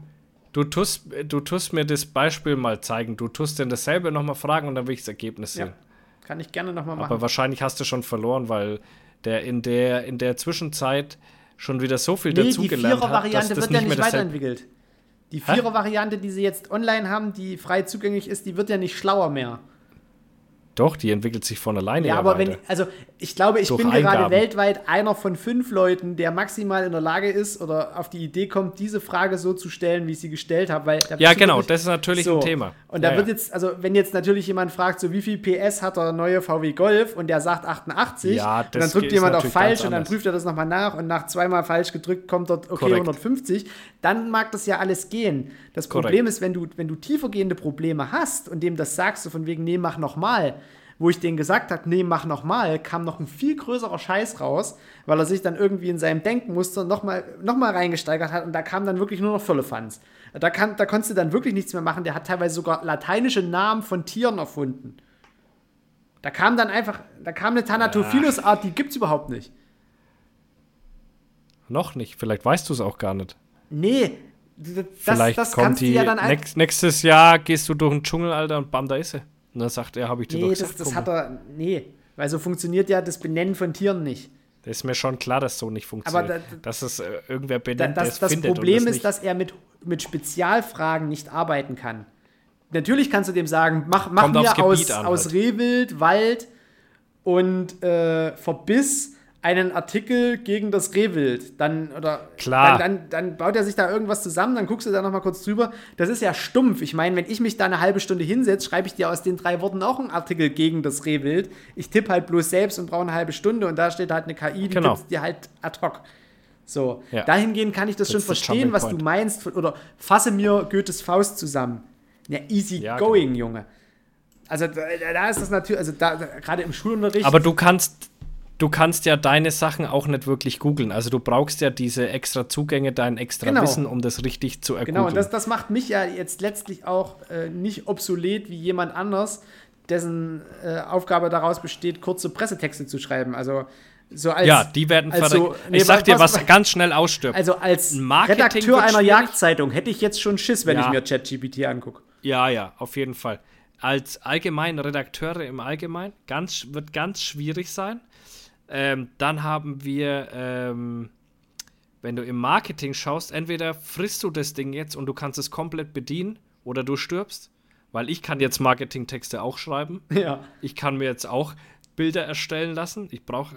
Du tust, du tust mir das Beispiel mal zeigen. Du tust denn dasselbe nochmal fragen und dann will ich das Ergebnis sehen. Ja, kann ich gerne nochmal machen. Aber wahrscheinlich hast du schon verloren, weil der in der, in der Zwischenzeit schon wieder so viel nee, dazugelernt hat. Die Vierer-Variante wird ja nicht weiterentwickelt. Die Vierer-Variante, die sie jetzt online haben, die frei zugänglich ist, die wird ja nicht schlauer mehr. Doch, die entwickelt sich von alleine. Ja, aber wenn, also ich glaube, ich bin Eingaben. gerade weltweit einer von fünf Leuten, der maximal in der Lage ist oder auf die Idee kommt, diese Frage so zu stellen, wie ich sie gestellt habe. Weil ja, genau, das ist natürlich so. ein Thema. Und da ja, wird jetzt, also wenn jetzt natürlich jemand fragt, so wie viel PS hat der neue VW Golf und der sagt 88, ja, und dann drückt jemand auf falsch und dann prüft er das nochmal nach und nach zweimal falsch gedrückt kommt dort, okay, Korrekt. 150, dann mag das ja alles gehen. Das Korrekt. Problem ist, wenn du, wenn du tiefergehende Probleme hast und dem das sagst, so von wegen, nee, mach nochmal, wo ich denen gesagt habe, nee, mach nochmal, kam noch ein viel größerer Scheiß raus, weil er sich dann irgendwie in seinem Denkmuster nochmal noch mal reingesteigert hat und da kam dann wirklich nur noch Füllefanz. Da, kann, da konntest du dann wirklich nichts mehr machen. Der hat teilweise sogar lateinische Namen von Tieren erfunden. Da kam dann einfach, da kam eine Thanatophilus-Art, die gibt's überhaupt nicht. Noch nicht, vielleicht weißt du es auch gar nicht. Nee, das, vielleicht das kommt die, ja dann nächstes Jahr gehst du durch den Dschungel, Alter, und bam, da ist sie. Und dann sagt er, habe ich dir nee, doch gesagt. Das, das hat er, nee, weil so funktioniert ja das Benennen von Tieren nicht. Das ist mir schon klar, dass so nicht funktioniert. Aber da, dass es äh, irgendwer benennt, da, das, das Problem das ist, dass er mit, mit Spezialfragen nicht arbeiten kann. Natürlich kannst du dem sagen, mach, mach mir aus, an, aus halt. Rehwild, Wald und äh, Verbiss einen Artikel gegen das Rehwild, dann oder Klar. Dann, dann, dann, baut er sich da irgendwas zusammen, dann guckst du da noch mal kurz drüber. Das ist ja stumpf. Ich meine, wenn ich mich da eine halbe Stunde hinsetze, schreibe ich dir aus den drei Worten auch einen Artikel gegen das Rehwild. Ich tippe halt bloß selbst und brauche eine halbe Stunde und da steht halt eine KI, die genau. dir halt ad hoc. So, ja. dahingehend kann ich das, das schon verstehen, was du meinst oder fasse mir Goethes Faust zusammen. Ja, easy ja, going, genau. Junge. Also da, da, ist das natürlich, also da, gerade im Schulunterricht. Aber du kannst du kannst ja deine Sachen auch nicht wirklich googeln. Also du brauchst ja diese extra Zugänge, dein extra genau. Wissen, um das richtig zu erkunden. Genau, und das, das macht mich ja jetzt letztlich auch äh, nicht obsolet wie jemand anders, dessen äh, Aufgabe daraus besteht, kurze Pressetexte zu schreiben. Also so als, ja, die werden also, nee, Ich sag dir, was, was ganz schnell ausstirbt. Also als Redakteur einer Jagdzeitung hätte ich jetzt schon Schiss, wenn ja. ich mir ChatGPT angucke. Ja, ja, auf jeden Fall. als allgemein Redakteure im Allgemeinen ganz, wird ganz schwierig sein. Ähm, dann haben wir, ähm, wenn du im Marketing schaust, entweder frisst du das Ding jetzt und du kannst es komplett bedienen oder du stirbst. Weil ich kann jetzt Marketingtexte auch schreiben. Ja. Ich kann mir jetzt auch Bilder erstellen lassen. Ich brauche,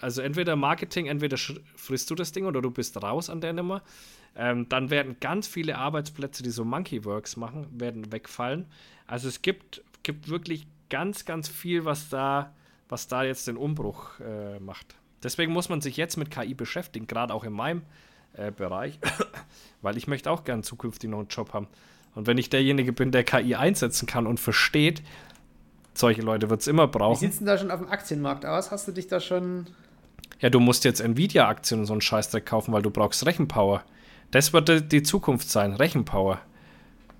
also entweder Marketing, entweder frisst du das Ding oder du bist raus an der Nummer. Ähm, dann werden ganz viele Arbeitsplätze, die so Monkeyworks machen, werden wegfallen. Also es gibt, gibt wirklich ganz, ganz viel, was da, was da jetzt den Umbruch äh, macht. Deswegen muss man sich jetzt mit KI beschäftigen, gerade auch in meinem äh, Bereich, weil ich möchte auch gern zukünftig noch einen Job haben. Und wenn ich derjenige bin, der KI einsetzen kann und versteht, solche Leute wird es immer brauchen. Wie sieht denn da schon auf dem Aktienmarkt aus? Hast du dich da schon. Ja, du musst jetzt Nvidia-Aktien und so einen Scheißdreck kaufen, weil du brauchst Rechenpower. Das wird die Zukunft sein, Rechenpower.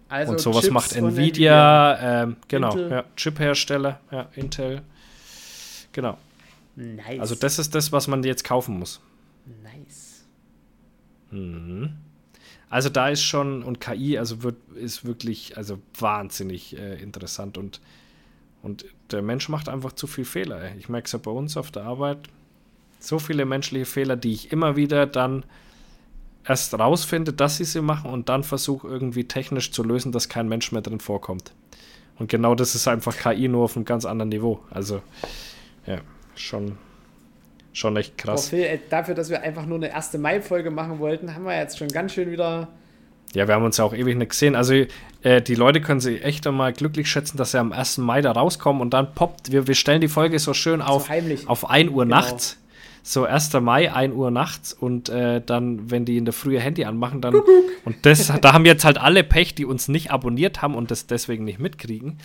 Also und sowas Chips macht Nvidia, Nvidia. Ähm, genau, ja, Chip-Hersteller, ja, Intel. Genau. Nice. Also das ist das, was man jetzt kaufen muss. Nice. Mhm. Also da ist schon, und KI, also wird, ist wirklich, also wahnsinnig äh, interessant und, und der Mensch macht einfach zu viel Fehler. Ey. Ich merke es ja bei uns auf der Arbeit. So viele menschliche Fehler, die ich immer wieder dann erst rausfinde, dass sie sie machen und dann versuche irgendwie technisch zu lösen, dass kein Mensch mehr drin vorkommt. Und genau das ist einfach KI nur auf einem ganz anderen Niveau. Also, ja, schon, schon echt krass. Boah, Phil, dafür, dass wir einfach nur eine erste Mai-Folge machen wollten, haben wir jetzt schon ganz schön wieder. Ja, wir haben uns ja auch ewig nicht gesehen. Also, äh, die Leute können sich echt einmal glücklich schätzen, dass sie am 1. Mai da rauskommen und dann poppt. Wir, wir stellen die Folge so schön auf, so auf 1 Uhr genau. nachts so 1. Mai, 1 Uhr nachts und äh, dann, wenn die in der Früh Handy anmachen, dann. Kuckuck. Und das, da haben jetzt halt alle Pech, die uns nicht abonniert haben und das deswegen nicht mitkriegen.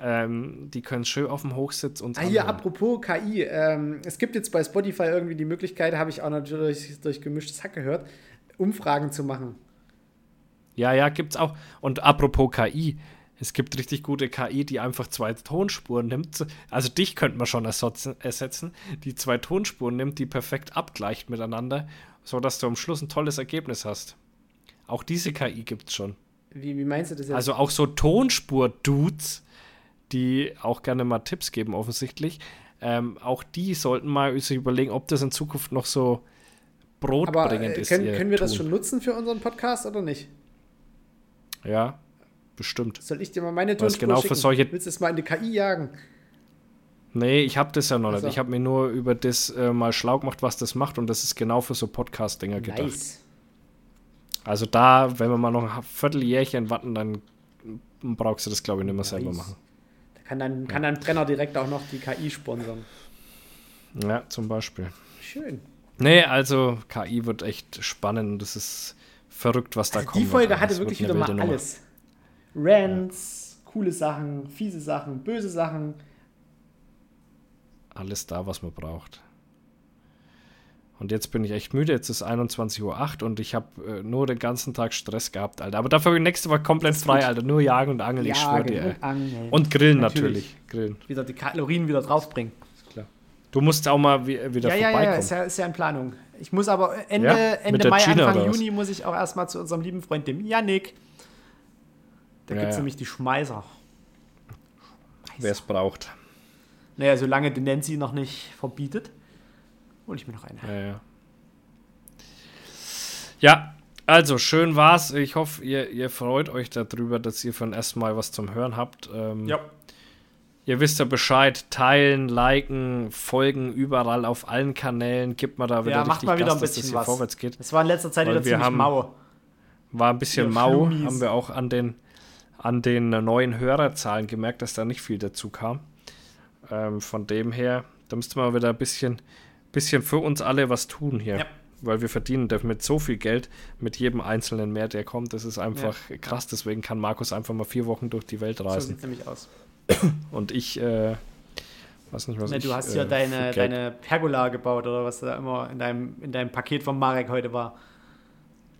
Ähm, die können schön auf dem Hochsitz uns. Ah, hier, apropos KI. Ähm, es gibt jetzt bei Spotify irgendwie die Möglichkeit, habe ich auch natürlich durch gemischtes Hack gehört, Umfragen zu machen. Ja, ja, gibt's auch. Und apropos KI, es gibt richtig gute KI, die einfach zwei Tonspuren nimmt. Also dich könnte man schon ersetzen, die zwei Tonspuren nimmt, die perfekt abgleicht miteinander, sodass du am Schluss ein tolles Ergebnis hast. Auch diese KI gibt es schon. Wie, wie meinst du das jetzt? Also auch so Tonspur-Dudes, die auch gerne mal Tipps geben, offensichtlich. Ähm, auch die sollten mal sich überlegen, ob das in Zukunft noch so brotbringend Aber, äh, ist. Können, können wir Ton. das schon nutzen für unseren Podcast oder nicht? Ja, Bestimmt. Soll ich dir mal meine Tonspur genau schicken? für solche Willst du es mal in die KI jagen? Nee, ich habe das ja noch also. nicht. Ich habe mir nur über das äh, mal schlau gemacht, was das macht und das ist genau für so Podcast-Dinger nice. gedacht. Also da, wenn wir mal noch ein Vierteljährchen warten, dann brauchst du das, glaube ich, nicht mehr nice. selber machen. Da kann dann, kann dann Brenner direkt auch noch die KI sponsern. Ja, zum Beispiel. Schön. Nee, also KI wird echt spannend und es ist verrückt, was da also kommt. Die Folge hatte wirklich wieder mal alles. Rants, ja. coole Sachen, fiese Sachen, böse Sachen. Alles da, was man braucht. Und jetzt bin ich echt müde. Jetzt ist 21.08 Uhr und ich habe äh, nur den ganzen Tag Stress gehabt, Alter. Aber dafür nächste Woche komplett frei, gut. Alter. Nur jagen und angeln, ich schwöre dir. Und, und grillen natürlich. natürlich. Grillen. Wieder die Kalorien wieder draufbringen. Klar. Du musst auch mal wieder ja, vorbeikommen. Ja, ja, ist ja, ist ja in Planung. Ich muss aber Ende, ja, Ende Mai, China Anfang Juni muss ich auch erstmal zu unserem lieben Freund, dem Yannick, da ja, gibt es ja. nämlich die Schmeißer. Wer es braucht. Naja, solange die Nancy noch nicht verbietet, hole ich mir noch eine. Ja, ja. ja, also schön war's. Ich hoffe, ihr, ihr freut euch darüber, dass ihr von ersten Mal was zum Hören habt. Ähm, ja. Ihr wisst ja Bescheid, teilen, liken, folgen überall auf allen Kanälen. Gibt mal da wieder ja, macht mal wieder Gas, ein bisschen was. vorwärts geht. Es war in letzter Zeit Weil wieder ziemlich haben, mau. War ein bisschen mau, haben wir auch an den an den neuen Hörerzahlen gemerkt, dass da nicht viel dazu kam. Ähm, von dem her, da müsste man wieder ein bisschen, bisschen für uns alle was tun hier. Ja. Weil wir verdienen damit so viel Geld mit jedem Einzelnen mehr, der kommt. Das ist einfach ja. krass. Deswegen kann Markus einfach mal vier Wochen durch die Welt reisen. So sieht nämlich aus. Und ich, äh, weiß nicht, was ne, ich. Du hast ja äh, deine, deine Pergola gebaut oder was da immer in deinem, in deinem Paket von Marek heute war.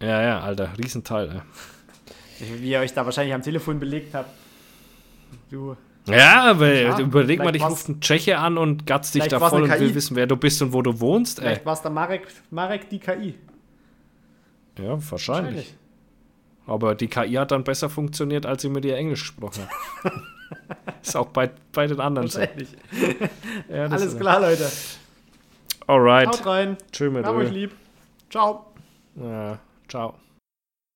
Ja, ja, Alter, Riesenteil. Ey. Wie ihr euch da wahrscheinlich am Telefon belegt habt. Du. Ja, aber ja, überleg mal, ich rufe einen Tscheche an und gatz dich da voll und will wissen, wer du bist und wo du wohnst. Vielleicht war es der Marek, Marek die KI. Ja, wahrscheinlich. wahrscheinlich. Aber die KI hat dann besser funktioniert, als sie mit ihr Englisch gesprochen hat. ist auch bei, bei den anderen so. ja, Alles klar, Leute. Alright. Haut rein. Tschüss mit Hab euch lieb. Ciao. Ja, ciao.